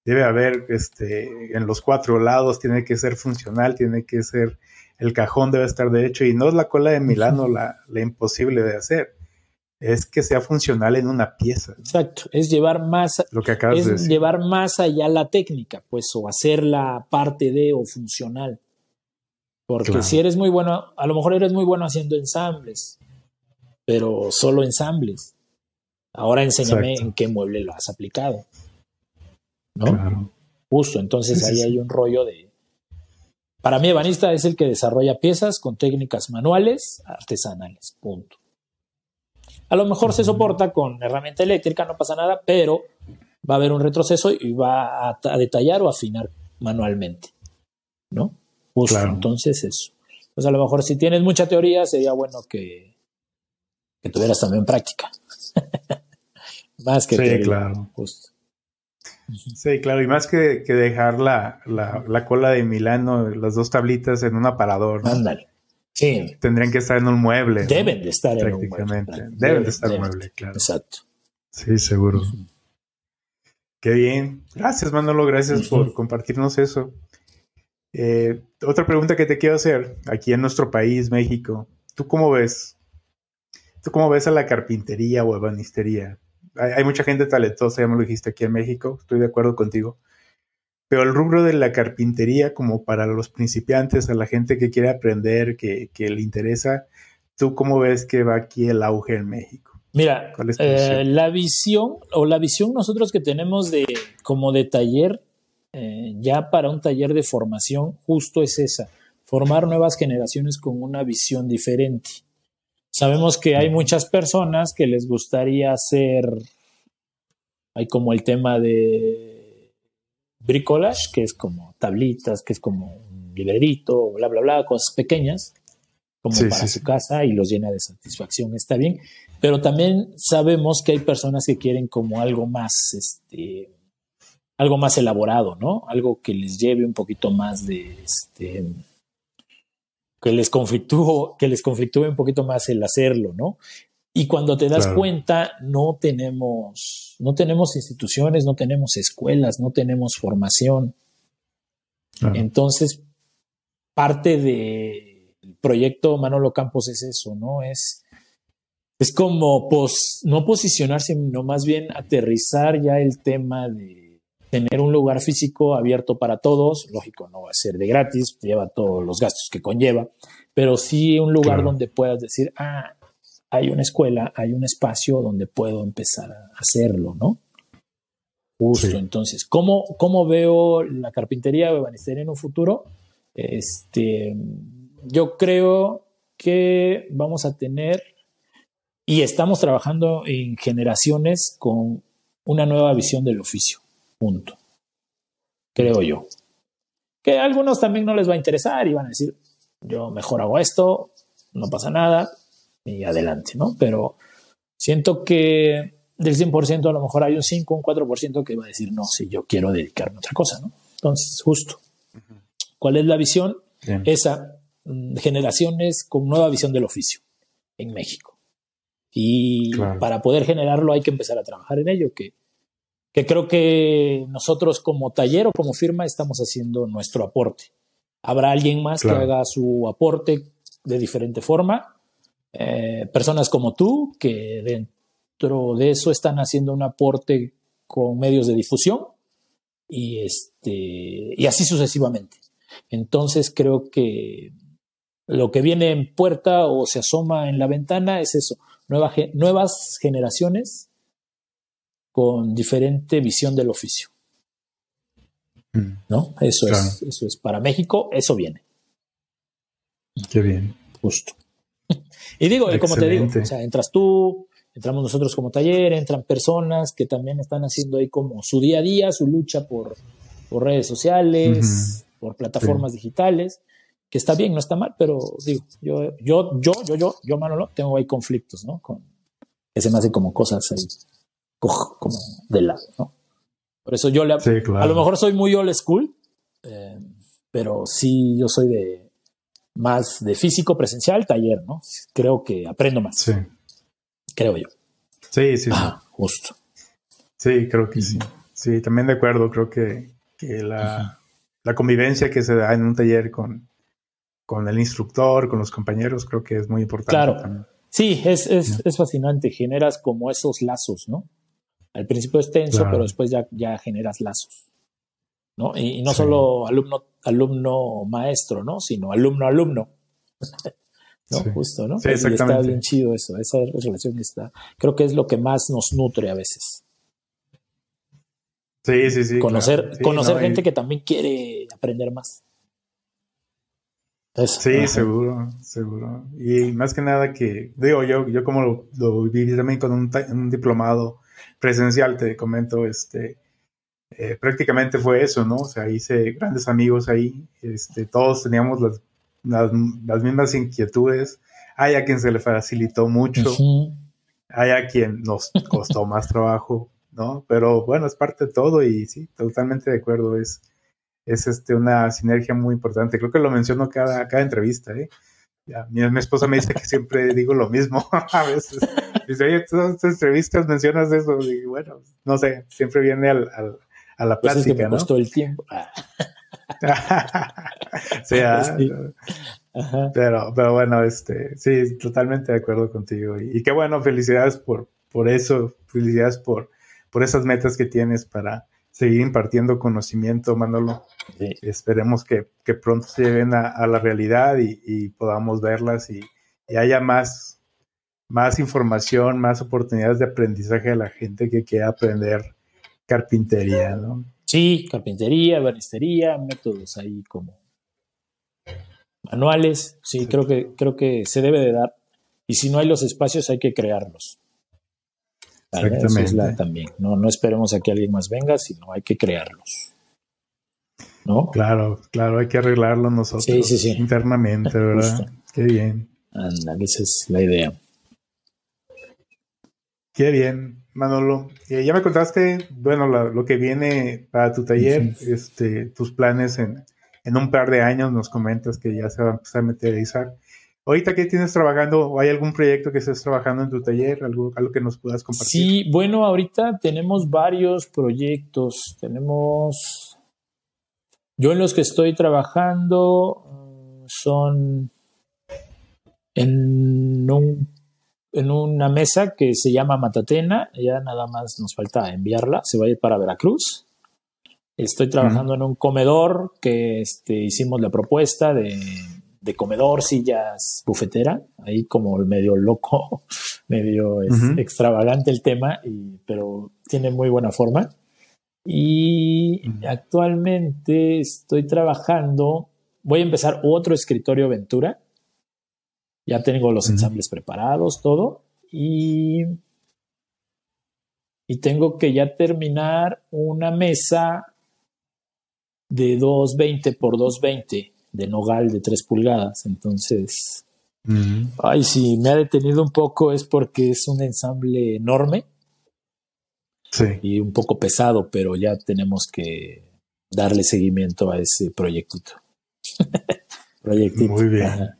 Debe haber, este, en los cuatro lados, tiene que ser funcional, tiene que ser, el cajón debe estar de hecho, y no es la cola de Milano la, la imposible de hacer es que sea funcional en una pieza. Exacto, es llevar más lo que acabas es de decir. llevar más allá la técnica, pues o hacerla parte de o funcional. Porque si eres muy bueno, a lo mejor eres muy bueno haciendo ensambles, pero solo ensambles. Ahora enséñame en qué mueble lo has aplicado. ¿No? Claro. Justo, entonces ahí hay un rollo de para mí, ebanista es el que desarrolla piezas con técnicas manuales artesanales. Punto. A lo mejor se soporta con herramienta eléctrica, no pasa nada, pero va a haber un retroceso y va a, detallar o afinar manualmente. ¿No? Justo, entonces eso. Pues a lo mejor si tienes mucha teoría, sería bueno que, que tuvieras también práctica. más que sí, claro. Justo. Sí, claro, y más que, dejar la, la, cola de Milano, las dos tablitas en un aparador. Ándale. Sí. Tendrían que estar en un mueble. Deben de estar en un mueble. Deben, de estar en un mueble, claro. Exacto. Sí, seguro. Qué bien. Gracias, Manolo. Gracias por compartirnos eso. Eh, otra pregunta que te quiero hacer, aquí en nuestro país, México, ¿tú cómo ves? ¿Tú cómo ves a la carpintería o ebanistería? Hay, hay mucha gente talentosa, ya me lo dijiste aquí en México, estoy de acuerdo contigo. Pero el rubro de la carpintería, como para los principiantes, a la gente que quiere aprender, que, le interesa, ¿tú cómo ves que va aquí el auge en México? Mira, eh, la visión o la visión nosotros que tenemos de como de taller, eh, ya para un taller de formación, justo es esa, formar nuevas generaciones con una visión diferente. Sabemos que hay muchas personas que les gustaría hacer, hay como el tema de bricolage, que es como tablitas, que es como un librerito, bla, bla, bla, cosas pequeñas, como para su casa y los llena de satisfacción, está bien. Pero también sabemos que hay personas que quieren como algo más, este, algo más elaborado, ¿no? Algo que les lleve un poquito más de, este, que les conflictúe, que les conflictúe un poquito más el hacerlo, ¿no? Y cuando te das cuenta, no tenemos, no tenemos instituciones, no tenemos escuelas, no tenemos formación. Entonces, parte del proyecto Manolo Campos es eso, ¿no? Es, es como no posicionarse, sino más bien aterrizar ya el tema de tener un lugar físico abierto para todos, lógico, no va a ser de gratis, lleva todos los gastos que conlleva, pero sí un lugar donde puedas decir, ah, hay una escuela, hay un espacio donde puedo empezar a hacerlo, ¿no? Justo, entonces, ¿cómo, ¿cómo, veo la carpintería o ebanistería en un futuro? Este, yo creo que vamos a tener y estamos trabajando en generaciones con una nueva visión del oficio. Punto. Creo yo. Que a algunos también no les va a interesar y van a decir, yo mejor hago esto, no pasa nada y adelante, ¿no? Pero siento que del 100% a lo mejor hay un 5, un 4% que va a decir, no, si yo quiero dedicarme a otra cosa, ¿no? Entonces, justo. ¿Cuál es la visión? Esa, mm, generaciones con nueva visión del oficio en México. Y para poder generarlo hay que empezar a trabajar en ello, que que creo que nosotros como taller o como firma estamos haciendo nuestro aporte. Habrá alguien más que haga su aporte de diferente forma. Eh, personas como tú que dentro de eso están haciendo un aporte con medios de difusión y, este, y así sucesivamente. Entonces creo que lo que viene en puerta o se asoma en la ventana es eso, nuevas generaciones con diferente visión del oficio. Mm. ¿No? Eso, es, eso es. Para México, eso viene. Qué bien. Justo. y digo, como te digo, o sea, entras tú, entramos nosotros como taller, entran personas que también están haciendo ahí como su día a día, su lucha por, por redes sociales, por plataformas digitales, que está bien, no está mal, pero digo, yo, yo, yo, yo, yo, yo, Manolo, tengo ahí conflictos, ¿no? Con, que se me hacen como cosas ahí como de lado, ¿no? Por eso yo le, a lo mejor soy muy old school, eh, pero sí yo soy de más de físico presencial, taller, ¿no? Creo que aprendo más. Sí. Creo yo. Sí, sí. Ah, justo. Sí, creo que sí. Sí, también de acuerdo. Creo que, la, convivencia que se da en un taller con, con el instructor, con los compañeros, creo que es muy importante. Claro. Sí, es, es, es fascinante. Generas como esos lazos, ¿no? Al principio es tenso, pero después ya, ya generas lazos. ¿No? Y, no solo alumno, alumno maestro, ¿no? Sino alumno alumno. ¿no? Justo, ¿no? Sí, exactamente. está bien chido eso, esa relación está. Creo que es lo que más nos nutre a veces. Sí, sí, sí. Conocer, conocer gente que también quiere aprender más. sí, seguro, seguro. Y más que nada que, digo, yo, yo como lo, lo viví también con un, un diplomado presencial, te comento, este, eh, prácticamente fue eso, ¿no? O sea, hice grandes amigos ahí, este, todos teníamos las, las, mismas inquietudes, hay a quien se le facilitó mucho, hay a quien nos costó más trabajo, ¿no? Pero bueno, es parte de todo y sí, totalmente de acuerdo, es, es este, una sinergia muy importante, creo que lo menciono cada, cada entrevista, ¿eh? Ya, mi, mi, esposa me dice que siempre digo lo mismo a veces. Dice, oye, todas tus entrevistas mencionas eso. Y bueno, no sé, siempre viene al, al, a la plática, pues es que me ¿no? costó el tiempo. sí, ah, Pero, pero bueno, este, sí, totalmente de acuerdo contigo. Y, qué bueno, felicidades por, por eso, felicidades por, por esas metas que tienes para seguir impartiendo conocimiento, Manolo. Esperemos que, que, pronto se lleven a, a la realidad y, y podamos verlas y, y, haya más, más información, más oportunidades de aprendizaje a la gente que quiera aprender carpintería, ¿no? Sí, carpintería, banistería, métodos ahí como manuales. Sí, creo que creo que se debe de dar. Y si no hay los espacios, hay que crearlos. Exactamente. también. No, no esperemos a que alguien más venga, sino hay que crearlos. ¿No? Claro, claro, hay que arreglarlo nosotros internamente, ¿verdad? Qué bien. Anda, esa es la idea. Qué bien, Manolo. Eh, ya me contaste, bueno, lo que viene para tu taller, este, tus planes en, en, un par de años, nos comentas que ya se va a empezar a materializar. Ahorita, ¿qué tienes trabajando? ¿O hay algún proyecto que estés trabajando en tu taller? ¿Algo, algo que nos puedas compartir? Sí, bueno, ahorita tenemos varios proyectos. Tenemos. Yo en los que estoy trabajando mm, son en, un, en una mesa que se llama Matatena. Ya nada más nos falta enviarla. Se va a ir para Veracruz. Estoy trabajando en un comedor que este, hicimos la propuesta de de comedor, sillas, bufetera, ahí como medio loco, medio extravagante el tema, pero tiene muy buena forma. Y actualmente estoy trabajando, voy a empezar otro escritorio Ventura, ya tengo los ensambles preparados, todo, y, y tengo que ya terminar una mesa de 220 por 220 de nogal de 3 pulgadas. Entonces, ay, si me ha detenido un poco es porque es un ensamble enorme. Sí. Y un poco pesado, pero ya tenemos que darle seguimiento a ese proyectito. proyectito. Muy bien.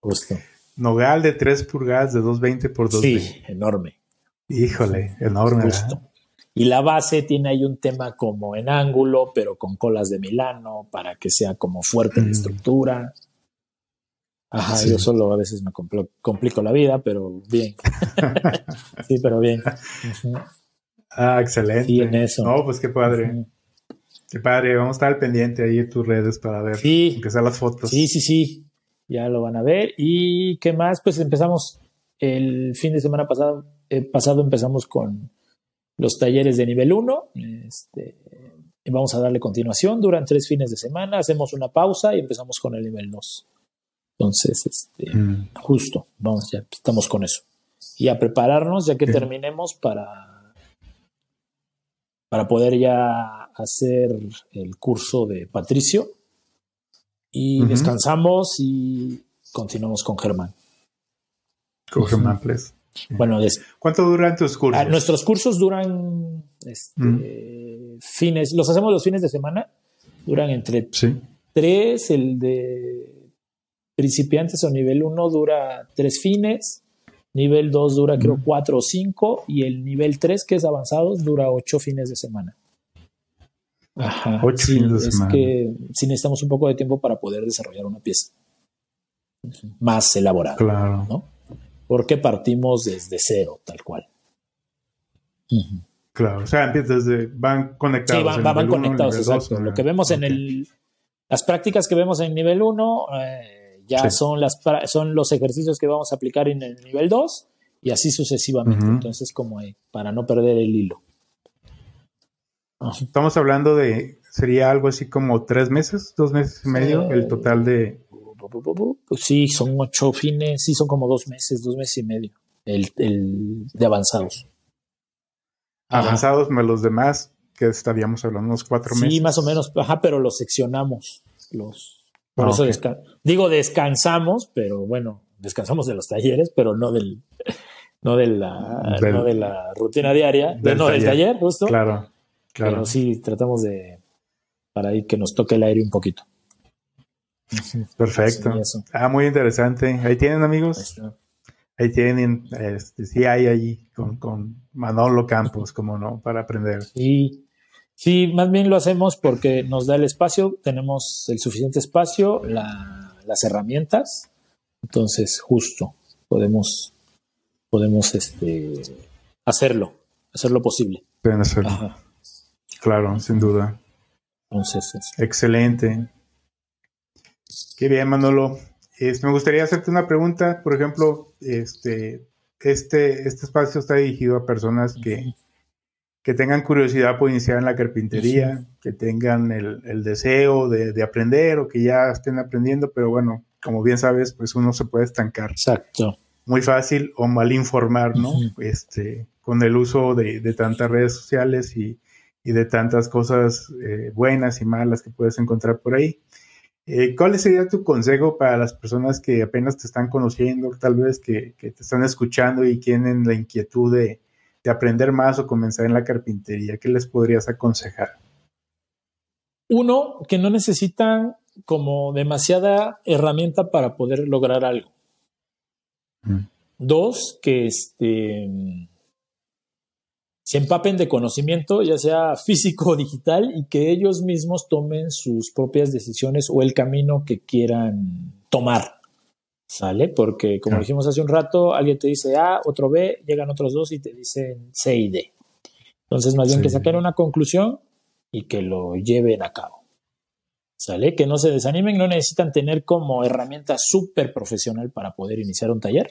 justo. Nogal de 3 pulgadas de 220 por 220. Sí, enorme. Híjole, enorme. Justo. Y la base tiene ahí un tema como en ángulo, pero con colas de Milano, para que sea como fuerte en mm. estructura. Ajá, yo solo a veces me complico la vida, pero bien. sí, pero bien. Ah, excelente. Y en eso. No, pues qué padre. Qué padre. Vamos a estar al pendiente ahí en tus redes para ver. Sí. Empezar las fotos. Sí, sí, sí. Ya lo van a ver. ¿Y qué más? Pues empezamos el fin de semana pasado. Eh, pasado empezamos con los talleres de nivel 1. Este, vamos a darle continuación. Duran tres fines de semana, hacemos una pausa y empezamos con el nivel 2. Entonces, este, mm. justo, vamos, ya estamos con eso. Y a prepararnos ya que terminemos para, para poder ya hacer el curso de Patricio. Y descansamos y continuamos con Germán. Con Germán, please. Bueno, ¿cuánto duran tus cursos? Ah, nuestros cursos duran este, mm. fines, los hacemos los fines de semana, duran entre tres, el de principiantes o nivel uno dura tres fines, nivel dos dura creo cuatro o cinco y el nivel tres que es avanzados dura ocho fines de semana. Ajá, ocho fines de es que sí necesitamos un poco de tiempo para poder desarrollar una pieza más elaborada. Claro. ¿no? porque partimos desde cero, tal cual. Claro, o sea, desde, van conectados. Sí, van, conectados, exacto. Lo que vemos en el. Las prácticas que vemos en nivel 1 eh, ya son, las, son los ejercicios que vamos a aplicar en el nivel 2 y así sucesivamente. Entonces, como para no perder el hilo. Estamos hablando de. Sería algo así como tres meses, dos meses y medio, el total de, pues sí, son ocho fines, sí, son como dos meses, dos meses y medio, el, de avanzados. Avanzados más los demás, que estaríamos hablando unos cuatro meses. Sí, más o menos, ajá, pero los seccionamos. Los, por ah, eso digo descansamos, pero bueno, descansamos de los talleres, pero no del, no de la, no de la rutina diaria, del no taller. del taller, justo. Claro, claro. Pero sí, tratamos de, para ahí que nos toque el aire un poquito. Perfecto. ah, muy interesante. Ahí tienen, amigos. Ahí tienen, este, sí hay allí con, Manolo Campos, como no, para aprender. Sí, sí, más bien lo hacemos porque nos da el espacio, tenemos el suficiente espacio, las herramientas, entonces justo podemos, podemos este, hacerlo, hacerlo posible. Pueden hacerlo. Claro, sin duda. Entonces, excelente. Qué bien, Manolo. me gustaría hacerte una pregunta. Por ejemplo, este, este, este espacio está dirigido a personas que, que tengan curiosidad por iniciar en la carpintería, que tengan el, deseo de, aprender o que ya estén aprendiendo, pero bueno, como bien sabes, pues uno se puede estancar. Exacto. muy fácil o mal informar, ¿no? Este, con el uso de, tantas redes sociales y, de tantas cosas eh, buenas y malas que puedes encontrar por ahí. Eh, ¿Cuál sería tu consejo para las personas que apenas te están conociendo, tal vez que, te están escuchando y tienen la inquietud de, aprender más o comenzar en la carpintería? ¿Qué les podrías aconsejar? Uno, que no necesitan como demasiada herramienta para poder lograr algo. Mm. Dos, que este, se empapen de conocimiento, ya sea físico o digital, y que ellos mismos tomen sus propias decisiones o el camino que quieran tomar. ¿Sale? Porque, como dijimos hace un rato, alguien te dice A, otro B, llegan otros dos y te dicen C y D. Entonces, más bien que saquen una conclusión y que lo lleven a cabo. ¿Sale? Que no se desanimen, no necesitan tener como herramienta súper profesional para poder iniciar un taller.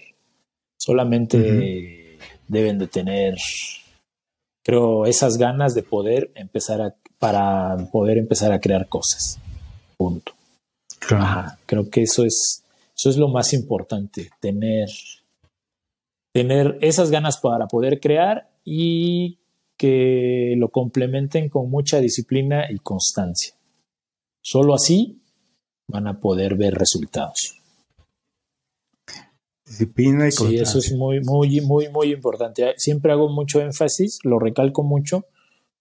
Solamente deben de tener creo, esas ganas de poder empezar a, para poder empezar a crear cosas. Punto. creo que eso es, eso es lo más importante, tener, tener esas ganas para poder crear y que lo complementen con mucha disciplina y constancia. Solo así van a poder ver resultados. Disciplina y Sí, eso es muy, muy, muy, muy importante. Siempre hago mucho énfasis, lo recalco mucho,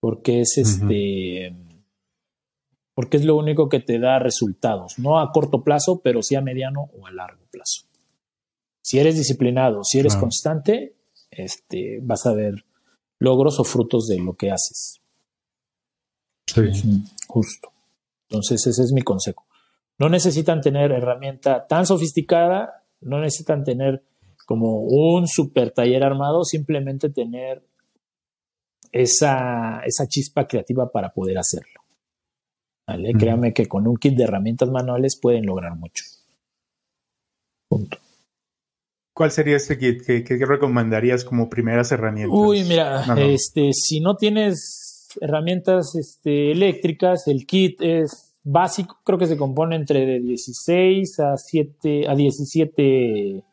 porque es este. Porque es lo único que te da resultados, no a corto plazo, pero sí a mediano o a largo plazo. Si eres disciplinado, si eres constante, este, vas a ver logros o frutos de lo que haces. Sí. Justo. Entonces, ese es mi consejo. No necesitan tener herramienta tan sofisticada no necesitan tener como un super taller armado, simplemente tener esa, esa chispa creativa para poder hacerlo. ¿Vale? Créame que con un kit de herramientas manuales pueden lograr mucho. Punto. ¿Cuál sería este kit? ¿Qué, recomendarías como primeras herramientas? Uy, mira, este, si no tienes herramientas este, eléctricas, el kit es básico, creo que se compone entre de 16 a 7 a 17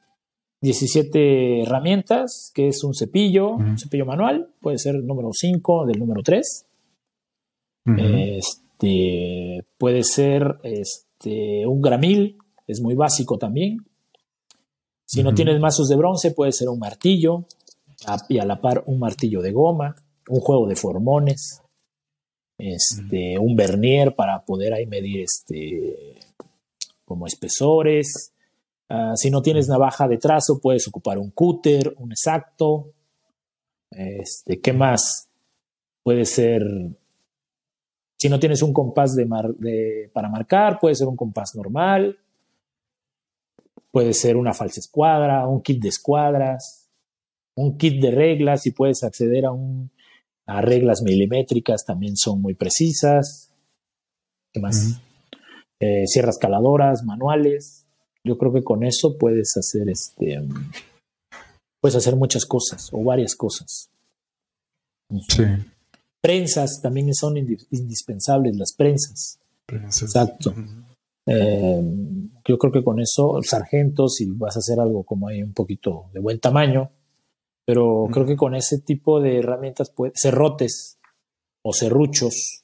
17 herramientas, que es un cepillo, un cepillo manual, puede ser el número 5 del número 3. Este puede ser este un gramil, es muy básico también. Si no tienes mazos de bronce, puede ser un martillo y a la par un martillo de goma, un juego de formones, este, un vernier para poder ahí medir este, como espesores. Ah, si no tienes navaja de trazo, puedes ocupar un cúter, un exacto. Este, ¿Qué más? Puede ser, si no tienes un compás de para marcar, puede ser un compás normal. Puede ser una falsa escuadra, un kit de escuadras, un kit de reglas y puedes acceder a un a reglas milimétricas también son muy precisas. ¿Qué más? Eh, sierras caladoras, manuales. Yo creo que con eso puedes hacer este. Puedes hacer muchas cosas o varias cosas. Sí. Prensas también son indispensables, las prensas. Prensas. Exacto. Eh, yo creo que con eso, sargentos, si vas a hacer algo como ahí un poquito de buen tamaño, pero creo que con ese tipo de herramientas, puede, cerrotes o serruchos,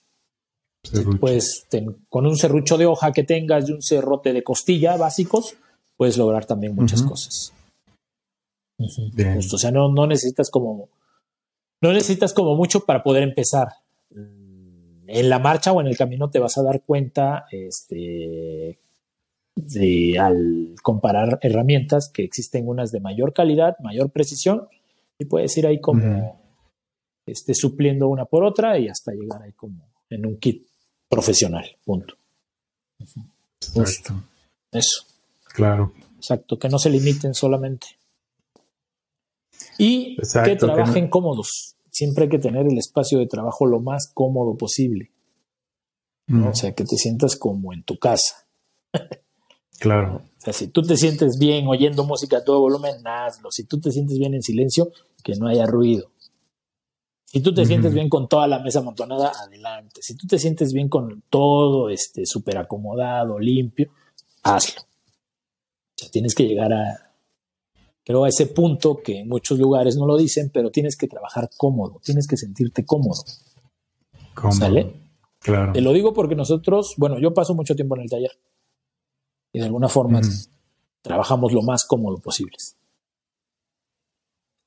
pues con un serrucho de hoja que tengas y un cerrote de costilla básicos, puedes lograr también muchas cosas. o sea, no, no necesitas como no necesitas como mucho para poder empezar. En la marcha o en el camino te vas a dar cuenta este, de, al comparar herramientas que existen unas de mayor calidad, mayor precisión y puedes ir ahí como este, supliendo una por otra y hasta llegar ahí como en un kit profesional, punto. Exacto. Eso. Claro. Exacto, que no se limiten solamente. Y que trabajen cómodos. Siempre hay que tener el espacio de trabajo lo más cómodo posible. O sea, que te sientas como en tu casa. Claro. O sea, si tú te sientes bien oyendo música a todo volumen, hazlo. Si tú te sientes bien en silencio, que no haya ruido. Si tú te sientes bien con toda la mesa amontonada, adelante. Si tú te sientes bien con todo este súper acomodado, limpio, hazlo. O sea, tienes que llegar a, pero a ese punto que en muchos lugares no lo dicen, pero tienes que trabajar cómodo, tienes que sentirte cómodo. ¿Cómo? ¿Sale? Claro. Te lo digo porque nosotros, bueno, yo paso mucho tiempo en el taller y de alguna forma trabajamos lo más cómodo posible.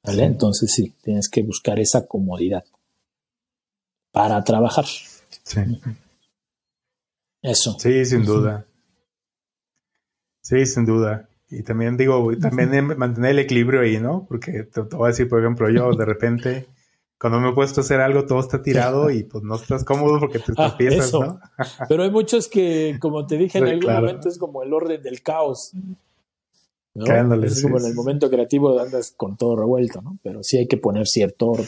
¿Vale? Entonces sí, tienes que buscar esa comodidad para trabajar. Sí. Eso. Sí, sin duda. Sí, sin duda. Y también digo, también mantener el equilibrio ahí, ¿no? Porque te, voy a decir, por ejemplo, yo de repente, cuando me he puesto a hacer algo, todo está tirado y pues no estás cómodo porque te ah, tropiezas, ¿no? Pero hay muchos que, como te dije en algún momento, es como el orden del caos. ¿no? es como en el momento creativo andas con todo revuelto, ¿no? Pero sí hay que poner cierto orden.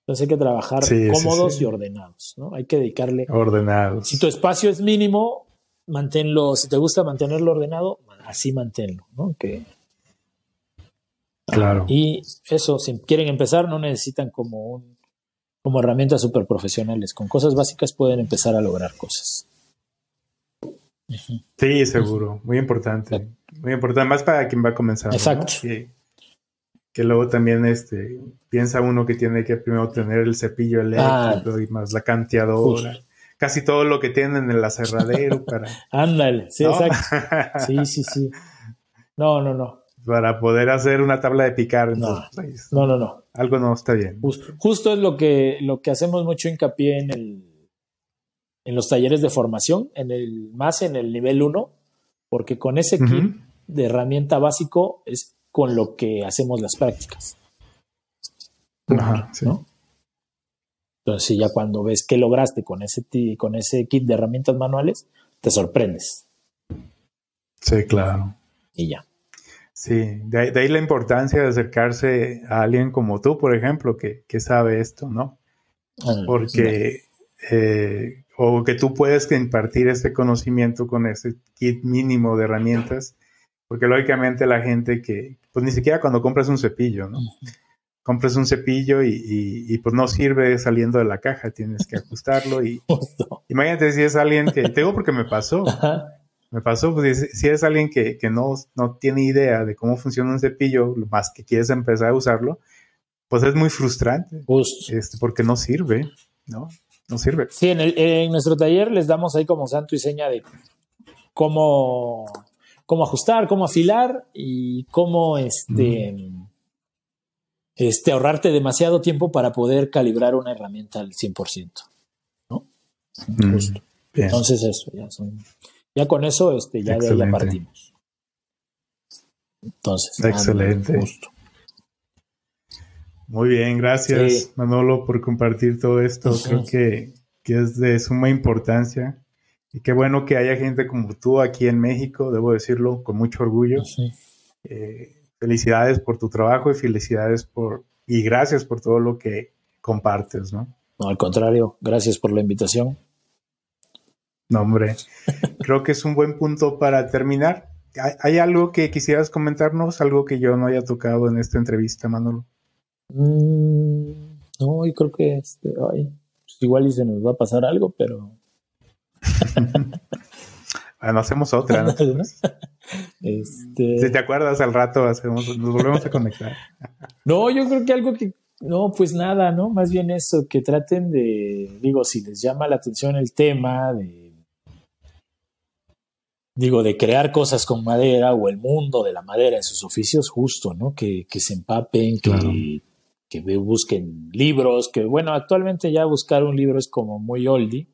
Entonces hay que trabajar cómodos y ordenados, ¿no? Hay que dedicarle. Ordenados. Si tu espacio es mínimo, manténlo. Si te gusta mantenerlo ordenado, así manténlo, ¿no? Que, claro. y eso, si quieren empezar, no necesitan como un como herramientas súper profesionales. Con cosas básicas pueden empezar a lograr cosas. Sí, seguro. Muy importante. Muy importante. Más para quien va a comenzar. Exacto. Que, luego también este, piensa uno que tiene que primero tener el cepillo eléctrico ah. y más la canteadora casi todo lo que tienen en el aserradero para. Ándale, sí, exacto. Sí, sí, sí. No, no, no. Para poder hacer una tabla de picar. No, no, no, no, Algo no está bien. Justo, es lo que, lo que hacemos mucho hincapié en el en los talleres de formación, en el, más en el nivel 1, porque con ese kit de herramienta básico es con lo que hacemos las prácticas. Ajá, sí. Entonces, ya cuando ves qué lograste con ese, con ese kit de herramientas manuales, te sorprendes. Sí, claro. Y ya. Sí, de ahí, la importancia de acercarse a alguien como tú, por ejemplo, que, sabe esto, ¿no? Porque, eh, o que tú puedes impartir este conocimiento con ese kit mínimo de herramientas, porque lógicamente la gente que, pues ni siquiera cuando compras un cepillo, ¿no? compras un cepillo y, pues no sirve saliendo de la caja, tienes que ajustarlo y imagínate si es alguien que, te digo porque me pasó, me pasó, pues si es alguien que, no, no tiene idea de cómo funciona un cepillo, más que quieres empezar a usarlo, pues es muy frustrante, este, porque no sirve, ¿no? No sirve. Sí, en, en nuestro taller les damos ahí como santo y seña de cómo, cómo ajustar, cómo afilar y cómo este este, ahorrarte demasiado tiempo para poder calibrar una herramienta al 100%. ¿no? Mm, Entonces eso, ya, son, ya con eso este, ya de ahí partimos. Entonces, excelente. Muy bien, gracias Manolo por compartir todo esto. Creo que, que, es de suma importancia y qué bueno que haya gente como tú aquí en México, debo decirlo con mucho orgullo. Eh, felicidades por tu trabajo y felicidades por y gracias por todo lo que compartes, ¿no? No, al contrario, gracias por la invitación. No, hombre, creo que es un buen punto para terminar. ¿Hay, algo que quisieras comentarnos? Algo que yo no haya tocado en esta entrevista, Manolo. Mm, no, y creo que este, ay, pues igual y se nos va a pasar algo, pero. bueno, hacemos otra. ¿no? Este... Si te acuerdas al rato, hacemos, nos volvemos a conectar. no, yo creo que algo que, no, pues nada, ¿no? Más bien eso, que traten de, digo, si les llama la atención el tema de, digo, de crear cosas con madera o el mundo de la madera en sus oficios, justo, ¿no? Que, que se empapen, que, que busquen libros, que bueno, actualmente ya buscar un libro es como muy oldie.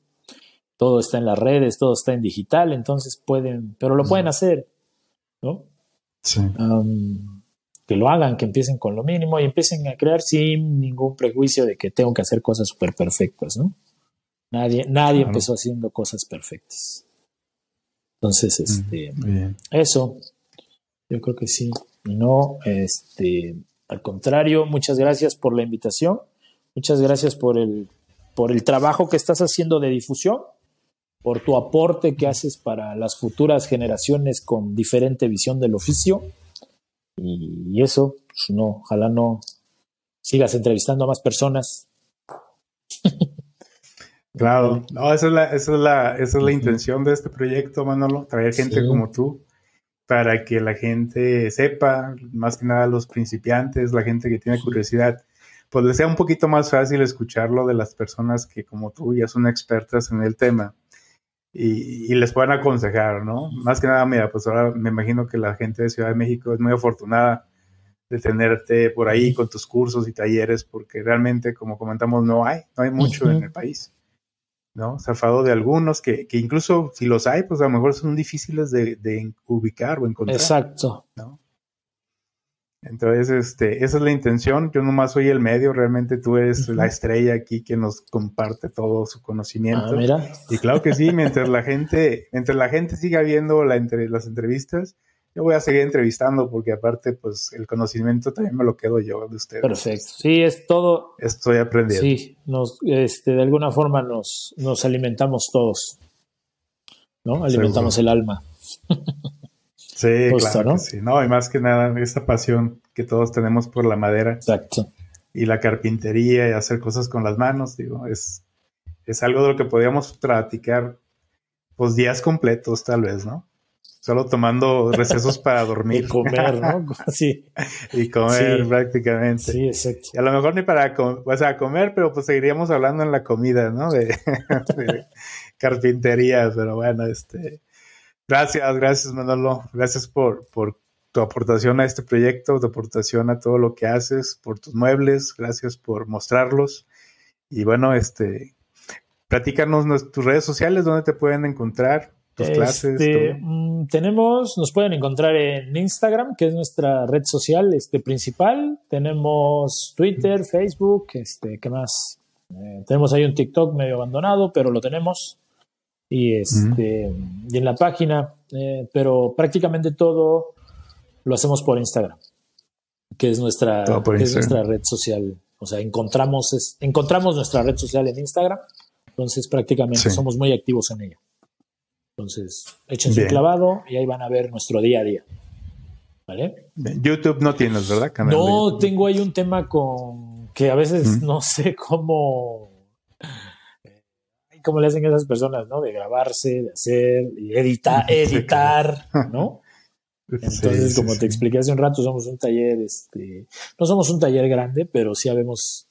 Todo está en las redes, todo está en digital, entonces pueden, pero lo pueden hacer. ¿no? que lo hagan, que empiecen con lo mínimo y empiecen a crear sin ningún prejuicio de que tengo que hacer cosas súper perfectas, ¿no? Nadie, nadie empezó haciendo cosas perfectas. Entonces, este, eso, yo creo que sí. Y no, este, al contrario, muchas gracias por la invitación, muchas gracias por el, por el trabajo que estás haciendo de difusión por tu aporte que haces para las futuras generaciones con diferente visión del oficio. Y, eso, pues no, ojalá no sigas entrevistando a más personas. Claro, no, esa es la, esa es la, esa es la intención de este proyecto, Manolo, traer gente como tú para que la gente sepa, más que nada los principiantes, la gente que tiene curiosidad, pues les sea un poquito más fácil escucharlo de las personas que como tú ya son expertas en el tema y, les puedan aconsejar, ¿no? Más que nada, mira, pues ahora me imagino que la gente de Ciudad de México es muy afortunada de tenerte por ahí con tus cursos y talleres, porque realmente, como comentamos, no hay, no hay mucho en el país. ¿No? Zafado de algunos que, que, incluso si los hay, pues a lo mejor son difíciles de, de ubicar o encontrar. Exacto. ¿no? Entonces, este, esa es la intención. Yo nomás soy el medio, realmente tú eres la estrella aquí que nos comparte todo su conocimiento. Ah, mira. Y claro que sí, mientras la gente, mientras la gente siga viendo la entre, las entrevistas, yo voy a seguir entrevistando porque aparte, pues el conocimiento también me lo quedo yo de ustedes. Perfecto. Sí, es todo. Estoy aprendiendo. Sí, nos, este, de alguna forma nos, nos alimentamos todos. ¿No? Alimentamos el alma. sí, claro. ¿no? sí. No, y más que nada, esta pasión que todos tenemos por la madera. Exacto. Y la carpintería y hacer cosas con las manos, digo, es, es algo de lo que podríamos practicar pues días completos tal vez, ¿no? Solo tomando recesos para dormir. y comer, ¿no? Sí. y comer prácticamente. Sí, exacto. Y a lo mejor ni para comer, pero pues seguiríamos hablando en la comida, ¿no? De, carpintería, pero bueno, este. Gracias, gracias Manolo. Gracias por, por tu aportación a este proyecto, tu aportación a todo lo que haces, por tus muebles, gracias por mostrarlos. Y bueno, este, platícanos tus redes sociales, dónde te pueden encontrar, este, mm, tenemos, nos pueden encontrar en Instagram, que es nuestra red social este, principal. Tenemos Twitter, Facebook, este, ¿qué más? Eh, tenemos ahí un TikTok medio abandonado, pero lo tenemos. Y, este, y en la página, eh, pero prácticamente todo lo hacemos por Instagram, que es nuestra, es nuestra red social. O sea, encontramos, encontramos nuestra red social en Instagram, entonces prácticamente somos muy activos en ella. Entonces, échense un clavado y ahí van a ver nuestro día a día. ¿Vale? YouTube no tienes, ¿verdad? no, tengo ahí un tema con que a veces no sé cómo. ¿Cómo le hacen esas personas, no? De grabarse, de hacer, y editar, editar, ¿no? Entonces, como te expliqué hace un rato, somos un taller, este, no somos un taller grande, pero sí habemos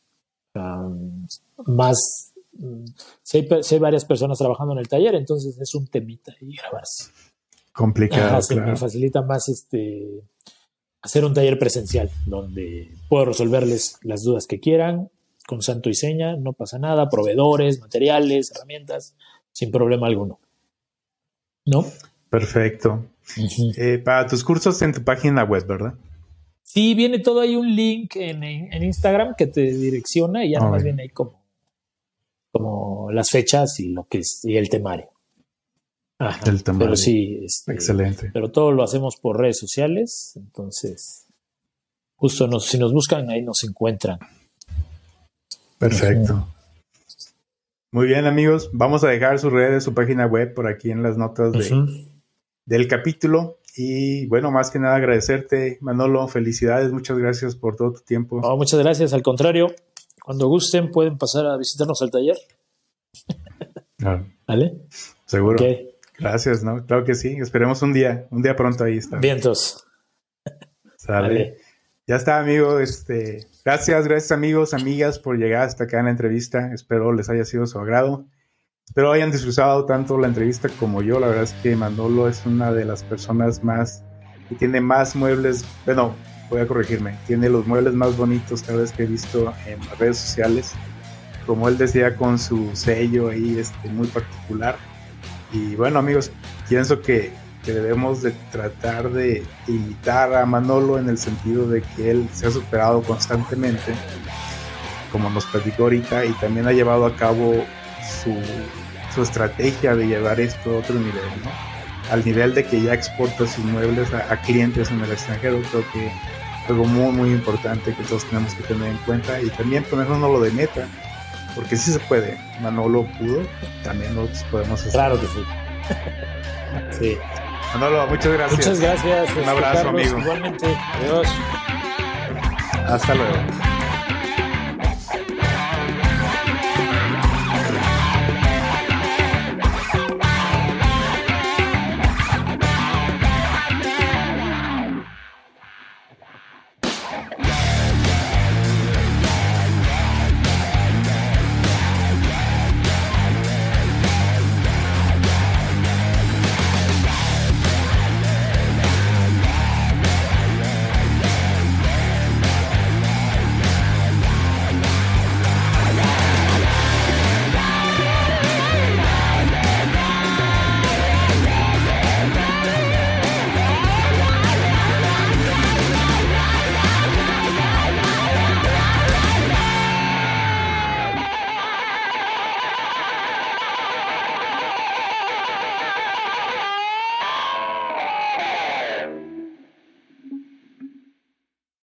más Mm, si hay, varias personas trabajando en el taller, entonces es un temita y grabarse. Complicado. Me facilita más este hacer un taller presencial donde puedo resolverles las dudas que quieran con santo y seña, no pasa nada, proveedores, materiales, herramientas, sin problema alguno. ¿No? Perfecto. Eh, para tus cursos en tu página web, ¿verdad? Sí, viene todo ahí un link en, Instagram que te direcciona y ya nada más viene ahí como como las fechas y lo que es y el temario. el temario. Pero sí, este, excelente. Pero todo lo hacemos por redes sociales, entonces justo nos, si nos buscan ahí nos encuentran. Perfecto. Muy bien amigos, vamos a dejar sus redes, su página web por aquí en las notas del capítulo. Y bueno, más que nada agradecerte, Manolo, felicidades, muchas gracias por todo tu tiempo. muchas gracias, al contrario, cuando gusten pueden pasar a visitarnos al taller. ¿Vale? Seguro. Gracias, ¿no? Claro que sí. Esperemos un día, un día pronto ahí está. Vientos. Sale. Ya está, amigo. Este, gracias, gracias amigos, amigas por llegar hasta acá en la entrevista. Espero les haya sido su agrado. Espero hayan disfrutado tanto la entrevista como yo. La verdad es que Manolo es una de las personas más que tiene más muebles, bueno, voy a corregirme, tiene los muebles más bonitos cada vez que he visto en las redes sociales. Como él decía, con su sello ahí este, muy particular. Y bueno, amigos, pienso que, debemos de tratar de imitar a Manolo en el sentido de que él se ha superado constantemente, como nos platicó ahorita, y también ha llevado a cabo su, su estrategia de llevar esto a otro nivel, ¿no? Al nivel de que ya exporta sus muebles a, a clientes en el extranjero, creo que algo muy, muy importante que todos tenemos que tener en cuenta y también ponernos lo de meta, porque si se puede. Manolo pudo, también nosotros podemos hacer. Claro que sí. sí. Manolo, muchas gracias. Muchas gracias. Un abrazo, amigo. Igualmente. Adiós. Hasta luego.